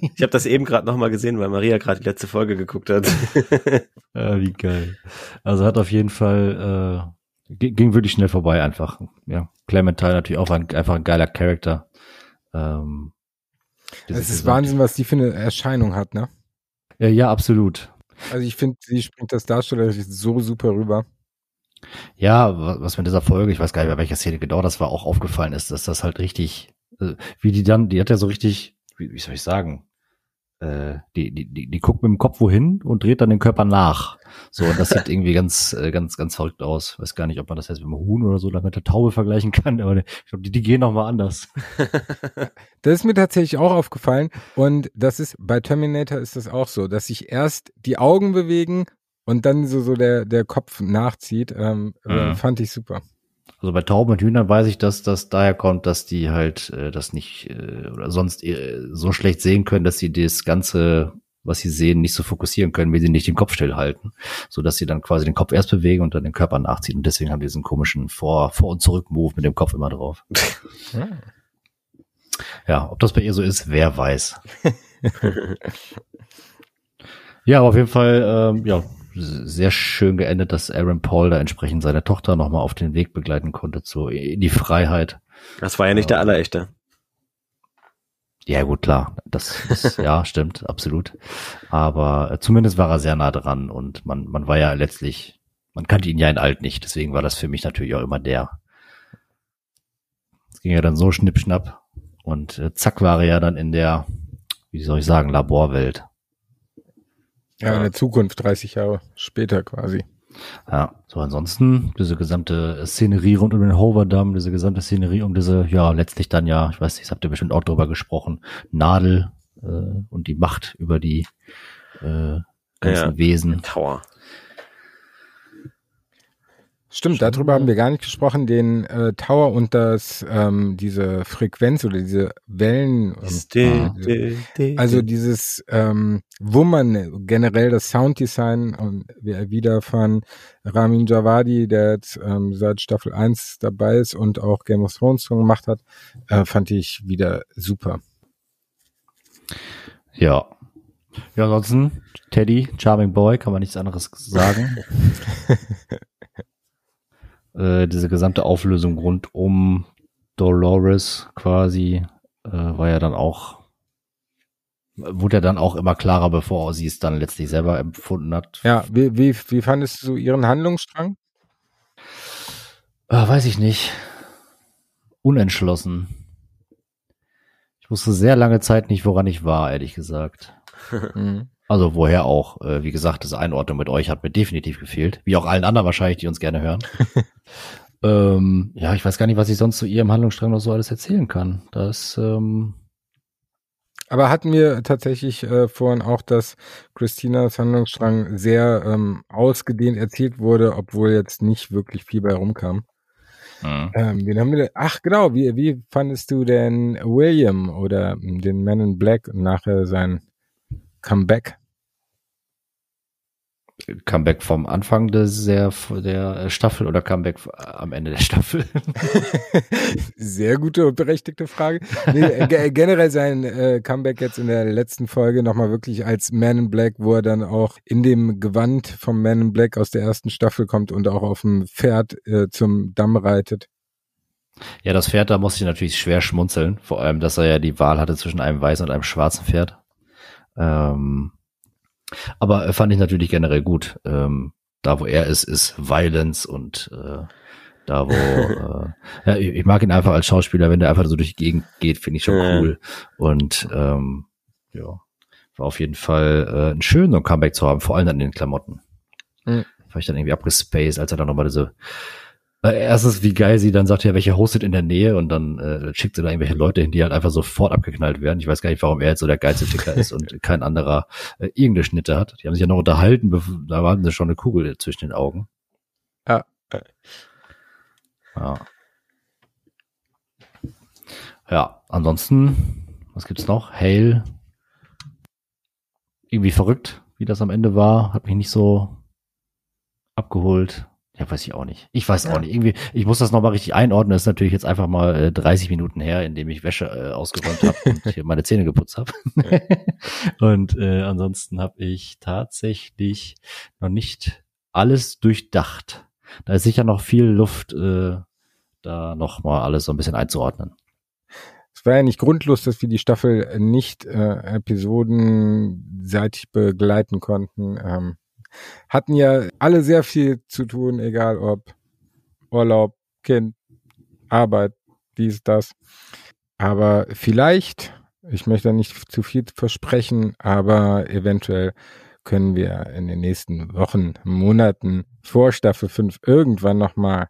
ich habe das eben gerade nochmal gesehen, weil Maria gerade die letzte Folge geguckt hat. äh, wie geil. Also hat auf jeden Fall äh, ging wirklich schnell vorbei einfach. Ja, Clementine natürlich auch ein, einfach ein geiler Charakter. Ähm, es ist Wahnsinn, was die für eine Erscheinung hat, ne? Ja, ja absolut. Also ich finde, sie springt das Darsteller so super rüber. Ja, was mit dieser Folge, ich weiß gar nicht, bei welcher Szene genau das war, auch aufgefallen ist, dass das halt richtig, äh, wie die dann, die hat ja so richtig, wie, wie soll ich sagen, äh, die, die, die, die guckt mit dem Kopf wohin und dreht dann den Körper nach. So, und das sieht irgendwie ganz, äh, ganz, ganz verrückt aus. Weiß gar nicht, ob man das jetzt mit dem Huhn oder so oder mit der Taube vergleichen kann, aber ich glaube, die, die gehen noch mal anders. Das ist mir tatsächlich auch aufgefallen. Und das ist, bei Terminator ist das auch so, dass sich erst die Augen bewegen und dann so, so der, der Kopf nachzieht. Ähm, äh, Mhm. Fand ich super. Also bei Tauben und Hühnern weiß ich, dass das daher kommt, dass die halt äh, das nicht äh, oder sonst äh, so schlecht sehen können, dass sie das Ganze, was sie sehen, nicht so fokussieren können, wenn sie nicht den Kopf stillhalten, so dass sie dann quasi den Kopf erst bewegen und dann den Körper nachziehen und deswegen haben die diesen komischen Vor Vor und Zurück Move mit dem Kopf immer drauf. Ja. Ja, ob das bei ihr so ist, wer weiß. ja, aber auf jeden Fall, ähm, ja, sehr schön geendet, dass Aaron Paul da entsprechend seine Tochter nochmal auf den Weg begleiten konnte zu in die Freiheit. Das war ja nicht der allerechte. Ja, gut, klar. Das, das ja, stimmt, absolut. Aber äh, zumindest war er sehr nah dran und man, man war ja letztlich, man kannte ihn ja in alt nicht, deswegen war das für mich natürlich auch immer der. Es ging ja dann so schnippschnapp und äh, zack war er ja dann in der, wie soll ich sagen, Laborwelt. Ja, in der Zukunft, 30 Jahre später quasi. Ja, so ansonsten diese gesamte Szenerie rund um den Hoverdamm, diese gesamte Szenerie um diese, ja, letztlich dann ja, ich weiß nicht, das habt ihr bestimmt auch drüber gesprochen, Nadel äh, und die Macht über die äh, ganzen Ja. Wesen. Tower. Stimmt, darüber haben wir gar nicht gesprochen, den äh, Tower und das, ähm, diese Frequenz oder diese Wellen. Ähm, Also dieses ähm, Wummern, generell das Sounddesign und wir- wieder von Ramin Javadi, der jetzt ähm, seit Staffel 1 dabei ist und auch Game of Thrones schon gemacht hat, äh, fand ich wieder super. Ja. Ja, ansonsten, Teddy, Charming Boy, kann man nichts anderes sagen. äh, diese gesamte Auflösung rund um Dolores quasi äh, war ja dann auch, wurde ja dann auch immer klarer, bevor sie es dann letztlich selber empfunden hat. Ja, wie, wie, wie fandest du ihren Handlungsstrang? Äh, weiß ich nicht. Unentschlossen. Ich wusste sehr lange Zeit nicht, woran ich war, ehrlich gesagt. Mhm. Also woher auch. Äh, wie gesagt, das Einordnung mit euch hat mir definitiv gefehlt. Wie auch allen anderen wahrscheinlich, die uns gerne hören. ähm, ja, ich weiß gar nicht, was ich sonst zu ihrem Handlungsstrang noch so alles erzählen kann. Das, ähm, Aber hatten wir tatsächlich äh, vorhin auch, dass Christinas Handlungsstrang sehr ähm, ausgedehnt erzählt wurde, obwohl jetzt nicht wirklich viel bei rumkam. mh. Ähm, wen haben wir denn? Ach genau, wie, wie fandest du denn William oder den Man in Black und nachher sein Comeback? Comeback vom Anfang des, der, der Staffel oder Comeback am Ende der Staffel? Sehr gute und berechtigte Frage. Nee, äh, ge- generell sein äh, Comeback jetzt in der letzten Folge nochmal wirklich als Man in Black, wo er dann auch in dem Gewand vom Man in Black aus der ersten Staffel kommt und auch auf dem Pferd äh, zum Damm reitet. Ja, das Pferd, da musste ich natürlich schwer schmunzeln. Vor allem, dass er ja die Wahl hatte zwischen einem weißen und einem schwarzen Pferd. Ähm, aber fand ich natürlich generell gut. Ähm, da, wo er ist, ist Violence und äh, da, wo äh, ja, ich, ich mag ihn einfach als Schauspieler, wenn der einfach so durch die Gegend geht, finde ich schon Ja. cool. Und ähm, ja, war auf jeden Fall äh, ein schön, so ein Comeback zu haben, vor allem dann in den Klamotten. Mhm. War ich dann irgendwie abgespaced, als er dann nochmal diese äh, Erstens, wie geil sie dann sagt, ja, welche hostet in der Nähe und dann äh, schickt sie da irgendwelche Leute hin, die halt einfach sofort abgeknallt werden. Ich weiß gar nicht, warum er jetzt so der geilste Ficker ist und kein anderer äh, irgendeine Schnitte hat. Die haben sich ja noch unterhalten, da waren sie schon eine Kugel zwischen den Augen. Ja. Ja. Ja, ansonsten, was gibt's noch? Hail. Irgendwie verrückt, wie das am Ende war. Hat mich nicht so abgeholt. Ja, weiß ich auch nicht. Ich weiß auch nicht. Irgendwie, ich muss das nochmal richtig einordnen. Das ist natürlich jetzt einfach mal äh, 30 Minuten her, indem ich Wäsche äh, ausgeräumt habe und hier meine Zähne geputzt habe. und äh, ansonsten habe ich tatsächlich noch nicht alles durchdacht. Da ist sicher noch viel Luft, äh, da nochmal alles so ein bisschen einzuordnen. Es war ja nicht grundlos, dass wir die Staffel nicht äh, episodenseitig begleiten konnten. Ähm, hatten ja alle sehr viel zu tun, egal ob Urlaub, Kind, Arbeit, dies, das. Aber vielleicht Ich möchte nicht zu viel versprechen, aber eventuell können wir in den nächsten Wochen, Monaten vor Staffel 5 irgendwann nochmal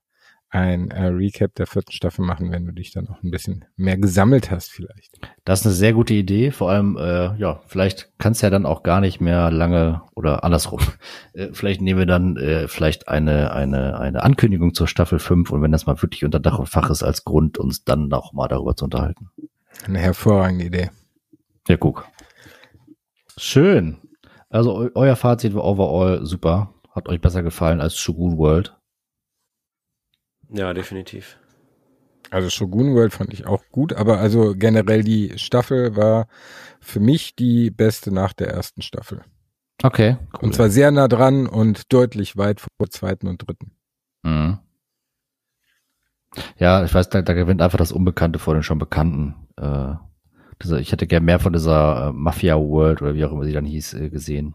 ein äh, Recap der vierten Staffel machen, wenn du dich dann auch ein bisschen mehr gesammelt hast vielleicht. Das ist eine sehr gute Idee. Vor allem, äh, ja, vielleicht kannst du ja dann auch gar nicht mehr lange oder andersrum. Äh, vielleicht nehmen wir dann äh, vielleicht eine, eine, eine Ankündigung zur Staffel 5 und wenn das mal wirklich unter Dach und Fach ist als Grund, uns dann auch mal darüber zu unterhalten. Eine hervorragende Idee. Ja, guck. Schön. Also eu euer Fazit war overall super. Hat euch besser gefallen als Shogun World. Ja, definitiv. Also Shogun World fand ich auch gut, aber also generell die Staffel war für mich die beste nach der ersten Staffel. Okay. Cool. Und zwar sehr nah dran und deutlich weit vor der zweiten und dritten. Mhm. Ja, ich weiß, da, da gewinnt einfach das Unbekannte vor den schon Bekannten. Äh, diese, ich hätte gern mehr von dieser äh, Mafia World oder wie auch immer sie dann hieß, äh, gesehen.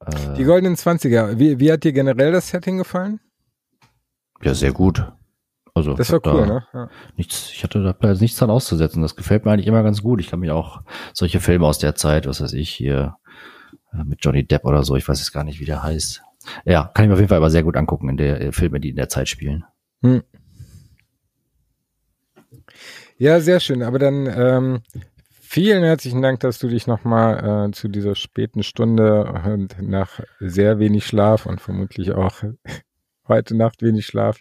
Äh, Die goldenen Zwanziger. Wie, wie hat dir generell das Setting gefallen? Ja, sehr gut. Also das war cool, da ne? Ja. Nichts, ich hatte da nichts dran auszusetzen. Das gefällt mir eigentlich immer ganz gut. Ich kann mich auch solche Filme aus der Zeit, was weiß ich, hier äh, mit Johnny Depp oder so, ich weiß jetzt gar nicht, wie der heißt. Ja, kann ich mir auf jeden Fall aber sehr gut angucken in der äh, Filme, die in der Zeit spielen. Hm. Ja, sehr schön. Aber dann ähm, vielen herzlichen Dank, dass du dich nochmal äh, zu dieser späten Stunde und nach sehr wenig Schlaf und vermutlich auch heute Nacht wenig Schlaf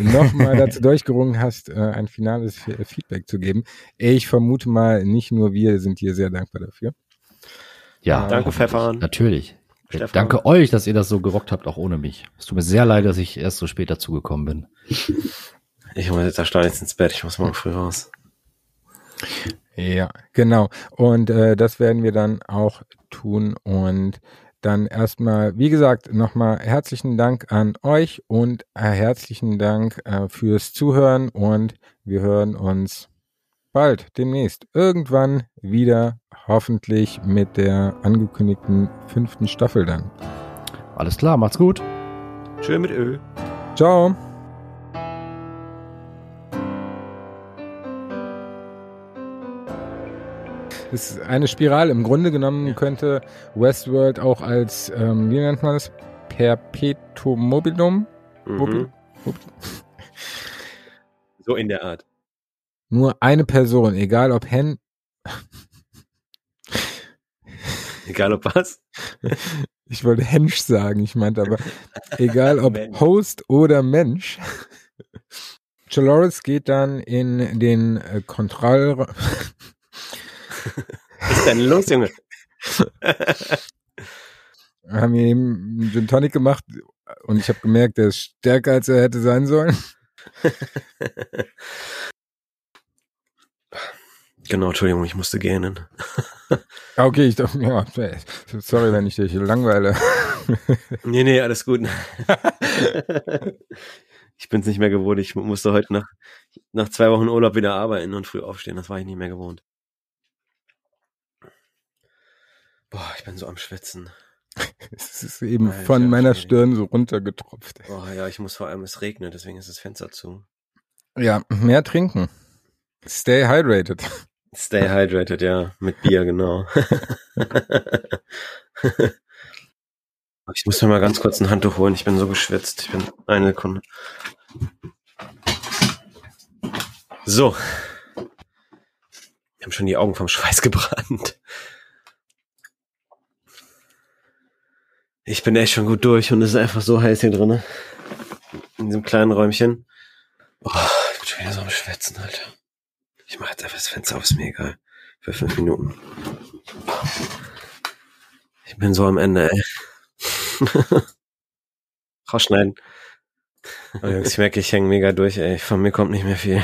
nochmal dazu durchgerungen hast, äh, ein finales Feedback zu geben. Ich vermute mal, nicht nur wir sind hier sehr dankbar dafür. Ja, äh, danke Pfeffern. Natürlich. Stefan. Danke euch, dass ihr das so gerockt habt, auch ohne mich. Es tut mir sehr leid, dass ich erst so spät dazugekommen bin. Ich muss jetzt erstaunlich ins Bett, ich muss morgen früh raus. Ja, genau. Und äh, das werden wir dann auch tun. Und dann erstmal, wie gesagt, nochmal herzlichen Dank an euch und äh, herzlichen Dank äh, fürs Zuhören. Und wir hören uns bald, demnächst, irgendwann wieder, hoffentlich mit der angekündigten fünften Staffel dann. Alles klar, macht's gut. Schön mit Öl. Ciao. Ist eine Spirale. Im Grunde genommen könnte Westworld auch als, ähm, wie nennt man das? Perpetuum mobilum? Mhm. So in der Art. Nur eine Person, egal ob Hen. egal ob was? Ich wollte Hensch sagen, ich meinte aber, egal ob Host oder Mensch. Chaloris geht dann in den äh, Kontrollraum. Was ist denn los, Junge? Wir haben hier eben einen Gin Tonic gemacht und ich habe gemerkt, der ist stärker, als er hätte sein sollen. Genau, Entschuldigung, ich musste gähnen. Okay, ich dachte, ja, sorry, wenn ich dich langweile. nee, nee, alles gut. ich bin es nicht mehr gewohnt. Ich musste heute nach, nach zwei Wochen Urlaub wieder arbeiten und früh aufstehen. Das war ich nicht mehr gewohnt. Boah, ich bin so am Schwitzen. es ist eben Alter, von meiner Stirn so runtergetropft. Oh ja, ich muss vor allem, es regnet, deswegen ist das Fenster zu. Ja, mehr trinken. Stay hydrated. Stay hydrated, ja, mit Bier, genau. ich muss mir mal ganz kurz ein Handtuch holen, ich bin so geschwitzt. Ich bin eine Sekunde. So. Wir haben schon die Augen vom Schweiß gebrannt. Ich bin echt schon gut durch und es ist einfach so heiß hier drin. In diesem kleinen Räumchen. Oh, ich bin schon wieder so am Schwätzen, Alter. Ich mache jetzt einfach das Fenster auf, ist mir egal. Für fünf Minuten. Ich bin so am Ende, ey. Rausschneiden. Oh, Jungs, ich merke, ich hänge mega durch, ey. Von mir kommt nicht mehr viel.